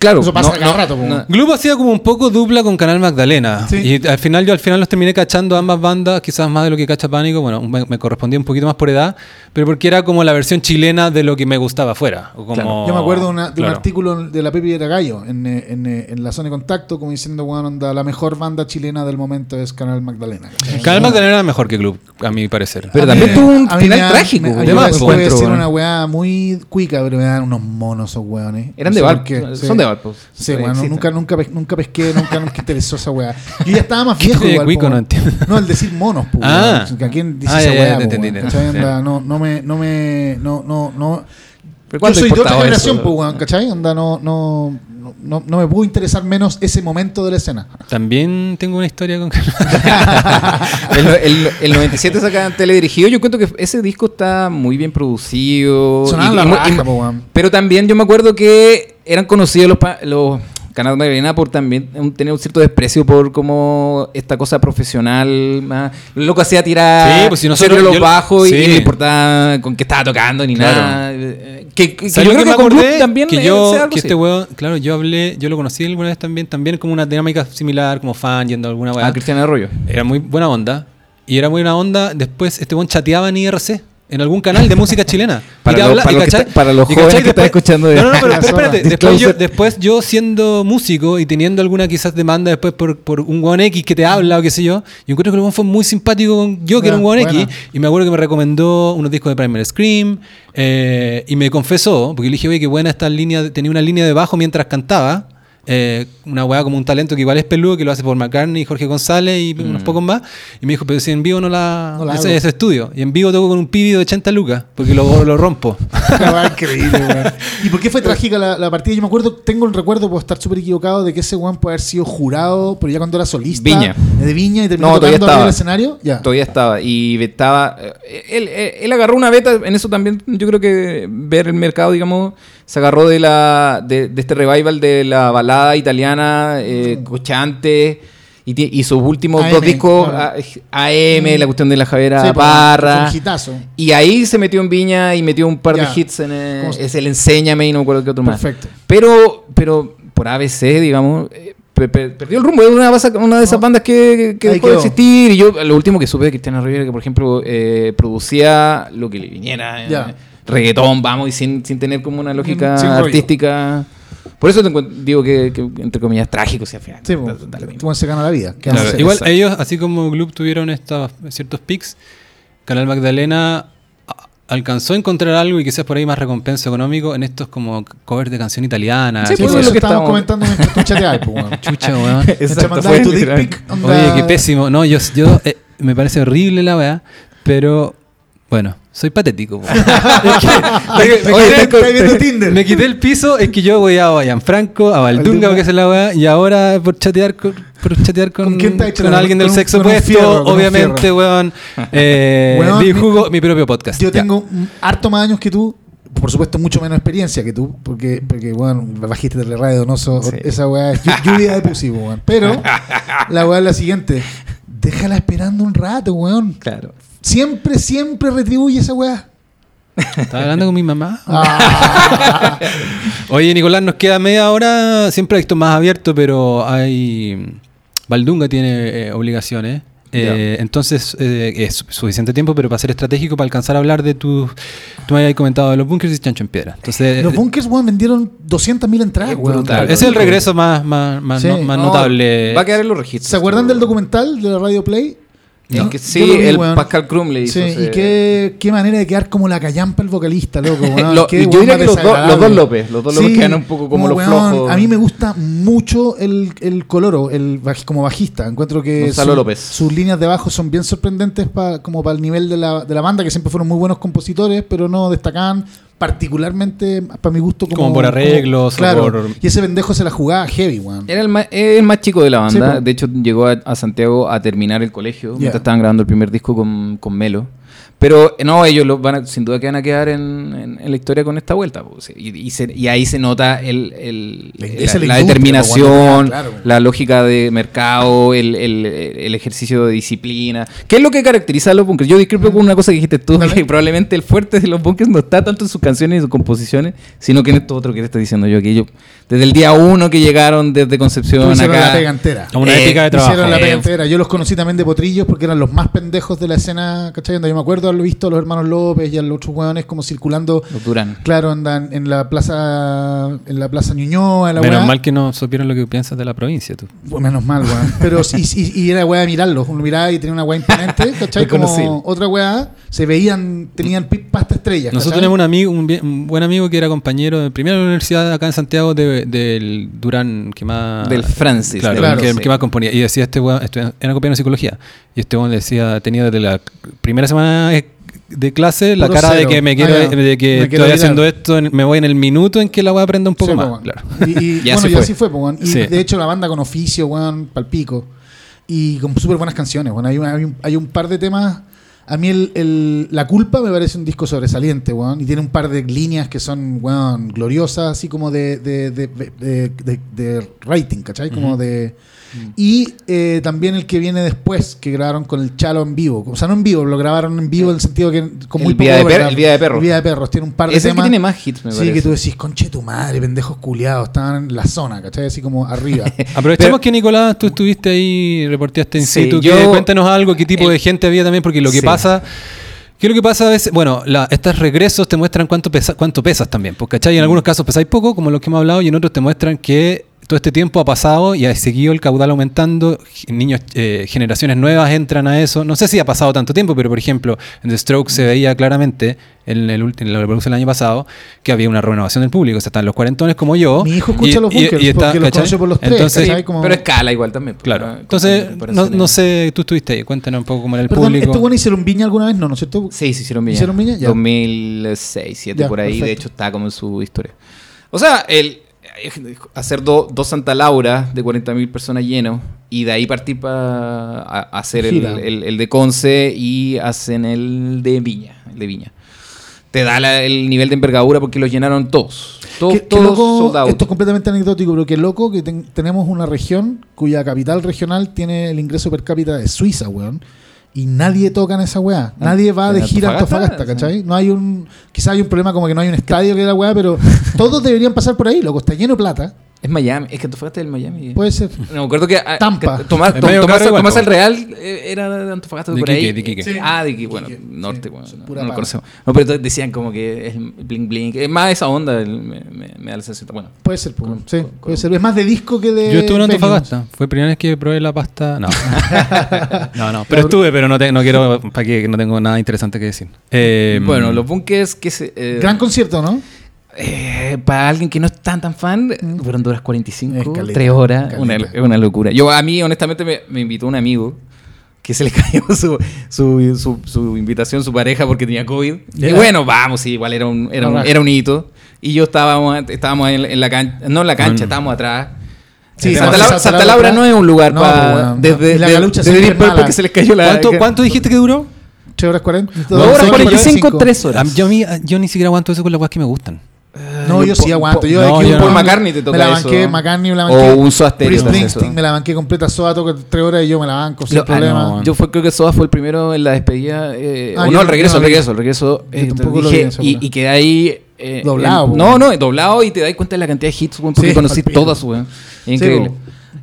Claro, Eso pasa cada rato, po. Gloop hacía como un poco dupla con Canal Magdalena. Sí. Y al final yo al final los terminé cachando ambas bandas, quizás más de lo que cacha Pánico. Bueno, me, me correspondía un poquito más por edad, pero porque era como la versión chilena de lo que me gustaba afuera. O como, Claro. Yo me acuerdo una- de un artículo de la Pepe de Gallo en, en, en la zona de contacto, como diciendo, bueno, onda, la mejor banda chilena del momento es Canal Magdalena. Canal Magdalena era mejor que Gloop, a mi parecer. Pero A también mí- tuvo un final trágico. me- de más, encuentro, weón. una weá muy cuica, pero me dan unos monos esos weones. Eran No de sí. Son de Valpo. Sí, Sí, bueno, existen. nunca, nunca, nunca pesqué, nunca, nunca interesó esa weá. Yo ya estaba más ¿Qué viejo igual. cuico? po, No entiendo. No, el decir monos, pues. Ah. ¿A quién dice Ah, esa weá? po, entendí. Onda, No, no me, no me, no, no, no. ¿Pero Yo soy de otra generación, pues, weón, ¿cachai? Onda, no, no, no, no, me pudo interesar menos ese momento de la escena. También tengo una historia con <laughs> el, el, el 97 sacaban teledirigido. Yo cuento que ese disco está muy bien producido. Y- la raja, y- po. Pero también yo me acuerdo que eran conocidos los, los canales de Magdalena por también un- tener un cierto desprecio por como esta cosa profesional. Más, lo loco hacía tirar Sí, pues si nosotros- los bajos y sí. no le importaba con qué estaba tocando ni Claro. nada. Eh, Que, que- que ¿Sabes yo creo que que con también que yo, algo que este weón, claro, yo hablé, yo lo conocí alguna vez también, también como una dinámica similar, como fan, yendo a alguna weá. Ah, Cristiano Arroyo. Era muy buena onda. Y era buena onda. Después este weón chateaba en IRC. En algún canal de música chilena. <laughs> Para Y te los- habla- para y que está- para los jóvenes que están escuchando de- No, no, no, pero, <laughs> espérate. Después yo, Disclosure. después yo siendo músico y teniendo alguna quizás demanda después por, por un weón X que te habla o qué sé yo. Yo encuentro que el weón fue muy simpático con yo, que era un Buena, X. Y me acuerdo que me recomendó unos discos de Primal Scream. eh, y me confesó, porque le dije, oye, qué buena esta línea. Tenía una línea de bajo mientras cantaba. Eh, una weá como un talento que igual es peludo, que lo hace por McCartney, Jorge González y unos pocos más. Y me dijo, pero si en vivo no la, No la ese, estudio. Y en vivo toco con un pibi de 80 lucas, porque lo, lo rompo. Weá <laughs> increíble, weón. ¿Y por qué fue trágica la, la partida? Yo me acuerdo, tengo el recuerdo, puedo estar súper equivocado, de que ese weón puede haber sido jurado, pero ya cuando era solista. Viña. De Viña y terminó No, todavía tocando arriba del estaba. escenario. Ya. Todavía estaba. Y estaba. eh, Él, él- él agarró una beta. En eso también yo creo que ver el mercado, digamos. Se agarró de la de, de este revival de la balada italiana, eh, cochante. Y, sus últimos AM, dos discos, claro. a- AM, la cuestión de la Javera Sí, pues, Parra. Y ahí se metió en Viña y metió un par Ya. de hits en eh, ¿Cómo se- es el Enséñame y no me acuerdo qué otro más. Perfecto. Pero, pero por ABC, digamos, eh, pe- pe- perdió el rumbo. Es una, basa- una de esas No. bandas que, que dejó de existir. Y yo, lo último que supe de Cristiano Rivera, que por ejemplo eh, producía lo que le viniera. eh. Reggaetón, vamos, y sin, sin tener como una lógica Sin rollo. artística. Por eso te digo que, que, entre comillas, trágico, si al final. Sí, da- pues, se gana la vida. ¿Qué Claro, igual Exacto. ellos, así como Gloop tuvieron estos, ciertos pics, Canal Magdalena alcanzó a encontrar algo y quizás por ahí más recompensa económico en estos como covers de canción italiana. Sí, pues, pues, es eso lo que estábamos comentando mientras tú chateabas, pues, weón. <laughs> Chucha, weón. Exacto, fue tu dick pic, Oye, qué pésimo. No, yo, yo eh, me parece horrible la weá, pero bueno, soy patético. weón. <laughs> Es que- me, Oye, quité, viendo Tinder. me quité el piso, es que yo voy a Franco, a Valdunga. Porque es la weá, y ahora por chatear con, por chatear con, alguien del sexo opuesto, obviamente, weón. <laughs> Eh, Weón, di mi- jugo mi propio podcast. Yo Ya. tengo harto más años que tú, por supuesto mucho menos experiencia que tú, porque, porque bueno, bajiste de la radio donoso, Sí. esa weá es llu- lluvia de pussy, weón. Pero <laughs> la weá es la siguiente, déjala esperando un rato, weón. Claro. Siempre, siempre retribuye esa weá. Estaba hablando con mi mamá. Ah, <laughs> Oye, Nicolás, nos queda media hora. Siempre esto más abierto, pero hay. Valdunga tiene eh, obligaciones. Eh, entonces eh, es suficiente tiempo, pero para ser estratégico, para alcanzar a hablar de tus. Tú me habías comentado de los bunkers y Chancho en Piedra. Entonces, los bunkers, weón, vendieron 200.000 entradas, Es weón. ese es el regreso más, más, más, Sí. no- más No, notable. Va a quedar en los registros. ¿Se acuerdan del documental de la Radio Play? No. que sí, vi, el weón. Pascal Krum le hizo. Sí, ese- y qué, qué manera de quedar como la callampa el vocalista, loco. weón. Lo- Qué yo weón diría que los los dos López, los dos López quedan un poco como los flojos. A mí me gusta mucho el, el coloro, el como bajista. Encuentro que Gonzalo su- López. sus líneas de bajo son bien sorprendentes pa- como para el nivel de la, de la banda, que siempre fueron muy buenos compositores, pero no destacaban particularmente, para mi gusto, como, Como por arreglos o claro, por- Y ese pendejo se la jugaba heavy, weón. Era el más, el más chico de la Sí, banda. de hecho, llegó a, a Santiago a terminar el colegio mientras estaban grabando el primer disco con, con Melo. Pero no, ellos lo van a- sin duda que van a quedar en, en- en la historia con esta vuelta. Y, y se- y ahí se nota el, el- La- determinación, claro. la lógica de mercado, el, el- el ejercicio de disciplina. ¿Qué es lo que caracteriza a los bunkers? Yo discrepo con una cosa que dijiste tú, Dale. <laughs> que probablemente el fuerte de los bunkers no está tanto en sus canciones y sus composiciones, sino que en esto otro que le estoy diciendo yo, que ellos, desde el día uno que llegaron desde Concepción Hicieron acá, la pega entera. A una Eh, ética de trabajo. Hicieron la pega entera. Yo los conocí también de potrillos porque eran los más pendejos de la escena, ¿cachai? Donde Yo me acuerdo haberlo visto a los hermanos López y a los otros hueones como circulando, los Durán. claro, andan en la plaza en la plaza Ñuñoa, la Menos weá. mal que no supieron lo que piensas de la provincia, tú. Bueno, menos mal, weón. Pero sí, sí, y era weá de mirarlos. Uno miraba y tenía una weá imponente, <laughs> ¿cachai? Como otra weá. Se veían, tenían pasta estrellas. Nosotros tenemos un amigo, un, bien- un buen amigo que era compañero de primera universidad acá en Santiago de- del Durán que más Del Francis. claro, del- Claro, que, sí. que más componía y decía este weón, estu- era compañero de psicología y este weón decía tenía desde la primera semana de- de clase la cara de cero. que me quiero Ah, de que Me quiero estoy haciendo esto en- me voy en el minuto en que la weá aprenda un poco Sí, más claro. Y, y, <laughs> Ya bueno, se y fue. así fue, po, weón. Y Sí. de hecho la banda con oficio, weón, palpico. Y con súper buenas canciones, weón. Hay, un- hay un, hay un par de temas. A mí el, el- La Culpa me parece un disco sobresaliente, weón. Y tiene un par de líneas que son, weón, gloriosas, así como de, de, de, de- de- de rating, ¿cachai? Como de... Y eh, también el que viene después, que grabaron con el Chalo en vivo. O sea, no en vivo, lo grabaron en vivo en el sentido que con El muy Vida de poco Per- el Vida de Perros. El Vida de Perros. Tiene un par de Es el que temas. tiene más hits, me Sí, parece. que tú decís, conche tu madre, pendejos culiados, estaban en la zona, ¿cachai? Así como arriba. <laughs> Aprovechemos Pero- que Nicolás, tú estuviste ahí, reporteaste en Sí, situ, yo- que cuéntanos algo, qué tipo el- de gente había también, porque lo que Sí. pasa, ¿qué es lo que pasa a veces? Bueno, la- estos regresos te muestran cuánto, pesa, cuánto pesas también, porque ¿cachai? En algunos casos pesáis poco, como los que hemos hablado, y en otros te muestran que todo este tiempo ha pasado y ha seguido el caudal aumentando. Niños, eh, generaciones nuevas entran a eso. No sé si ha pasado tanto tiempo, pero por ejemplo, en The Stroke se veía claramente en, el en la reproducción del año pasado que había una renovación del público. O sea, están los cuarentones como yo. Mi hijo escucha y- los y- bunkers y está, porque los por los tres. Entonces. Como- Pero escala igual también. claro. Ah, Entonces, no, sé, tú estuviste ahí. Cuéntanos un poco cómo era el Perdón, público. ¿estos buenos hicieron viña alguna vez? No, ¿no es cierto? Sí, se hicieron Viña. ¿Hicieron Viña? Ya. 2006, 2007, Ya, por ahí. De hecho, está como en su historia. O sea, el hacer do- dos Santa Laura de 40.000 personas llenos y de ahí partir para hacer el, el- el de Conce y hacen el de Viña. El de Viña. Te da la- el nivel de envergadura porque los llenaron todos. Todos, Qué- loco, esto es completamente anecdótico, pero qué loco que ten- tenemos una región cuya capital regional tiene el ingreso per cápita de Suiza, weón. Y nadie toca en esa weá. Nadie va de ¿En gira a Antofagasta? ¿cachai? No hay un. Quizás hay un problema como que no hay un estadio que da weá, pero <laughs> todos deberían pasar por ahí, loco. Está lleno de plata. Es Miami. Es que Antofagasta es el Miami. Puede ser. No, me acuerdo que, ah, Tampa. que Tomás, Tom- Tomás, igual, Tomás el Real eh, era de Antofagasta De por ahí. de Iquique. Sí. Ah, de Iquique, bueno, Iquique, norte, sí, bueno, no, pura no lo conocemos. No, pero decían como que es el bling bling. Es más esa onda, el- me, me- me da la sensación. Bueno, Puede ser, pues, Con- sí, con- puede ser. Es más de disco que de. Yo estuve en. Antofagasta. Fue la primera vez que probé la pasta. No. <laughs> no, no. Pero estuve, pero no, te- no quiero. Para que no tengo nada interesante que decir. Eh, bueno los bunkers que se. eh, Gran concierto, ¿no? Eh, para alguien que no es tan tan fan, Mm. fueron 2 horas 45, Es caleta, 3 horas, una, una locura. Yo a mí, honestamente, me, me invitó un amigo que se le <laughs> cayó su, su, su, su invitación, su pareja, porque tenía COVID. Ya. Y bueno, vamos, sí, igual era un, era un, era un hito. Y yo estábamos, estábamos en, en la cancha, no en la cancha, Mm. estábamos atrás. Sí, Santa, Laura, Santa Santa Laura Laura no es un lugar No, para. pues, bueno, desde la de- galucha desde siempre Deep es Purple mala. que se les cayó la. ¿Cuánto, ¿Cuánto dijiste que duró? 3 horas 40. Dos horas Son 45, 3 A horas. Yo, yo ni siquiera aguanto eso con las cosas que me gustan. No, yo sí aguanto. Yo no, aquí yo un no. Paul McCartney te Me toca la eso. banqué, McCartney me la O banqué. un Springsteen eso. me la banqué completa Soda, toca tres horas y yo me la banco sin ah, problema. no. Yo fue, creo que Soda fue el primero en la despedida. eh, Ah, o no, el regreso, el regreso, el regreso. Yo eh, y, quedé ahí. eh, Doblado, no, no, doblado y te das cuenta de la cantidad de hits, weón, porque Sí, conocí todas, weón. Sí, Increíble.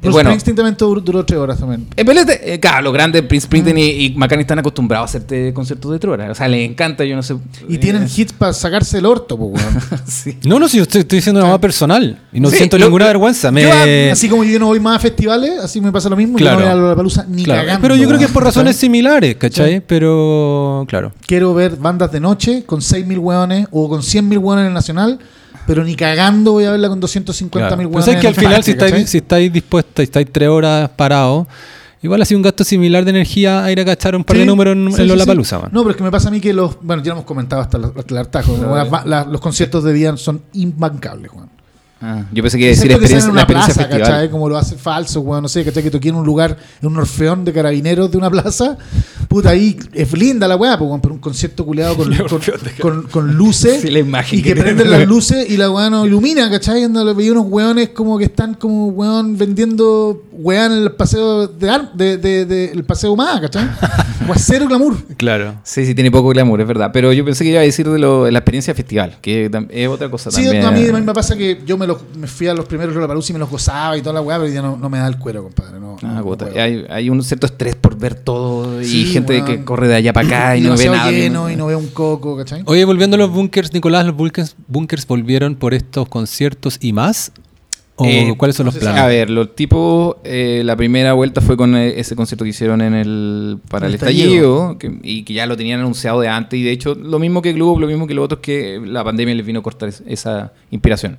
Bruce bueno, Springsteen también duró, duró tres horas también. en Belete, eh, claro, los grandes, Prince Springsteen Mm. y, y McCartney están acostumbrados a hacerte conciertos de tres horas. O sea, les encanta, yo no sé. Y eh, tienen hits para sacarse el orto, pues, weón. <laughs> sí. No, no, si yo estoy, estoy diciendo una más personal. Y no Sí, siento lo- ninguna lo- vergüenza. Me... Yo, así como yo no voy más a festivales, así me pasa lo mismo. Claro. Yo no voy a la palusa ni Claro, cagando. Pero yo creo que es por razones ¿cachai? similares, ¿cachai? Pero, claro. Quiero ver bandas de noche con 6.000 hueones o con 100.000 hueones en el Nacional, pero ni cagando voy a verla con 250.000 claro. hueones. Pero sabes que al final, parque, si estáis, si estáis dispuestos y estáis tres horas parados, igual ha sido un gasto similar de energía a ir a cachar un par de Sí, números en, sí, en Lollapalooza, sí. No, pero es que me pasa a mí que los. Bueno, ya lo hemos comentado hasta, la- hasta el hartajo. Ba- la- los conciertos de día son imbancables, Juan. Ah, yo pensé que iba a decir experiencia, en la una experiencia plaza, festival. ¿cachai? Como lo hace falso, weón, no sé, ¿cachai? Que toqué en un lugar, en un orfeón de carabineros de una plaza. Puta, ahí es linda la weá, pues, pero un concierto culeado con, <laughs> con, con- con luces. Sí, la imagen y que que prenden las luces y la weá no ilumina, ¿cachai? Ando, le veía unos weones como que están como weón vendiendo weá en el paseo de, de, de- de- el paseo más, ¿cachai? <laughs> Cero glamour. Claro. Sí, sí, tiene poco glamour, es verdad. Pero yo pensé que iba a decir de, lo, la experiencia festival, que es otra cosa Sí, también. a mí, a mí me pasa que yo me, los- me fui a los primeros Lollapalooza y me los gozaba y toda la weá, pero ya no, no me da el cuero, compadre. No, Ah, no hay, hay un cierto estrés por ver todo Sí, y gente que corre de allá para acá y, no ve nada. lleno y no ve un coco, ¿cachai? Oye, volviendo a los bunkers, Nicolás, ¿los bunkers, bunkers volvieron por estos conciertos y más? ¿O Eh, cuáles son no los planes? A ver, los tipos, eh, la primera vuelta fue con eh, ese concierto que hicieron en el para el, El estallido, que- y que ya lo tenían anunciado de antes. Y de hecho, lo mismo que Globo, lo mismo que los otros, que la pandemia les vino a cortar es- esa inspiración.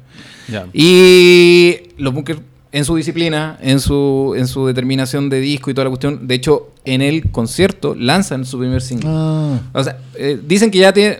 Y los bunkers, en su disciplina, en su, en su determinación de disco y toda la cuestión, de hecho, en el concierto lanzan su primer single. Ah, O sea, eh, dicen que ya tiene,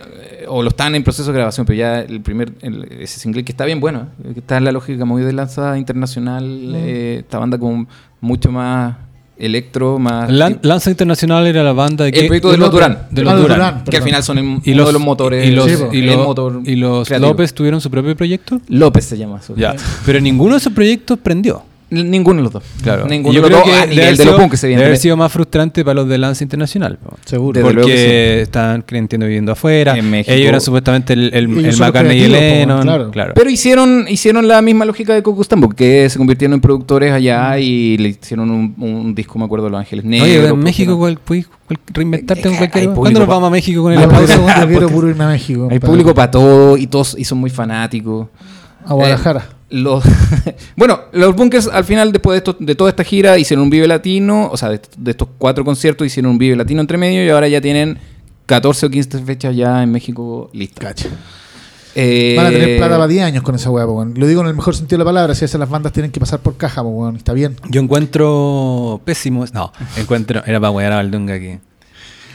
o lo están en proceso de grabación, pero ya el primer, el- ese single que está bien bueno, eh, que está en la lógica muy de lanza internacional, eh, esta banda con mucho más electro, más... Lan- Lanza Internacional era la banda de el que... proyecto de los Durán, De Ah, los los Durán. Durán. que al final son el- Y uno los, de los motores. y los, Sí, y los- motor y los. López tuvieron su propio proyecto. López se llama. Ya. Pero ninguno de esos proyectos prendió. Ninguno de los dos. Claro. Ninguno yo de los creo dos. que a debe haber de los punkes, debe haber sido más frustrante para los de Lanza Internacional. po. seguro. Porque que estaban, entiendo, viviendo afuera. En México. Ellos eran supuestamente el, el, el McCartney y el Lennon. claro. Claro. Pero hicieron, hicieron la misma lógica de Coco Stambo, que se convirtieron en productores allá y le hicieron un, un disco, me acuerdo, de Los Ángeles Negros. Oye, en México, ¿cuál, puedes cuál- reinventarte con Hay cualquier... público ¿Cuándo nos vamos a México con el aplauso? Hay público para todo y todos y son muy fanáticos. A Guadalajara. Eh, los, <laughs> bueno, los Bunkers al final, después de, esto- de toda esta gira, hicieron un Vive Latino, o sea, de, de estos cuatro conciertos hicieron un Vive Latino entre medio y ahora ya tienen 14 o 15 fechas ya en México listas. Cacha. Eh, Van a tener plata para 10 años con esa weón. Lo digo en el mejor sentido de la palabra. Si veces las bandas tienen que pasar por caja, po, weón. Está bien. Yo encuentro pésimo. No, encuentro. Era para wear a Valdunga aquí.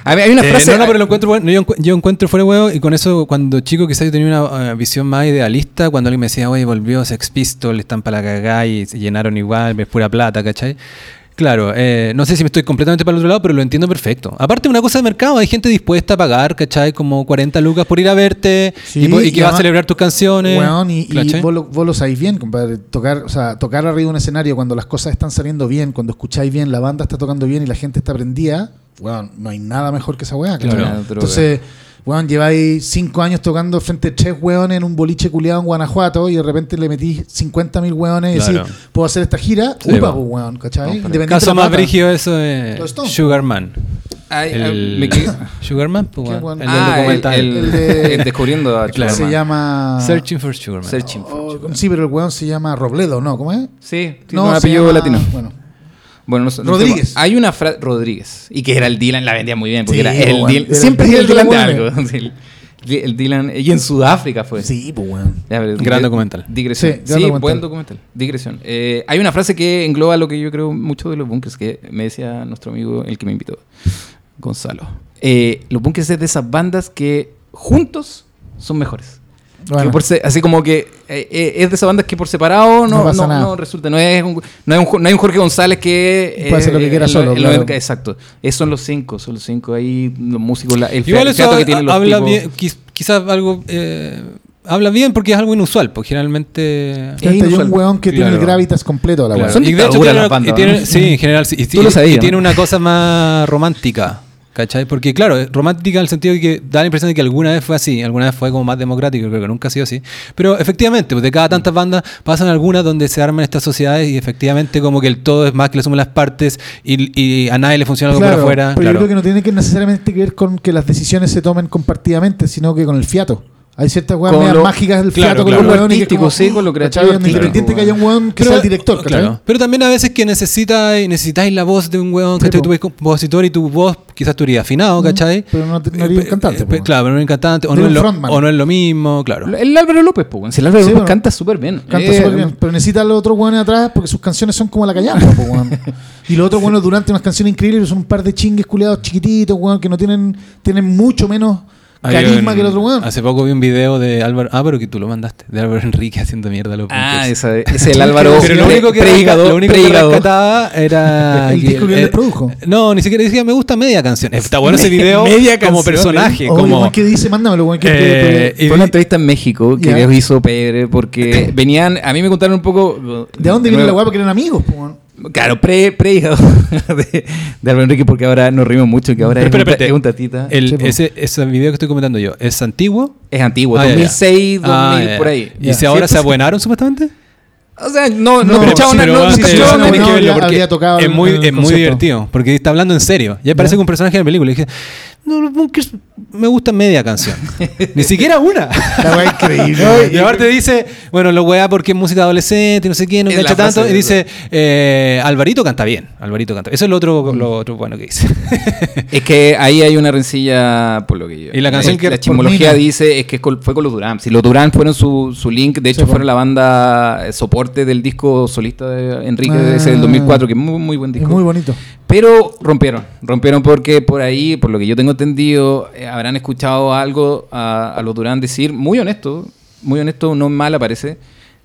A ver, hay una Eh, frase. no, no, pero lo encuentro bueno. Yo, yo encuentro fuera huevo y con eso, cuando chico, quizás yo tenía una eh, visión más idealista. Cuando alguien me decía, oye, volvió Sex Pistols, están para la cagada y se llenaron igual, es pura plata, ¿cachai? Claro, eh, no sé si me estoy completamente para el otro lado, pero lo entiendo perfecto. Aparte, una cosa de mercado, hay gente dispuesta a pagar, ¿cachai? Como 40 lucas por ir a verte Sí, y, que va a celebrar tus canciones. Weón, y, vos, lo, vos lo sabéis bien, compadre. Tocar, o sea, tocar arriba de un escenario cuando las cosas están saliendo bien, cuando escucháis bien, la banda está tocando bien y la gente está prendida, weón, no hay nada mejor que esa weá. ¿cachai? Claro. Droga. Weón, lleváis cinco años tocando frente a tres weones en un boliche culiado en Guanajuato y de repente le metís 50 mil weones y Claro. decís, puedo hacer esta gira, Sí, upa, pues, weón, ¿cachai? No, caso de más brígido eso Stones. Sugarman. <laughs> Sugarman, pues, bueno. el del Ah, el, documental. el- El de- <laughs> el descubriendo a Claro. Se llama... Searching for Sugarman. Searching for Oh, Sugarman. sí, pero el weón se llama Robledo, ¿no? ¿Cómo es? Sí, tiene un apellido llama- latino. Bueno, Bueno, no Rodríguez. hay una frase. Rodríguez. Y que era el Dylan, la vendía muy bien. Porque Sí, era el bueno, Dylan. era Siempre el era el Dylan de algo. <laughs> El, Dylan. Y en Sudáfrica fue. sí, pues, pero- Gran digre- documental. Digresión. Sí, Sí, gran documental. buen documental. Digresión. Eh, hay una frase que engloba lo que yo creo mucho de los bunkers, que me decía nuestro amigo, el que me invitó, Gonzalo. Eh, los bunkers es de esas bandas que juntos son mejores. Bueno. Que por se- así como que eh, eh, es de esas bandas que por separado no, No pasa no- nada. no resulta. No, es un, no, hay un, no hay un Jorge González que. Puede hacer lo que quiera el- solo, el- claro. Exacto. Esos son los cinco. Son los cinco ahí, los músicos, la- el Igual eso que tienen los habla tipos. bien, quiz- quizás algo eh, habla bien porque es algo inusual, porque generalmente Es hay un weón que tiene el Claro. gravitas completo a la Claro. y de hecho tiene, bandas, y tiene- ¿no? sí, en general sí, y, Tú lo y- sabías, y tiene una cosa más romántica. ¿Cachai? Porque claro, es romántica en el sentido de que da la impresión de que alguna vez fue así, alguna vez fue como más democrático, creo que nunca ha sido así. Pero efectivamente, pues de cada tantas bandas pasan algunas donde se arman estas sociedades y efectivamente como que el todo es más que le suman las partes y, y a nadie le funciona algo Claro, por afuera. pero claro. yo creo que no tiene que necesariamente que ver con que las decisiones se tomen compartidamente, sino que con el fiato. Hay ciertas weas mágicas del claro, fiato claro. con lo artístico, como, sí, con lo Independiente que haya un weón que Pero- sea el director, claro. Pero también a veces que necesitáis, necesitáis la voz de un weón, Sí, que tú eres compositor y tu voz quizás tú eres afinado, Mm, ¿cachai? pero no no eres Eh, un cantante, eh. Claro, pero no eres cantante, o no, lo, frontman. o no es lo mismo, claro. El Álvaro López, pues, si el Álvaro Sí, López bueno. canta súper bien. Canta Eh, súper bien, pero necesita a los otros weones atrás porque sus canciones son como la callampa, po, weón. <laughs> Y los otros weones durante unas canciones increíbles son un par de chingues culiados chiquititos, weón, que no tienen, tienen mucho menos carisma un- que el otro weón. Hace poco vi un video de Álvaro, ah, pero que tú lo mandaste, de Álvaro Enrique haciendo mierda a los Ah, esa, ese es el <laughs> Álvaro. Pero lo único que, predicador- lo único que rescataba era <laughs> El disco que él produjo. No, ni siquiera decía me gusta media canción. Está bueno ese <laughs> video media como canción, personaje, Oye, como ¿qué dice? Mándamelo, weón. que- Eh, que- Fue una vi- entrevista en México que les hizo Pedro porque <coughs> venían, a mí me contaron un poco... ¿De dónde viene la weá? Porque eran amigos, po, weón. Claro, pre, pre <laughs> de, de Álvaro Enrique porque ahora nos rimos mucho que ahora Pero es, un, es un tatita. el, Sí, po. ese, ese video que estoy comentando yo, ¿es antiguo? es antiguo, Ah, ya, ya. 2006, 2000, Ah, ya, ya. por ahí. ¿Y Ya. si ahora Sí, se abuenaron supuestamente? O sea, no, no, es el- muy, el es muy divertido. Porque está hablando en serio. Ya parece que un personaje de la película. Y dije, no, los Bunkers me gusta media canción. Ni siquiera una. La increíble. <laughs> y aparte dice, bueno, lo weá porque es música adolescente, no sé qué, no Es tanto. Y dice, eh, Alvarito canta bien. Alvarito canta. Eso es lo otro, Mm. lo otro bueno que dice. <laughs> Es que ahí hay una rencilla, por lo que yo. Y la canción que- La chismología dice es que es fue con los Durán. Si los Durán fueron su, su link, de hecho Sí, fueron la banda eh, soporte del disco solista de Enrique, Ah. ese del 2004, que es muy, muy buen Es disco. muy bonito. Pero rompieron, rompieron porque por ahí, por lo que yo tengo entendido, eh, habrán escuchado algo a, a los Durán decir, muy honesto, muy honesto, no mal aparece,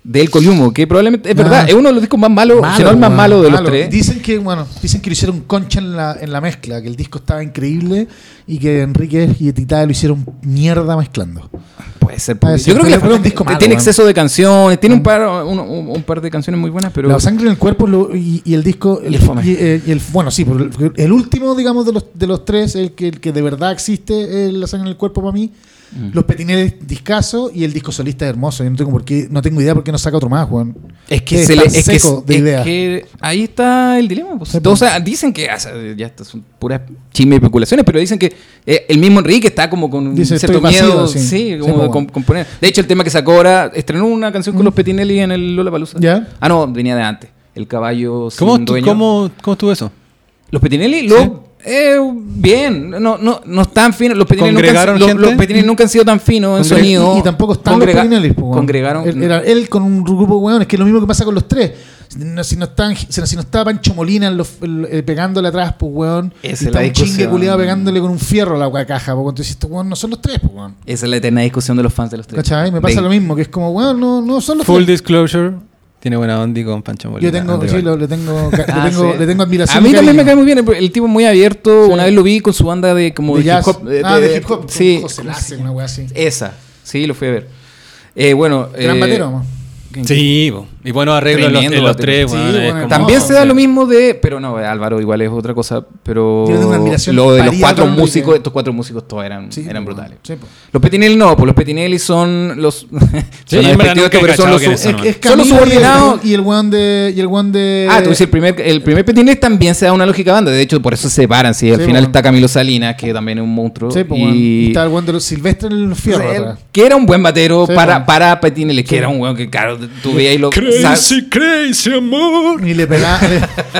del Coliumo, que probablemente es Ah. verdad, es uno de los discos más malos, si no el más weón, malo de los malo. tres. Dicen que, bueno, dicen que lo hicieron concha en la, en la mezcla, que el disco estaba increíble y que Enrique y Tita lo hicieron mierda mezclando. Puede ser. Puede ser, yo creo que es un disco malo, tiene weón. exceso de canciones, tiene un par, un, un- un par de canciones muy buenas, pero la sangre en el cuerpo lo- y, y el disco. El, Y el fome. y, eh, y el- bueno, sí, el, el último, digamos, de los, de los tres, el que, el que de verdad existe, es la sangre en el cuerpo para mí. Mm. Los petineles discaso y el disco solista es hermoso. Yo no tengo por qué, no tengo idea por qué no saca otro más, Juan. Es que, Es se le, es que, seco de es idea. que ahí está el dilema. pues. Sí, o sea, dicen que, ah, o sea, ya estas son puras chismes y especulaciones, pero dicen que eh, el mismo Enrique está como con Dice, cierto vacío, miedo. sí. Sí, Sí, como pues, componer. De hecho, el tema que sacó ahora, estrenó una canción con los Petinelli en el Lola Palusa. ¿Ya? Ah, no, venía de antes. El caballo ¿Cómo, sin estu- dueño. cómo, ¿Cómo estuvo eso? Los Petinelli, lo, eh, bien, no, no, no están finos. Los Petinelli, nunca, han- ¿Congregaron los, nunca han sido tan finos en sonido. Y, tampoco están Congrega- los Petinelli, po, weón. Congregaron. Él- Era él con un grupo de weones, que es lo mismo que pasa con los tres. Si no, están, si no, está Pancho Molina en los- el- eh, pegándole atrás, pues weón. Esa y es está la un chingue discusión. culiado pegándole con un fierro a la weá caja, pues entonces estos weón no son los tres, pues weón. Esa es la eterna discusión de los fans de los tres. ¿Cachai? Me pasa De- lo mismo, que es como, weón, no, no son los Full tres. disclosure. Tiene buena onda con Pancho Molina. Yo tengo, sí, lo- le tengo, <laughs> ca- Ah, le tengo, sí. le tengo admiración. A mí y también me cae muy bien. El tipo es muy abierto. Sí. Una vez lo vi con su banda de como de de, jazz. hip hop. ah, de hip hop. Sí. José Lace, una weá así. Esa. Sí, lo fui a ver. Eh, bueno. Gran eh, batero. Sí. Y bueno, arreglos en los, en los tres. Sí, bueno, También No, se da lo mismo de. Pero no, Álvaro igual es otra cosa. Pero. Yo le tengo una admiración Lo de los cuatro músicos, estos cuatro músicos todos eran, Sí, eran brutales. sí, pues. Los Petinelli no, pues los Petinelli son los. <laughs> Sí, son despectivos pero son los. es- es son los subordinados. Y el weón de. Y el weón de. Ah, tú dices, el primer, el primer Petinelli también se da una lógica banda. De hecho, por eso se separan. Sí, al Sí, final bueno. está Camilo Salinas, que también es un monstruo. Sí, pues, y... está el weón de los silvestres en el fierro. Que era un buen batero para, Petinelli, que era un weón que, claro, tú veías y lo. Sa- crazy amor. Y le pegaba,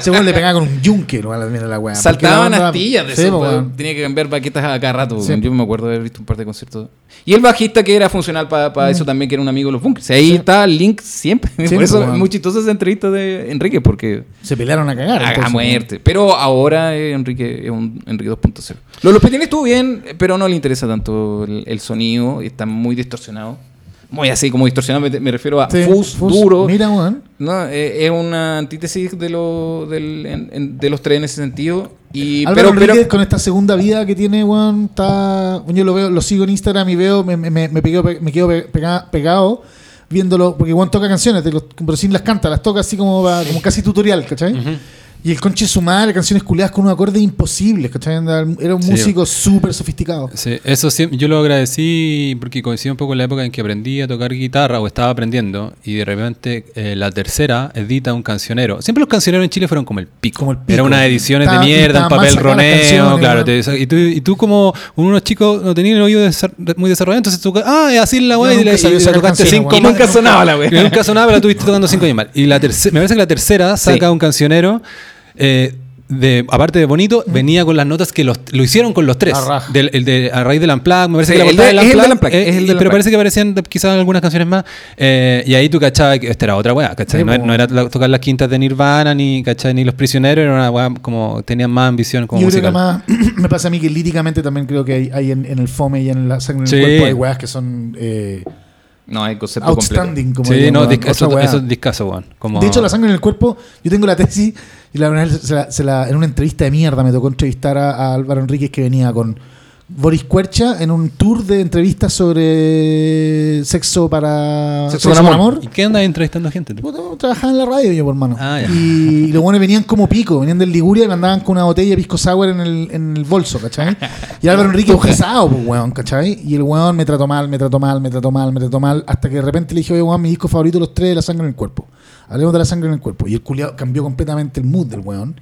weón le <laughs> pegaba con un yunque, ¿no? a la, mira la weá. Saltaban astillas de Sí, eso, pues, weón. Tenía que cambiar baquetas a cada rato. Sí. Yo me acuerdo de haber visto un par de conciertos. Y el bajista que era funcional para eso también, que era un amigo de los bunkers. Ahí Mm. Sí. está el link siempre. Sí, Por eso es muy chistosa esa entrevista de Enrique, porque Se pelearon a cagar. a, entonces, muerte. Pero ahora eh, Enrique es un Enrique 2.0. Lo de los Petinelli estuvo bien, pero no le interesa tanto el, el sonido. Está muy distorsionado. Muy así como distorsionado, me, me refiero a Sí, fuzz, fuzz. duro. Mira, weón. No, eh, es una antítesis de, lo, del- en- en- de los tres en ese sentido. Y, Álvaro pero, pero, con esta segunda vida que tiene, weón, está. Yo lo veo, lo sigo en Instagram y veo, me, me, me, pego- me quedo pe- pega- pegado viéndolo, porque Juan toca canciones, pero sin las canta, las toca así como, como casi tutorial, ¿cachai? Y el conche su madre, canciones culiadas con unos acordes imposibles, ¿cachai? Era un músico súper sofisticado. Sí, eso sí, yo lo agradecí porque coincidió un poco en la época en que aprendí a tocar guitarra o estaba aprendiendo y de repente eh, la tercera edita un cancionero. Siempre los cancioneros en Chile fueron como el pico. Como el pico. Era unas ediciones Estaba- de mierda, un papel roneo, claro. te- y, tú, y tú como unos chicos no tenían el oído muy desarrollado, entonces tú, ah, es así la weá y, la- tocaste cinco y nunca sonaba la y wea. nunca sonaba, pero la tuviste tocando cinco años mal. Y la me parece que la tercera saca un cancionero. Eh, de, aparte de bonito, venía con las notas que los, lo hicieron con los tres. Del, el de, a raíz del Unplugged, me parece Sí, que la el portada de- es el Unplugged, eh, es el y- del pero Unplugged. parece que aparecían quizás algunas canciones más. eh, y ahí tú cachabas que esta era otra weá, ¿cachai? Sí, no, no era la- tocar las quintas de Nirvana, ni, ¿cachai? ni los prisioneros, era una weá como tenían más ambición como Yo creo que musical. más <clears throat> me pasa a mí que líricamente también creo que hay, hay en, en el fome y en la sangre en Sí. el cuerpo hay weas que son eh, no, hay concepto completo. outstanding. Como Sí, dirían, no, Otra eso, eso es discazo, weón. Como- De hecho, la sangre en el cuerpo, yo tengo la tesis y la verdad se la- se la- en una entrevista de mierda me tocó entrevistar a, a Álvaro Enríquez que venía con Boris Cuercha en un tour de entrevistas sobre sexo para Sexo con amor. ¿Y qué andas entrevistando gente? tú? Puta, Trabajaba en la radio yo, por mano. Ah, y, y los buenos venían como pico, venían del Liguria y me andaban con una botella de pisco sour en el, en el bolso, ¿cachai? Y Álvaro <laughs> Enrique un casado, pues, weón, ¿cachai? Y el weón me trató mal, me trató mal, me trató mal, me trató mal, hasta que de repente le dije, oye, weón, mi disco favorito de los tres es La sangre en el cuerpo. Hablemos de la sangre en el cuerpo. Y el culiao cambió completamente el mood del weón.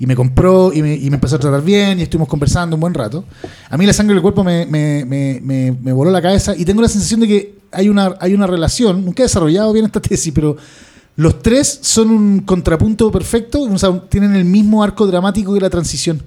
Y me compró y me, y me empezó a tratar bien y estuvimos conversando un buen rato. A mí la sangre del cuerpo me, me, me, voló la cabeza y tengo la sensación de que hay una, hay una relación, nunca he desarrollado bien esta <laughs> tesis, pero los tres son un contrapunto perfecto, o sea, tienen el mismo arco dramático que la transición.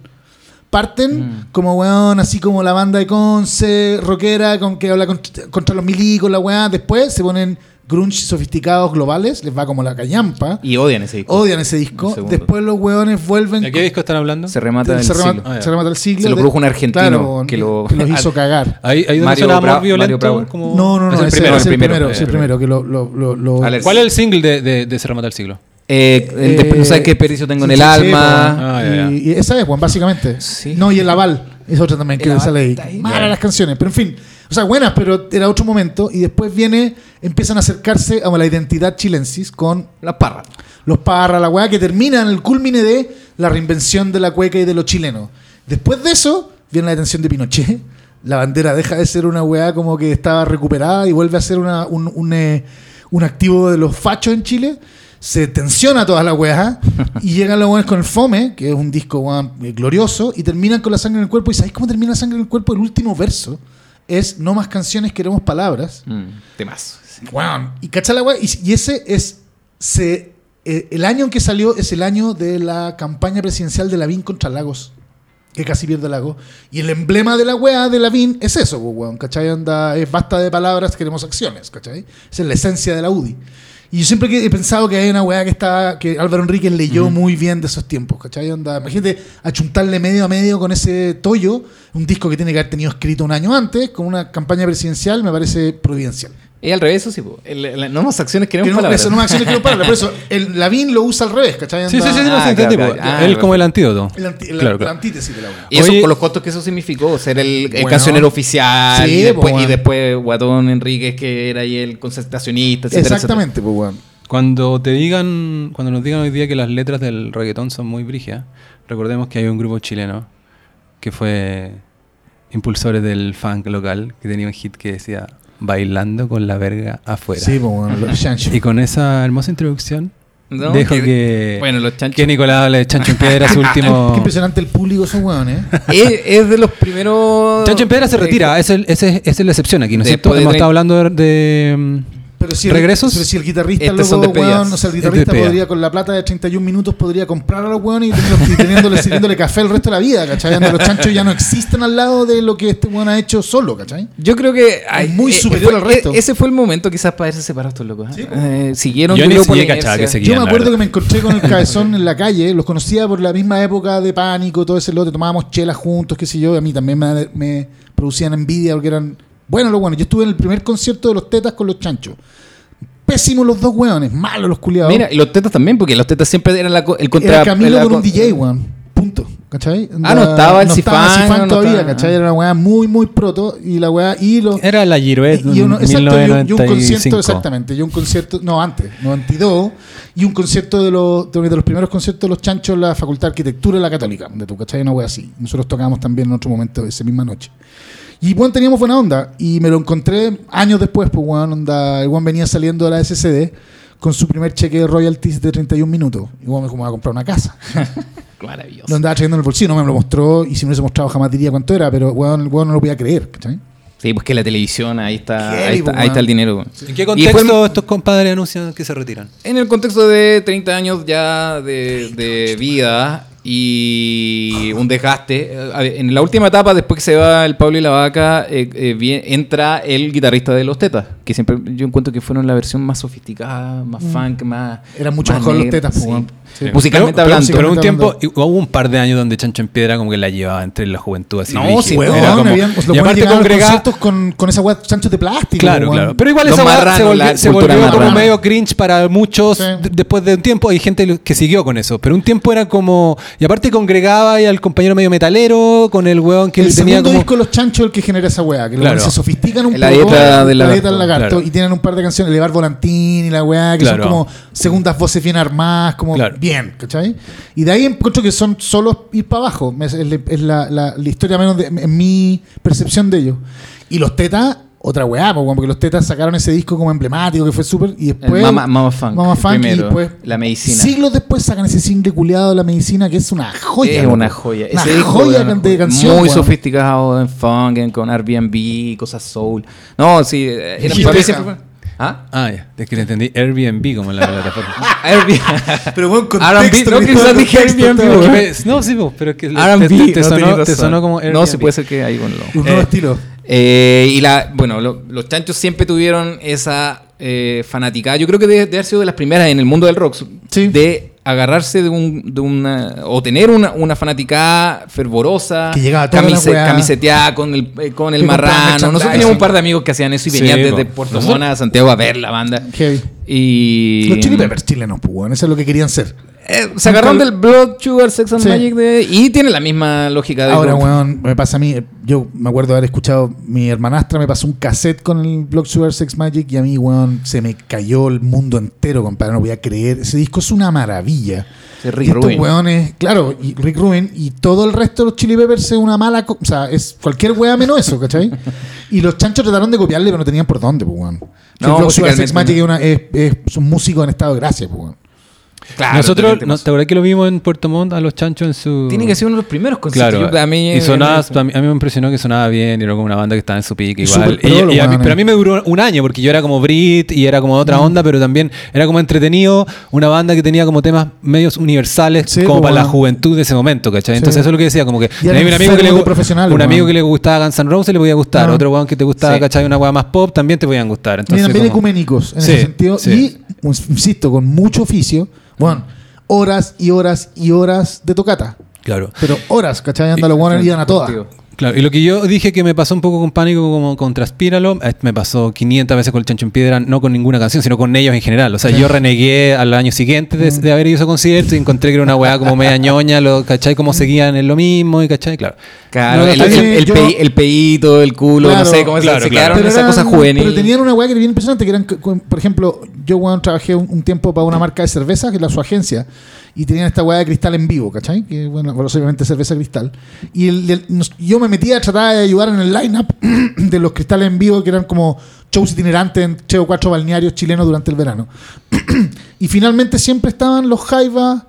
Parten como weón, así como la banda de Conce, rockera, con que habla contra, contra los milicos, la weá. Después se ponen grunge sofisticados globales, les va como la callampa. Y odian ese disco. Odian ese disco. Después los weones vuelven. ¿De qué disco están hablando? Se remata se, el remata, siglo. Ah, se remata el siglo. Se lo produjo un argentino claro, que lo- los hizo <laughs> cagar. Ahí, ahí Mario suena Amor Violento. Como- No, no, no, Es el ese primero. es el primero, el primero, que lo, ¿Cuál es el single de, de, de Se remata el siglo? Eh, el de- Eh, no sabes qué pericio tengo en el sí, alma. sí, Ah, ya, ya. y, y esa es, Juan, básicamente. Sí. No, y el aval es otra también que sale ahí. Malas las canciones, pero en fin. O sea, buenas, pero era otro momento. Y después viene, empiezan a acercarse a la identidad chilensis con Las parras. los Parra, la weá, que termina en el culmine de la reinvención de la cueca y de lo chileno. Después de eso, viene la detención de Pinochet. La bandera deja de ser una weá como que estaba recuperada y vuelve a ser una, un- un, eh, un activo de los fachos en Chile. Se tensiona toda la weá y llegan los weones con el Fome, que es un disco glorioso, y terminan con la sangre en el cuerpo. ¿Y sabéis cómo termina la sangre en el cuerpo? El último verso es no más canciones, queremos palabras. Mm, temazo. Weón. Y cacha la weá. Y, y ese es. Se, eh, el año en que salió es el año de la campaña presidencial de Lavín contra Lagos. Que casi pierde Lagos. Y el emblema de la weá de Lavín es eso, pues, weón. ¿Cachai? Anda, es basta de palabras, queremos acciones. ¿Cachai? Esa es la esencia de la UDI. Y yo siempre he pensado que hay una weá que está, que Álvaro Enríquez leyó muy bien de esos tiempos, ¿cachai? Onda, imagínate achuntarle medio a medio con ese tollo, un disco que tiene que haber tenido escrito un año antes, con una campaña presidencial, me parece providencial. Y al revés, eso sí, po. El- el- no más acciones Que queremos no, palabras. eso no me acciones que no palabras, por eso <laughs> el Lavín lo usa al revés, ¿cachai? Sí, sí, sí, sí, no Ah, claro, claro. Ah, Él como el antídoto. El anti- la, Claro, la claro. antítesis de la weá. Y eso Oye- con los costos que eso significó, ser el, el Bueno. cancionero oficial Sí, y, después, po, y bueno. después Guatón Enríquez, que era ahí el concertacionista, etcétera, Exactamente, pues weón. Cuando te digan, cuando nos digan hoy día que las letras del reggaetón son muy brígidas, recordemos que hay un grupo chileno que fue impulsores del funk local, que tenía un hit que decía Bailando con la verga afuera. Sí, pues weón, los chanchos. Y con esa hermosa introducción, ¿no? dejo Que- que, Bueno, los chanchos. que Nicolás hable de Chancho en Piedra, su <laughs> último... Qué impresionante el público esos weones. ¿eh? <laughs> es, es de los primeros. Chancho en Piedra se retira, esa es, esa es la excepción aquí, ¿no es cierto? Hemos estado hablando de... de, Pero si el, ¿Regresos? pero si el guitarrista, loco, weón, o sea, el guitarrista podría, con la plata de 31 minutos, podría comprar a los weones y, teniendo- y teniéndole, sirviéndole café el resto de la vida, ¿cachai? Los chanchos ya no existen al lado de lo que este weón ha hecho solo, ¿cachai? Yo creo que hay- muy eh, superior fue- al resto. eh, Ese fue el momento quizás para haberse separado estos locos. ¿eh? Sí. Eh, siguieron Yo ni cachaba que inercia. seguían. Yo me acuerdo que me encontré con el <laughs> cabezón en la calle, los conocía por la misma época de pánico, todo ese lote, tomábamos chelas juntos, qué sé yo, y a mí también me, me producían envidia porque eran buenos los buenos. Yo estuve en el primer concierto de los tetas con los chanchos. Pésimos los dos weones, malos los culiados. Mira, y los tetas también, porque los tetas siempre eran la el contra. Era Camilo con co- un DJ, weón. Punto. ¿Cachai? Ah, no estaba el Cifán, Cifán no todavía, estaba- ¿cachai? Era una weá muy, muy proto. Y la weá. Y los. Era la Giroet y uno, exacto, y un, y un 1995. concierto, exactamente. Y un concierto, no, antes, 92. Y un concierto de los, de de los primeros conciertos de los chanchos en la Facultad de Arquitectura de la Católica. De tu, ¿cachai? Una weá así. Nosotros tocábamos también en otro momento, esa misma noche. Y bueno, teníamos buena onda. Y me lo encontré años después, pues, weón, onda. El venía saliendo de la SCD con su primer cheque de royalties de 31 minutos. Y weón me dijo, me voy a comprar una casa. <laughs> Maravilloso. Lo andaba trayendo en el bolsillo, no me lo mostró. Y si me hubiese mostrado jamás diría cuánto era. Pero weón, el weón no lo podía creer, ¿cachai? Sí, pues que la televisión, ahí está, ahí está, po, ahí está el dinero. ¿En qué contexto estos compadres anuncian que se retiran? En el contexto de 30 años ya de, de vida y un desgaste. En la última etapa, después que se va el Pablo y la Vaca, eh, eh, entra el guitarrista de Los Tetas, que siempre yo encuentro que fueron la versión más sofisticada, más funk, más... Era mucho más mejor Los negra, Tetas, po, sí. Sí. Musicalmente pero, hablando. Pero un tiempo, hubo un par de años donde Chancho en Piedra como que la llevaba entre la juventud así. No, sí, Weón, Era como- habían- los y aparte congregaba... con, con esa weá chanchos de plástico. Claro, weón. claro. Pero igual Los esa weá se volvió, se volvió como medio cringe para muchos Sí. después de un tiempo. Hay gente que siguió con eso. Pero un tiempo era como... Y aparte congregaba y al compañero medio metalero con el weón que el tenía segundo como... disco de los chanchos el que genera esa weá, que Claro. se sofistican un La poco. dieta la dieta del lagarto, claro. y tienen un par de canciones, Elevar Volantín y la weá, que Claro. son como segundas voces bien armadas, como. Bien, ¿cachai? Y de ahí encuentro que son solo ir para abajo. Es, es- es la, la- la historia menos de- en mi percepción de ellos. Y los tetas, otra weá, porque los tetas sacaron ese disco como emblemático que fue súper. Y El después. Mama, Mama Funk. Mama Funk, y primero, después, la medicina. Siglos después sacan ese single culiado de la medicina que es una joya. Es loco. una joya. Una Ese joya weón, de canción. Muy weón. sofisticado en funk, en- con Airbnb, cosas soul. No, sí. eh, Era, ¿Ah? Ah, ya. Es que le entendí Airbnb como en la plataforma. <laughs> Airbnb. <laughs> Pero bueno, R&B, no, quizás dije Airbnb, no, sí, pero es que... R&B, te, te no sonó, te sonó como No, Airbnb. sí puede ser que ahí con lo. Un nuevo Eh, estilo. Eh, y la, bueno, lo- los chanchos siempre tuvieron esa eh, fanaticada. Yo creo que debe, debe haber sido de las primeras en el mundo del rock. Sí. De agarrarse de, un, de una. o tener una, una fanaticada fervorosa. Que llegaba a toda la weá. Camiseteada con el, eh, con el marrano. Nosotros teníamos un par de amigos que hacían eso y venían desde Puerto Nosotros- Montt a Santiago a ver la banda. Heavy. Y. Los Chili Peppers chilenos, pues. Eso es lo que querían ser. Eh, se agarraron del Blood Sugar Sex and Sí. Magic de, y tiene la misma lógica de Ahora, weón, me pasa a mí. Yo me acuerdo de haber escuchado. Mi hermanastra me pasó un cassette con el Block Sugar Sex Magic y a mí, weón, se me cayó el mundo entero, compadre. No voy a creer. Ese disco es una maravilla. Sí, Rick y estos Rubin. weones, claro, y Rick Rubin y todo el resto de los Chili Peppers es una mala, o sea, es cualquier wea menos eso, ¿cachai? <laughs> y los chanchos trataron de copiarle, pero no tenían por dónde, pues, weón. No, Super Sex Magic es, una, es, es- son músicos en estado de gracia, pues, weón. Claro, Nosotros, no, ¿te acuerdas que lo vimos en Puerto Montt a los chanchos en su. Tiene que ser uno de los primeros conciertos. Claro, Yo- a mí, y sonaba, eh, a mí, a mí me impresionó que sonaba bien, y era como una banda que estaba en su pique Y igual. Y- y a mí- pero a mí me duró un año, porque yo era como Brit y era como Mm. otra onda, pero también era como entretenido, una banda que tenía como temas medios universales Sí, como pues, para la juventud de ese momento, ¿cachai? Sí. Entonces eso es lo que decía, como que Y un amigo que le profesionales, un amigo que le gustaba Guns N' Roses le podía gustar, Ah. otro weón que te gustaba, Sí. ¿cachai? Una weá más pop también te podían gustar. Y Entonces, también como- ecuménicos en Sí, ese sentido. sí. Y, insisto, con mucho oficio. Bueno, horas y horas y horas de tocata. Claro. Pero horas, ¿cachai? Anda los buenos iban a todas. Claro, y lo que yo dije que me pasó un poco con pánico como con Transpíralo, eh, me pasó 500 veces con el Chancho en Piedra, no con ninguna canción, sino con ellos en general. O sea, yo renegué al año siguiente de, de haber ido a ese concierto y encontré que era una weá como media ñoña, lo, ¿cachai? Como seguían en lo mismo y ¿cachai? Claro. Claro, No, el, el, el yo- pe- el peito, el culo, Claro, no sé cómo se- claro, se claro. quedaron esas cosas juveniles. pero tenían una weá que era bien impresionante, que eran, por ejemplo, yo weón, trabajé un, un tiempo para una marca de cerveza, que es la su agencia, y tenían esta weá de cristal en vivo, ¿cachai? Que bueno, obviamente cerveza cristal. Y el- el- nos- yo me metía a tratar de ayudar en el line-up <clears throat> de los cristales en vivo, que eran como shows itinerantes en tres o cuatro balnearios chilenos durante el verano. <clears throat> y finalmente siempre estaban los jaivas,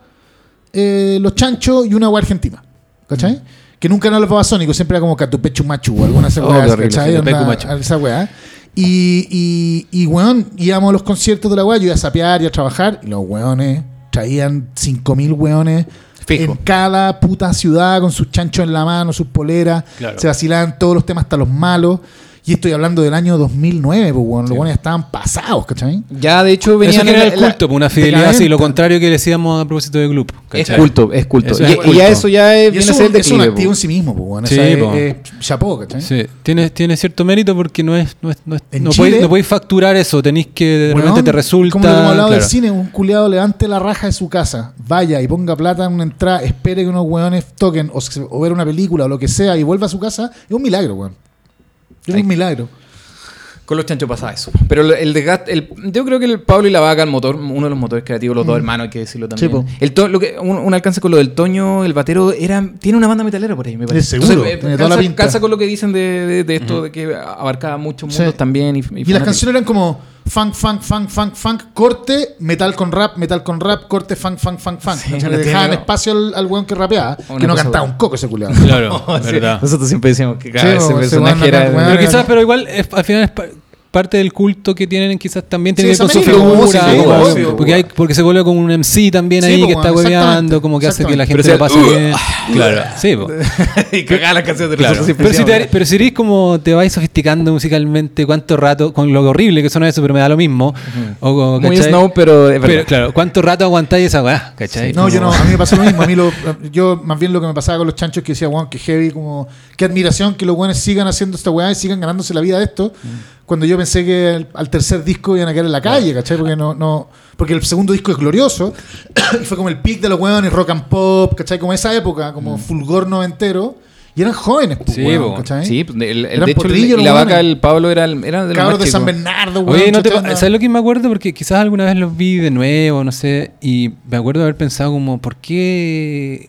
eh, los chanchos y una weá argentina, ¿cachai? Que nunca eran los babasónicos, siempre era como Catupechu Machu o alguna de esas Oh, qué horrible, ¿cachai? esa weá. Y, y, y weón, íbamos a los conciertos de la weá, yo iba a sapear y a trabajar, y los weones traían 5.000 weones Fijo. en cada puta ciudad con sus chanchos en la mano, sus poleras, Claro. se vacilaban todos los temas hasta los malos. Y estoy hablando del año 2009, pues, weón, los weones estaban pasados, ¿cachai? Ya, de hecho, Eso venían genera en el la- culto, pues, una fidelidad así, lo contrario que decíamos a propósito de Gloop. Es ¿cachai? culto, es culto. Eso y, es y ya eso ya es, Y viene eso a ser el es un activo po. en sí mismo, pues, weón. Sí, Esa es- po. es chapó, ¿cachai? Sí, tiene, tiene cierto mérito porque no es, no es, no es- no podéis, no podéis facturar eso, tenéis que de Weón, repente te resulta. Como lo que hemos hablado del cine, un culiado levante la raja de su casa, vaya y ponga plata en una entrada, espere que unos weones toquen o, o ver una película o lo que sea y vuelva a su casa, es un milagro, weón. Es un milagro. Con los chanchos pasaba eso. Pero el- el desgaste, el, yo creo que el Pablo y la vaca, el motor, uno de los motores creativos, los dos hermanos, hay que decirlo también. Mm. po. el to- lo que, un, un alcance con lo del Toño, el batero, era, tiene una banda metalera por ahí, me parece. seguro, tiene toda la calza, pinta. calza con lo que dicen de, de- de esto, de que abarcaba muchos Sí. mundos también. Y, Y las canciones eran como funk, funk, funk, funk, funk, corte, metal con rap, metal con rap, corte, funk, funk, funk, funk. Sí, no Le dejaban espacio al, al weón que rapeaba, Una que no cantaba buena. un coco ese culiado. Claro, <laughs> Sí, verdad. Nosotros siempre decíamos que Sí, cada ese ese personaje era. Pero quizás, pero igual es- al final es pa- parte del culto que tienen, quizás también tiene Sí, que ver con su figura, sí, como- obvio, porque, hay, porque se vuelve como un MC también Sí, ahí po, que está hueveando, como que hace que la gente lo pase si- bien. <laughs> claro, sí, po. <laughs> y cagaba las canciones de Claro. Pero, si te, pero si eres como te vais sofisticando musicalmente, ¿cuánto rato, con lo horrible que suena eso, pero me da lo mismo? o, o, Muy snow, pero es. Pero claro, ¿cuánto rato aguantáis esa weá? ¿Cachai? No, yo no, Como- a mí me pasó lo mismo. A mí lo, <laughs> yo, más bien lo que me pasaba con los chanchos que decía, weón, que heavy, como, qué admiración que los weones sigan haciendo esta weá y sigan ganándose la vida de esto. Cuando yo pensé que al, al tercer disco iban a quedar en la calle, ¿cachai? Porque no, no, porque el segundo disco es glorioso <coughs> y fue como el pic de los weones, rock and pop, ¿cachai? Como esa época, como fulgor noventero. Y eran jóvenes, pues, Sí, weón. ¿cachai? Sí, pues, el, el- Eran de hecho, el- la vaca, weones. el Pablo era, el- era de los Cabros de San. Bernardo, weón. Oye, ¿no te, ¿cachai? pa- Onda- ¿sabes lo que me acuerdo? Porque quizás alguna vez los vi de nuevo, no sé, y me acuerdo de haber pensado como, ¿por qué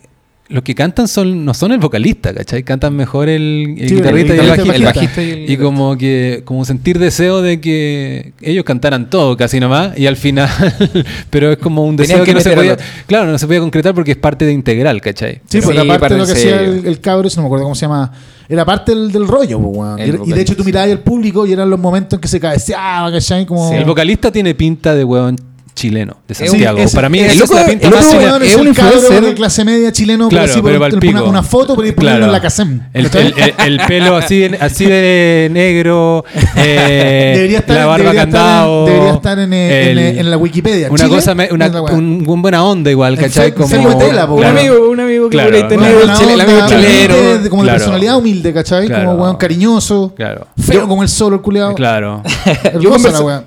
los que cantan son no son el vocalista, ¿cachai? Cantan mejor el, el Sí, guitarrista y el guitarrista, bajista. el bajista y el Y como que como sentir deseo de que ellos cantaran todo casi nomás y al final, <laughs> pero es como un Tenían deseo que que, no se podía, claro, no se podía concretar porque es parte de integral, ¿cachai? Sí, pues Sí, era parte de lo que parece- hacía el, el cabro, no me acuerdo cómo se llama. Era parte del, del rollo, pues. El Y- Y, de hecho tú mirabas al público y eran los momentos en que se cabeceaba, ¿cachai? Como... El vocalista tiene pinta de hueón chileno, de Sí, Santiago. Para mí el es loco- la pinta el loco, es es un influencer. de clase media chileno, Claro, pero así pero por- una, una foto ponerlo Claro. en la casem. El, el- el- el pelo así de, así de negro, <laughs> eh, debería estar, la barba debería estar candado. en, debería estar en, eh, en, el- eh, en la Wikipedia. Una Chile, cosa, me- una, es un, un buena onda igual, El ¿cachai? Como, tela, po, Un amigo, un amigo que Claro. por Buena el, el amigo chileno. como de personalidad humilde, ¿cachai? Como weón cariñoso. Claro. Feo como el solo, el culeado. Claro.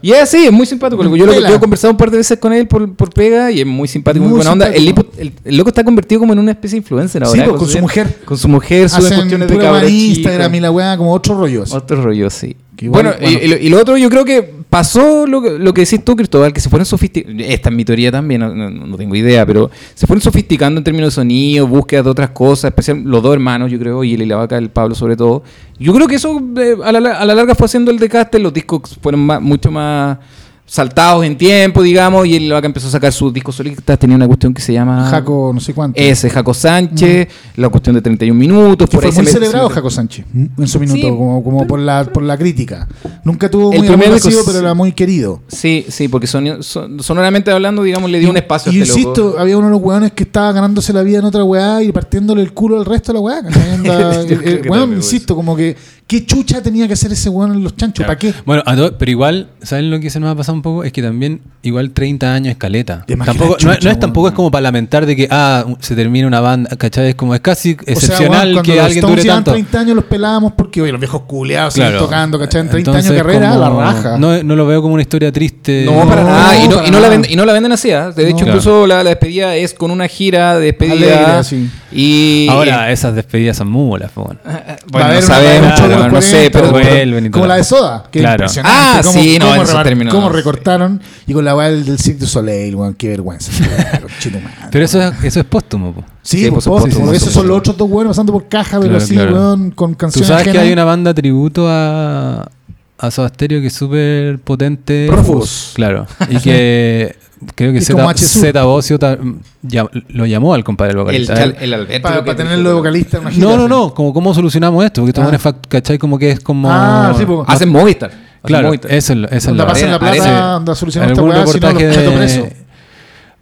Y es así, es muy simpático. loco. Yo, lo, yo he conversado un par de veces con él por, por pega y es muy simpático, muy, Muy buena onda. El, loco está convertido como en una especie de influencer ahora. Sí, pues, con su- mujer. Con su mujer, suben Hacen cuestiones de en Instagram y la weá como otro rollo. así. Otro rollo, sí. Igual, Bueno, y- y, lo- y lo otro yo creo que pasó lo, que- lo que decís tú, Cristóbal, que se fueron sofisticando, esta es mi teoría también, no, no- no tengo idea, pero se fueron sofisticando en términos de sonido, búsqueda de otras cosas, especial los dos hermanos, yo creo, y el y la vaca, el Pablo sobre todo. Yo creo que eso eh, a, la, a la larga fue haciendo el decaste, los discos fueron más- mucho más saltados en tiempo, digamos, y el vaca empezó a sacar sus discos solistas, tenía una cuestión que se llama... Jaco, no sé cuánto. Ese, Jaco Sánchez, la cuestión de 31 minutos. Que por fue ahí muy me- celebrado se Jaco Sánchez en su minuto, Sí. como, como por, la, por la crítica. Nunca tuvo El muy primer pero era muy querido. Sí, sí, porque son, son- sonoramente hablando, digamos, le dio un espacio y a este insisto, loco. había uno de los weones que estaba ganándose la vida en otra weá y partiéndole el culo al resto de la weá. <laughs> que weón, también, insisto, como que ¿qué chucha tenía que hacer ese weón en los chanchos? ¿Para qué? Bueno, a pero igual, ¿saben lo que se nos ha pasado un poco? Es que también, igual 30 años es caleta. Tampoco, no, es- chucha, no es tampoco es como para lamentar de que, ah, se termina una banda, ¿cachai? Es como, es casi O sea, excepcional cuando que alguien dure tanto. 30 años los pelábamos porque, oye, los viejos culeados siguen tocando, ¿cachai? En 30 Entonces, años de carrera, como- la raja. No, no lo veo como una historia triste. No, para No, nada. Y no, para y no la venden, y no la venden así. ¿ah? De hecho, No. incluso la, la despedida es con una gira de despedida. Alegre. Y. Ahora, esas despedidas son mulas, po, bueno. Bueno, sabemos, bueno, no sé, 40, pero. bueno. Como la de Soda, que impresionante. Ah, sí, no, cómo en recortaron y con la weá del, del Cirque du Soleil, weón, qué vergüenza. <laughs> Madre. Pero eso es, eso es póstumo, po. Sí, Sí, por supuesto. supuesto, esos sí, son sí. los otros dos weones pasando por caja, pero Claro, así, claro. weón, con Tú canciones sabes que hay una banda tributo a, a Soda Stereo que es súper potente. Prófugos. Claro. Y que creo que. Zeta Bocio lo llamó al compadre El, vocalista. chal- el Alberto. Para lo que- tenerlo de vocalista gira, no, no, sí. no. Como, ¿Cómo solucionamos esto? Porque estos Ah. ¿cachai? Como que es como. Ah, sí, po. Hacen Movistar. Claro, Movistar. eso es lo- esa es la pasan la plata, arena. onda solucionamos esta weá, si no los de- preso.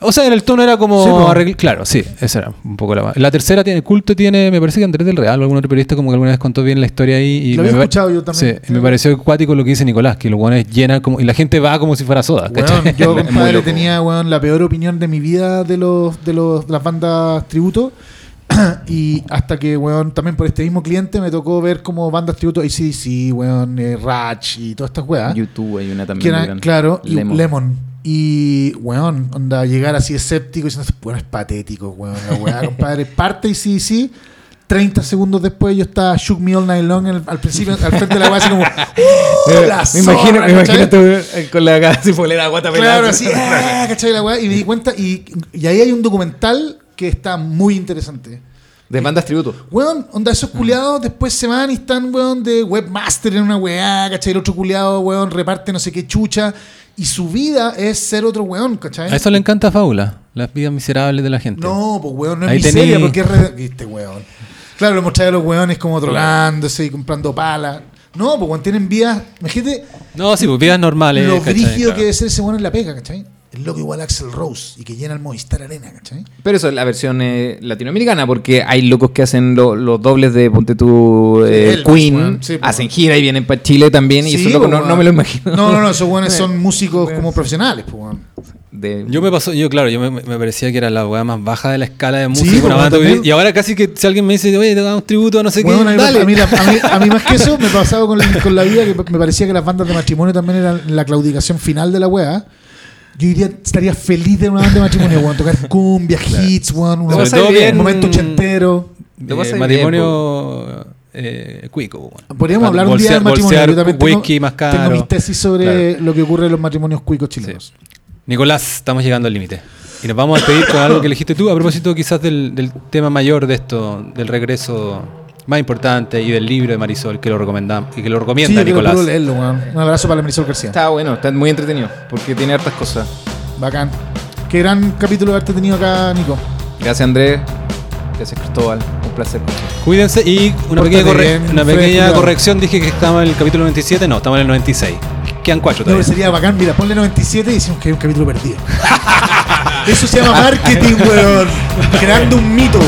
O sea, en el tono era como Sí, arregl- Claro, sí, esa era un poco la La tercera tiene culto, tiene, me parece que Andrés del Real algún otro periodista como que alguna vez contó bien la historia ahí. Y Lo me había escuchado yo también. Sí, y me pareció acuático lo que dice Nicolás, que los guanes llenan como. Y la gente va como si fuera soda. Weón, yo, <laughs> muy compadre, tenía weón, la peor opinión de mi vida de los de los de las bandas tributo. <clears throat> y hasta que, weón, también por este mismo cliente me tocó ver como bandas tributo ACDC, weón, eh, Ratch y todas estas weas. YouTube hay una Que también. gran- claro, y Lemon. Lemon. Y, weón, onda, llegar así escéptico y diciendo, bueno, es patético, weón, la weá, compadre. <laughs> Parte sí. 30 segundos después yo estaba Shook Me All Night Long el- al principio, al frente de la weá, así como, <laughs> ¡Oh, la me imagino, zorra! me imagino tú eh, con la cara <laughs> así polera guata pelada. Claro, así, ¡ah! ¿cachai? La weá, y me di cuenta, y, y ahí hay un documental que está muy interesante. De bandas tributo. Weón, onda, esos culiados después se van y están, weón, de webmaster en una weá, ¿cachai? El otro culiado, weón, reparte no sé qué chucha. Y su vida es ser otro weón, ¿cachai? A eso le encanta Fábula, las vidas miserables de la gente. No, pues weón, no es Ahí miseria tení- porque es re... Viste, weón. Claro, lo mostraba a los weones como drogándose y comprando palas. No, pues weón, tienen vidas... Imagínate No, sí, pues vidas normales. lo brígido Claro. que debe ser ese weón en la pega, ¿cachai? El loco igual a Axel Rose y que llena el Movistar Arena, ¿cachai? Pero eso es la versión eh, latinoamericana, porque hay locos que hacen lo- los dobles de Ponte tu Sí, eh, Elvis, Queen, weón. Sí, pues, hacen weón. gira y vienen para Chile también, y Sí, eso loco pues, no, weón. no me lo imagino. No, no, no, esos weones son <laughs> músicos como profesionales, pues weón. De- Yo me pasó, yo claro, yo me, me parecía que era la weá más baja de la escala de música, pues, una banda también. y ahora casi que si alguien me dice, oye, te damos tributo a no sé Weón, qué, a, mí, dale. a, mí, la- a mí- a mí más que eso me pasaba con, con la vida que me parecía que las bandas de matrimonio también eran la claudicación final de la weá. Yo diría, estaría feliz de una banda de matrimonio, weón. Tocar <laughs> cumbia, hits, weón. Un momento a Eh, matrimonio eh, cuico. bueno. Podríamos hablar un día del matrimonio. Yo también tengo, whisky más tengo caro. mis tesis sobre lo que ocurre en los matrimonios cuicos chilenos. Nicolás, estamos llegando al límite. Y nos vamos a despedir con algo que elegiste tú, a propósito quizás del, del tema mayor de esto, del regreso más importante y del libro de Marisol que lo recomendamos y que lo Sí, recomienda quiero Nicolás. leerlo. Un abrazo para Marisol García. Está bueno, está muy entretenido, porque tiene hartas cosas. Bacán. Qué gran capítulo haberte tenido acá, Nico. Gracias Andrés, gracias Cristóbal, un placer. Cuídense y una Pórtate pequeña, corre- una corrección, dije que estaba en el capítulo 97, no, estamos en el 96. Quedan cuatro No, todavía. sería bacán. Mira, ponle 97 y decimos que hay un capítulo perdido. <laughs> Eso se llama marketing, weón. Creando un mito.